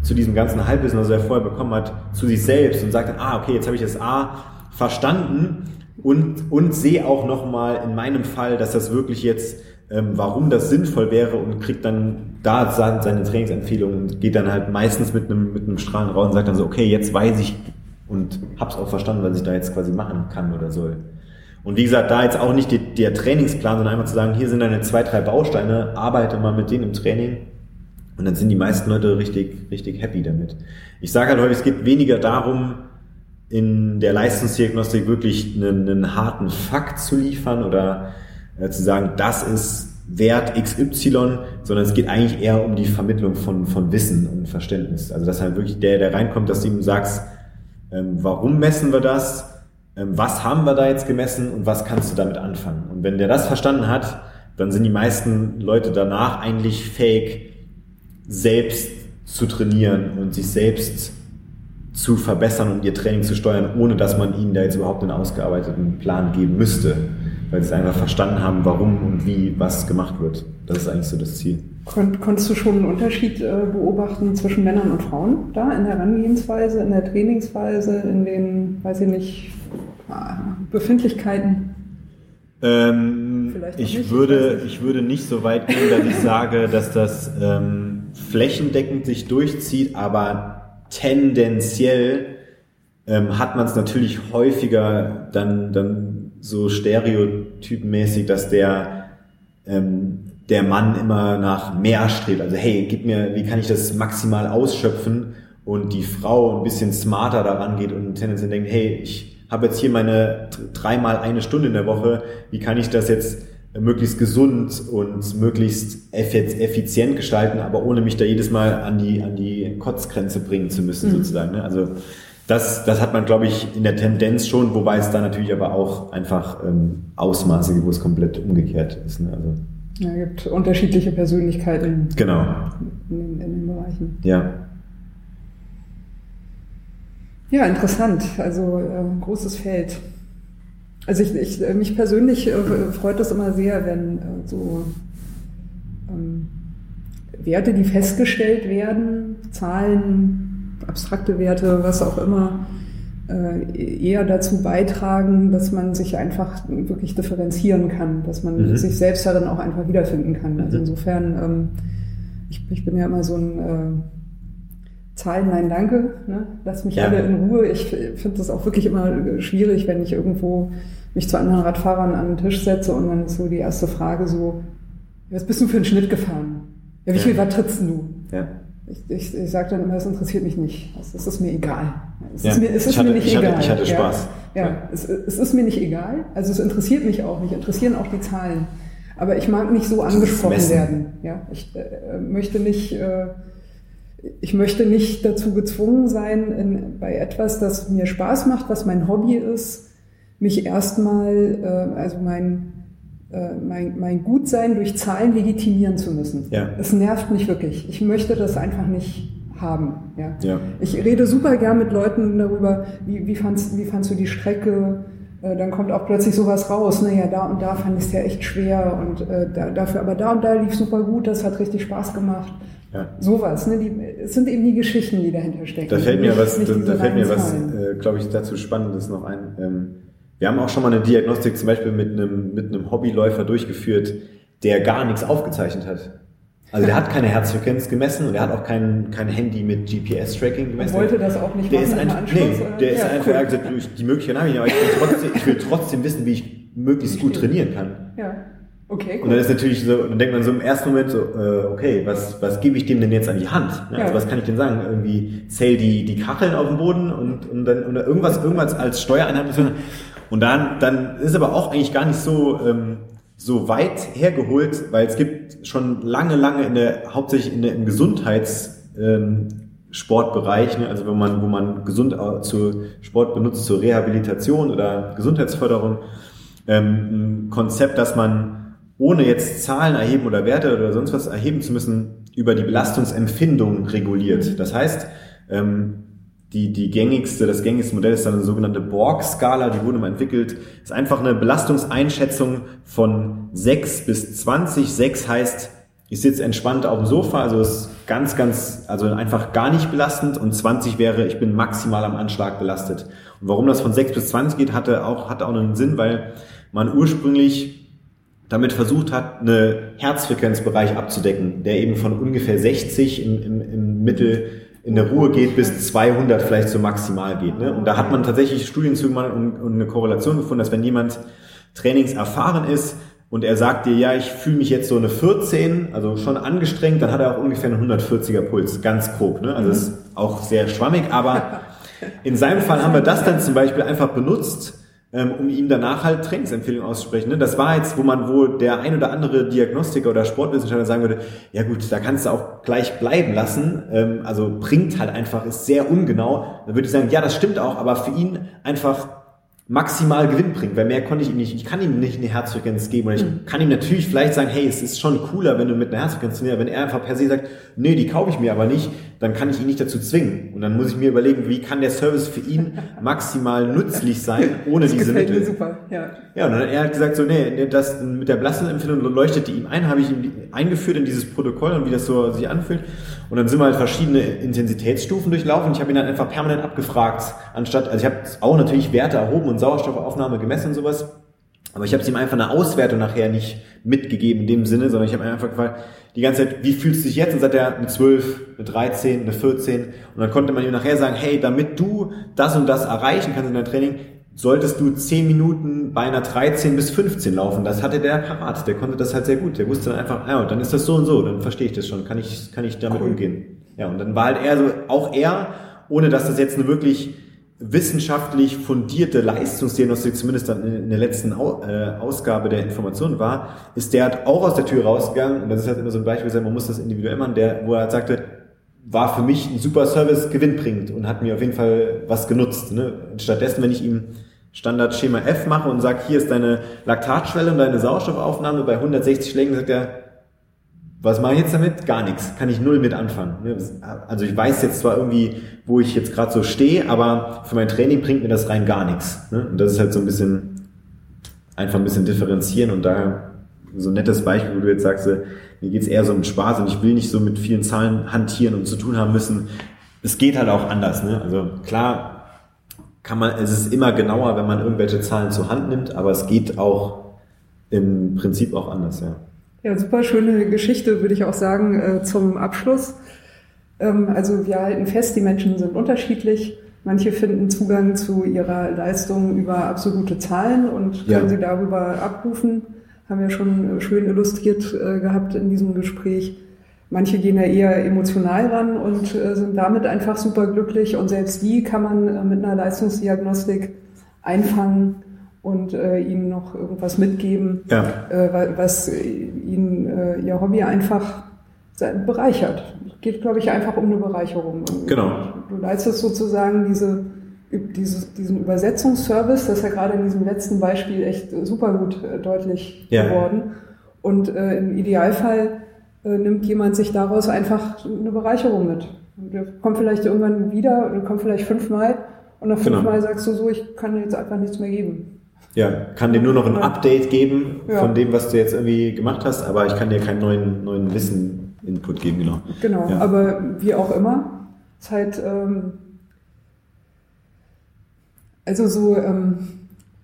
zu diesem ganzen Halbwissen, was er vorher bekommen hat, zu sich selbst und sagt dann, ah, okay, jetzt habe ich das A verstanden und, und sehe auch nochmal in meinem Fall, dass das wirklich jetzt, ähm, warum das sinnvoll wäre und kriegt dann da seine Trainingsempfehlungen und geht dann halt meistens mit einem, mit einem Strahlen raus und sagt dann so, okay, jetzt weiß ich und hab's auch verstanden, was ich da jetzt quasi machen kann oder soll. Und wie gesagt, da jetzt auch nicht die, der Trainingsplan, sondern einfach zu sagen, hier sind deine zwei, drei Bausteine, arbeite mal mit denen im Training. Und dann sind die meisten Leute richtig, richtig happy damit. Ich sage halt häufig, es geht weniger darum, in der Leistungsdiagnostik wirklich einen, einen harten Fakt zu liefern oder äh, zu sagen, das ist Wert XY, sondern es geht eigentlich eher um die Vermittlung von, von Wissen und Verständnis. Also dass halt wirklich der, der reinkommt, dass du ihm sagst, ähm, warum messen wir das, ähm, was haben wir da jetzt gemessen und was kannst du damit anfangen. Und wenn der das verstanden hat, dann sind die meisten Leute danach eigentlich fähig, selbst zu trainieren und sich selbst zu verbessern und ihr Training zu steuern, ohne dass man ihnen da jetzt überhaupt einen ausgearbeiteten Plan geben müsste, weil sie einfach verstanden haben, warum und wie was gemacht wird. Das ist eigentlich so das Ziel. Kon konntest du schon einen Unterschied äh, beobachten zwischen Männern und Frauen da in der Herangehensweise, in der Trainingsweise, in den, weiß ich nicht, Befindlichkeiten? Ähm, ich, nicht, würde, ich, ich würde nicht so weit gehen, dass ich sage, dass das ähm, flächendeckend sich durchzieht, aber tendenziell ähm, hat man es natürlich häufiger dann, dann so stereotypmäßig, dass der, ähm, der Mann immer nach mehr strebt. Also hey, gib mir, wie kann ich das maximal ausschöpfen? Und die Frau ein bisschen smarter daran geht und tendenziell denkt, hey, ich habe jetzt hier meine dreimal eine Stunde in der Woche, wie kann ich das jetzt möglichst gesund und möglichst effizient gestalten, aber ohne mich da jedes Mal an die, an die Kotzgrenze bringen zu müssen, mhm. sozusagen. Ne? Also das, das hat man, glaube ich, in der Tendenz schon, wobei es da natürlich aber auch einfach ähm, Ausmaße gibt, wo es komplett umgekehrt ist. Ne? Also, ja, es gibt unterschiedliche Persönlichkeiten genau. in, in den Bereichen. Ja. Ja, interessant. Also äh, großes Feld. Also ich, ich, äh, mich persönlich äh, freut es immer sehr, wenn äh, so ähm, Werte, die festgestellt werden, Zahlen, abstrakte Werte, was auch immer, äh, eher dazu beitragen, dass man sich einfach wirklich differenzieren kann, dass man mhm. sich selbst darin auch einfach wiederfinden kann. Also mhm. insofern, ähm, ich, ich, bin ja immer so ein äh, Zahlen, nein, danke. Ne? Lass mich ja. alle in Ruhe. Ich finde das auch wirklich immer schwierig, wenn ich irgendwo mich zu anderen Radfahrern an den Tisch setze und dann ist so die erste Frage so, was bist du für einen Schnitt gefahren? Ja, wie viel Watt trittst du? Ja. Ich, ich, ich sage dann immer, das interessiert mich nicht. Das, das ist mir egal. Es ja. ist mir, es ist hatte, mir nicht ich egal. Hatte, ich hatte Spaß. Ja, ja. Es, es, ist mir nicht egal. Also es interessiert mich auch nicht. Interessieren auch die Zahlen. Aber ich mag nicht so angesprochen werden. Ja, ich äh, möchte nicht äh, ich möchte nicht dazu gezwungen sein, in, bei etwas, das mir Spaß macht, was mein Hobby ist, mich erstmal, äh, also mein, äh, mein, mein Gutsein durch Zahlen legitimieren zu müssen. Ja. Es nervt mich wirklich. Ich möchte das einfach nicht haben. Ja. ja. Ich rede super gern mit Leuten darüber, wie, wie, fandst, wie fandst du die Strecke, äh, dann kommt auch plötzlich sowas raus. Naja, da und da fand ich es ja echt schwer und äh, da, dafür, aber da und da lief super gut, das hat richtig Spaß gemacht. Ja. Sowas, ne? Die, es sind eben die Geschichten, die dahinter stecken. Da fällt mir was, da, da fällt mir was, äh, glaube ich, dazu Spannendes noch ein. Ähm, wir haben auch schon mal eine Diagnostik zum Beispiel mit einem, mit einem Hobbyläufer durchgeführt, der gar nichts aufgezeichnet hat. Also der hat keine Herzfrequenz gemessen und er hat auch kein, kein Handy mit GPS-Tracking gemessen. Er wollte das auch nicht der machen. Ist ein, nee, der ist ja, einfach, cool. gesagt, die Möglichkeit habe ich, aber ich will, trotzdem, ich will trotzdem wissen, wie ich möglichst gut trainieren kann. Ja. Okay, cool. Und dann ist natürlich so, dann denkt man so im ersten Moment so, äh, okay, was, was gebe ich dem denn jetzt an die Hand? Ja, also was kann ich denn sagen? Irgendwie zähl die, die Kacheln auf dem Boden und, und dann oder irgendwas, irgendwas als Steuereinheit. Und dann, dann ist aber auch eigentlich gar nicht so, ähm, so weit hergeholt, weil es gibt schon lange, lange in der, hauptsächlich in der, im Gesundheitssportbereich, ähm, ne, also wenn man, wo man gesund äh, zu Sport benutzt, zur Rehabilitation oder Gesundheitsförderung, ähm, ein Konzept, dass man ohne jetzt Zahlen erheben oder Werte oder sonst was erheben zu müssen, über die Belastungsempfindung reguliert. Das heißt, ähm, die, die gängigste, das gängigste Modell ist dann eine sogenannte Borg-Skala, die wurde mal entwickelt. Ist einfach eine Belastungseinschätzung von 6 bis 20. 6 heißt ich sitze entspannt auf dem Sofa, also ist ganz, ganz, also einfach gar nicht belastend und 20 wäre, ich bin maximal am Anschlag belastet. Und warum das von 6 bis 20 geht, hatte auch, hatte auch einen Sinn, weil man ursprünglich damit versucht hat, einen Herzfrequenzbereich abzudecken, der eben von ungefähr 60 im, im, im Mittel in der Ruhe geht bis 200 vielleicht so maximal geht. Ne? Und da hat man tatsächlich Studien zu gemacht und, und eine Korrelation gefunden, dass wenn jemand trainingserfahren ist, und er sagt dir, ja, ich fühle mich jetzt so eine 14, also schon angestrengt, dann hat er auch ungefähr einen 140er Puls, ganz grob. Ne? Also ist auch sehr schwammig, aber in seinem Fall haben wir das dann zum Beispiel einfach benutzt, um ihm danach halt Trainingsempfehlungen auszusprechen. Ne? Das war jetzt, wo man, wo der ein oder andere Diagnostiker oder Sportwissenschaftler sagen würde, ja gut, da kannst du auch gleich bleiben lassen, ähm, also bringt halt einfach, ist sehr ungenau. Dann würde ich sagen, ja, das stimmt auch, aber für ihn einfach maximal Gewinn bringt, weil mehr konnte ich ihm nicht, ich kann ihm nicht eine Herzfrequenz geben und ich mhm. kann ihm natürlich vielleicht sagen, hey, es ist schon cooler, wenn du mit einer Herzfrequenz trainierst, wenn er einfach per se sagt, nee, die kaufe ich mir aber nicht, dann kann ich ihn nicht dazu zwingen und dann muss ich mir überlegen, wie kann der Service für ihn maximal nützlich sein, ohne das diese Mittel. Mir super, ja. Ja, und dann er hat gesagt so, nee, das mit der Belastungsempfehlung leuchtete ihm ein, habe ich ihm eingeführt in dieses Protokoll und wie das so sich anfühlt und dann sind wir halt verschiedene Intensitätsstufen durchlaufen. Ich habe ihn dann einfach permanent abgefragt, anstatt, also ich habe auch natürlich Werte erhoben und Sauerstoffaufnahme gemessen und sowas. Aber ich habe ihm einfach eine Auswertung nachher nicht mitgegeben in dem Sinne, sondern ich habe einfach gefragt, die ganze Zeit, wie fühlst du dich jetzt? Und sagt er, eine 12, eine 13, eine 14. Und dann konnte man ihm nachher sagen, hey, damit du das und das erreichen kannst in deinem Training, solltest du 10 Minuten bei einer 13 bis 15 laufen. Das hatte der parat. Der konnte das halt sehr gut. Der wusste dann einfach, ja, und dann ist das so und so. Dann verstehe ich das schon. Kann ich, kann ich damit cool. umgehen. Ja, und dann war halt er so, auch er, ohne dass das jetzt eine wirklich wissenschaftlich fundierte Leistungsdiagnostik, zumindest dann in der letzten äh, Ausgabe der Informationen war, ist der hat auch aus der Tür rausgegangen, und das ist halt immer so ein Beispiel, man muss das individuell machen, der, wo er halt sagte, war für mich ein super Service gewinnbringend und hat mir auf jeden Fall was genutzt. Ne? Stattdessen, wenn ich ihm Standard Schema F mache und sage, hier ist deine Laktatschwelle und deine Sauerstoffaufnahme bei 160 Schlägen, sagt er, was mache ich jetzt damit? Gar nichts. Kann ich null mit anfangen. Ne? Also ich weiß jetzt zwar irgendwie, wo ich jetzt gerade so stehe, aber für mein Training bringt mir das rein gar nichts. Ne? Und das ist halt so ein bisschen, einfach ein bisschen differenzieren und da so ein nettes Beispiel, wo du jetzt sagst, mir geht's eher so um Spaß und ich will nicht so mit vielen Zahlen hantieren und zu tun haben müssen. Es geht halt auch anders. Ne? Also klar, kann man, es ist immer genauer, wenn man irgendwelche Zahlen zur Hand nimmt, aber es geht auch im Prinzip auch anders, ja. Ja, super schöne Geschichte, würde ich auch sagen, äh, zum Abschluss. Ähm, also wir halten fest, die Menschen sind unterschiedlich. Manche finden Zugang zu ihrer Leistung über absolute Zahlen und können ja. sie darüber abrufen. Haben wir schon schön illustriert äh, gehabt in diesem Gespräch. Manche gehen ja eher emotional ran und äh, sind damit einfach super glücklich und selbst die kann man äh, mit einer Leistungsdiagnostik einfangen und äh, ihnen noch irgendwas mitgeben, ja. äh, was ihnen äh, ihr Hobby einfach bereichert. Geht, glaube ich, einfach um eine Bereicherung. Genau. Du leistest sozusagen diese, diese, diesen Übersetzungsservice, das ist ja gerade in diesem letzten Beispiel echt super gut äh, deutlich ja. geworden. Und äh, im Idealfall äh, nimmt jemand sich daraus einfach eine Bereicherung mit. Der kommt vielleicht irgendwann wieder kommt vielleicht fünfmal und nach genau. fünfmal genau. sagst du so, ich kann dir jetzt einfach nichts mehr geben. Ja, kann dir nur noch ein Update geben ja. von dem, was du jetzt irgendwie gemacht hast, aber ich kann dir keinen neuen, neuen Wissen-Input geben, genau. Genau, ja. aber wie auch immer, ist halt, ähm, also so, ähm,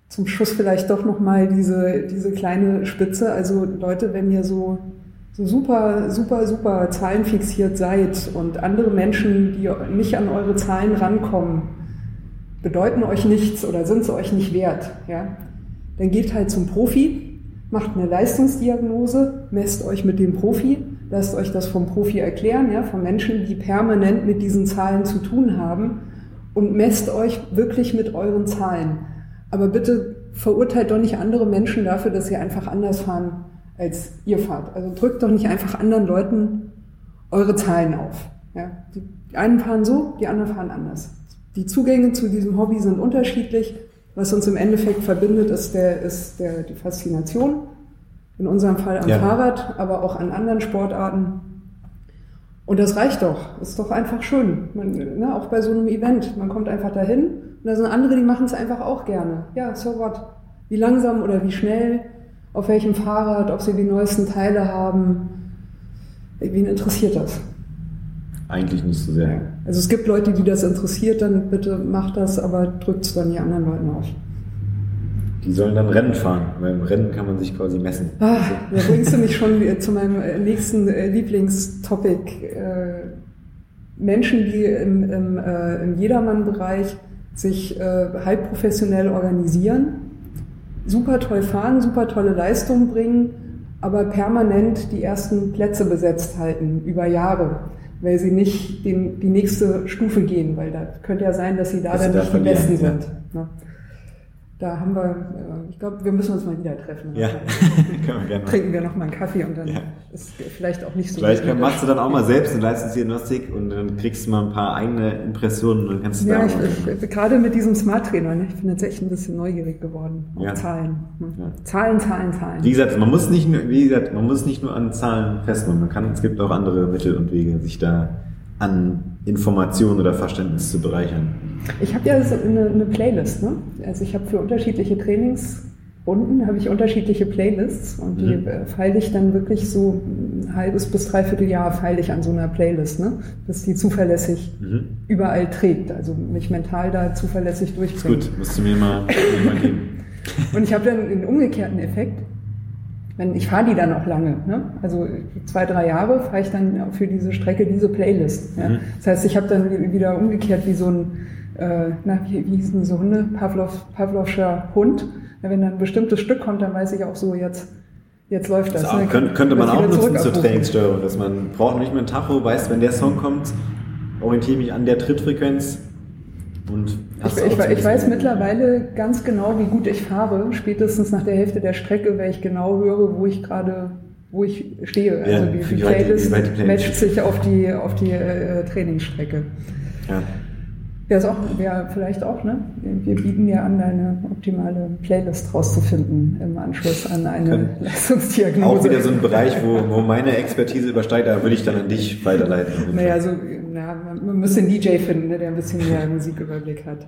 zum Schluss vielleicht doch nochmal diese, diese kleine Spitze. Also Leute, wenn ihr so so super, super, super zahlenfixiert seid und andere Menschen, die nicht an eure Zahlen rankommen, bedeuten euch nichts oder sind sie euch nicht wert, ja, dann geht halt zum Profi, macht eine Leistungsdiagnose, messt euch mit dem Profi, lasst euch das vom Profi erklären, ja, von Menschen, die permanent mit diesen Zahlen zu tun haben und messt euch wirklich mit euren Zahlen. Aber bitte verurteilt doch nicht andere Menschen dafür, dass sie einfach anders fahren als ihr fahrt. Also drückt doch nicht einfach anderen Leuten eure Zahlen auf. Ja? Die einen fahren so, die anderen fahren anders. Die Zugänge zu diesem Hobby sind unterschiedlich. Was uns im Endeffekt verbindet, ist, der, ist der, die Faszination. In unserem Fall am ja. Fahrrad, aber auch an anderen Sportarten. Und das reicht doch. Ist doch einfach schön. Man, ne, auch bei so einem Event. Man kommt einfach dahin und da sind andere, die machen es einfach auch gerne. Ja, so what? Wie langsam oder wie schnell auf welchem Fahrrad, ob sie die neuesten Teile haben. Wen interessiert das? Eigentlich nicht so sehr. Also es gibt Leute, die das interessiert, dann bitte macht das, aber drückt es dann die anderen Leuten auf. Die sollen dann Rennen fahren, weil im Rennen kann man sich quasi messen. Ah, da bringst du mich schon zu meinem äh, nächsten äh, Lieblingstopic. Äh, Menschen, die im, im, im Jedermann-Bereich sich halb professionell organisieren, super toll fahren, super tolle Leistungen bringen, aber permanent die ersten Plätze besetzt halten über Jahre weil sie nicht den, die nächste Stufe gehen, weil da könnte ja sein, dass sie da dass dann nicht die Besten ja. sind. Ne? Da haben wir, äh, ich glaube, wir müssen uns mal wieder treffen. Ja, können wir gerne. Trinken wir noch mal einen Kaffee und dann ja. ist vielleicht auch nicht so. Vielleicht kann, machst du dann auch mal selbst eine Leistungsdiagnostik und dann kriegst du mal ein paar eigene Impressionen und dann kannst du ja, da ich, ich, gerade mit diesem Smart Trainer, ne, ich bin jetzt echt ein bisschen neugierig geworden auf ja. Zahlen. Ja. Zahlen, Zahlen, Zahlen. Wie gesagt, man muss nicht nur, wie gesagt, man muss nicht nur an Zahlen festmachen. Man kann, es gibt auch andere Mittel und Wege, sich da an Informationen oder Verständnis zu bereichern. Ich habe ja so eine, eine, Playlist. Ne? Also ich habe für unterschiedliche Trainingsrunden habe ich unterschiedliche Playlists und die mhm. feile ich dann wirklich so ein halbes bis dreiviertel Jahr feile ich an so einer Playlist, ne? dass die zuverlässig mhm. überall trägt, also mich mental da zuverlässig durchbringt. Gut, musst du mir mal, mir mal geben. Und ich habe dann den umgekehrten Effekt wenn ich fahre die dann auch lange. Ne? Also zwei, drei Jahre fahre ich dann für diese Strecke diese Playlist. Ja? Mhm. Das heißt, ich habe dann wieder umgekehrt wie so ein, äh, na, wie, wie hießen so Hunde? Pavlov, Pavlovscher Hund. Ja, wenn dann ein bestimmtes Stück kommt, dann weiß ich auch so, jetzt, jetzt läuft das. das ne? könnte, könnte man auch nutzen zur Trainingssteuerung, dass man braucht nicht mehr ein Tacho, weiß, wenn der Song kommt, orientiere mich an der Trittfrequenz, und ich, ich, ich weiß mittlerweile ganz genau, wie gut ich fahre. Spätestens nach der Hälfte der Strecke, weil ich genau höre, wo ich gerade wo ich stehe. Also ja, die, die, Playlist matcht sich auf die, auf die äh, Trainingsstrecke. Ja. Wäre auch, wäre vielleicht auch, ne? Wir bieten ja an, eine optimale Playlist rauszufinden im Anschluss an eine Können. Leistungsdiagnose. Auch wieder so ein Bereich, wo, wo meine Expertise übersteigt, da würde ich dann an dich weiterleiten. Naja, so, na, man müsste einen DJ finden, ne, der ein bisschen mehr Musiküberblick hat.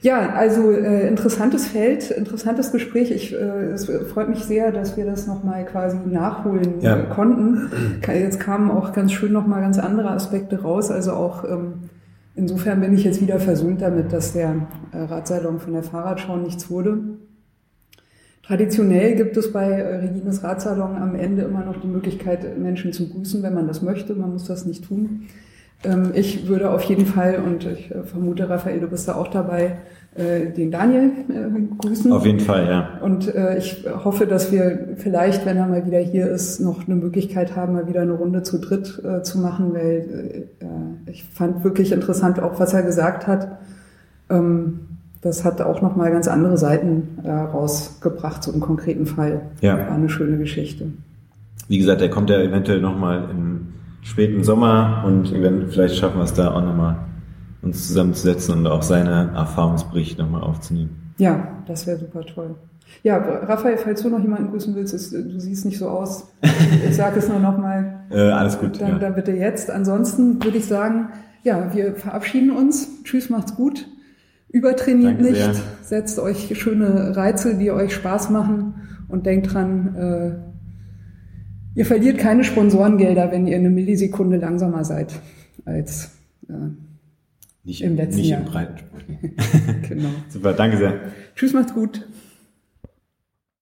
Ja, also äh, interessantes Feld, interessantes Gespräch. Ich, äh, es freut mich sehr, dass wir das nochmal quasi nachholen ja. konnten. Jetzt kamen auch ganz schön nochmal ganz andere Aspekte raus. Also auch ähm, insofern bin ich jetzt wieder versöhnt damit, dass der äh, Radsalon von der Fahrradschau nichts wurde. Traditionell gibt es bei äh, Regines Radsalon am Ende immer noch die Möglichkeit, Menschen zu grüßen, wenn man das möchte. Man muss das nicht tun. Ähm, ich würde auf jeden Fall, und ich äh, vermute, Raphael, du bist da auch dabei, den Daniel äh, grüßen. Auf jeden Fall, ja. Und ich hoffe, dass wir vielleicht, wenn er mal wieder hier ist, noch eine Möglichkeit haben, mal wieder eine Runde zu dritt zu machen, weil ich fand wirklich interessant auch, was er gesagt hat. Ähm, das hat auch nochmal ganz andere Seiten rausgebracht, so im konkreten Fall. Ja. War eine schöne Geschichte. Wie gesagt, er kommt ja eventuell nochmal im späten Sommer und vielleicht schaffen wir es da auch nochmal, uns zusammenzusetzen und auch seine Erfahrungsberichte nochmal aufzunehmen. Ja, das wäre super toll. Ja, Raphael, falls du noch jemanden grüßen willst, ist, du siehst nicht so aus. Ich sage es nur nochmal. äh, alles gut. Dann, ja. dann bitte jetzt. Ansonsten würde ich sagen, ja, wir verabschieden uns. Tschüss, macht's gut. Übertrainiert Danke nicht. Sehr. Setzt euch schöne Reize, die euch Spaß machen und denkt dran, äh, Ihr verliert keine Sponsorengelder, wenn ihr eine Millisekunde langsamer seid als äh, nicht, im letzten nicht Jahr. Im Breitensport. genau. Super, danke sehr. Tschüss, macht's gut.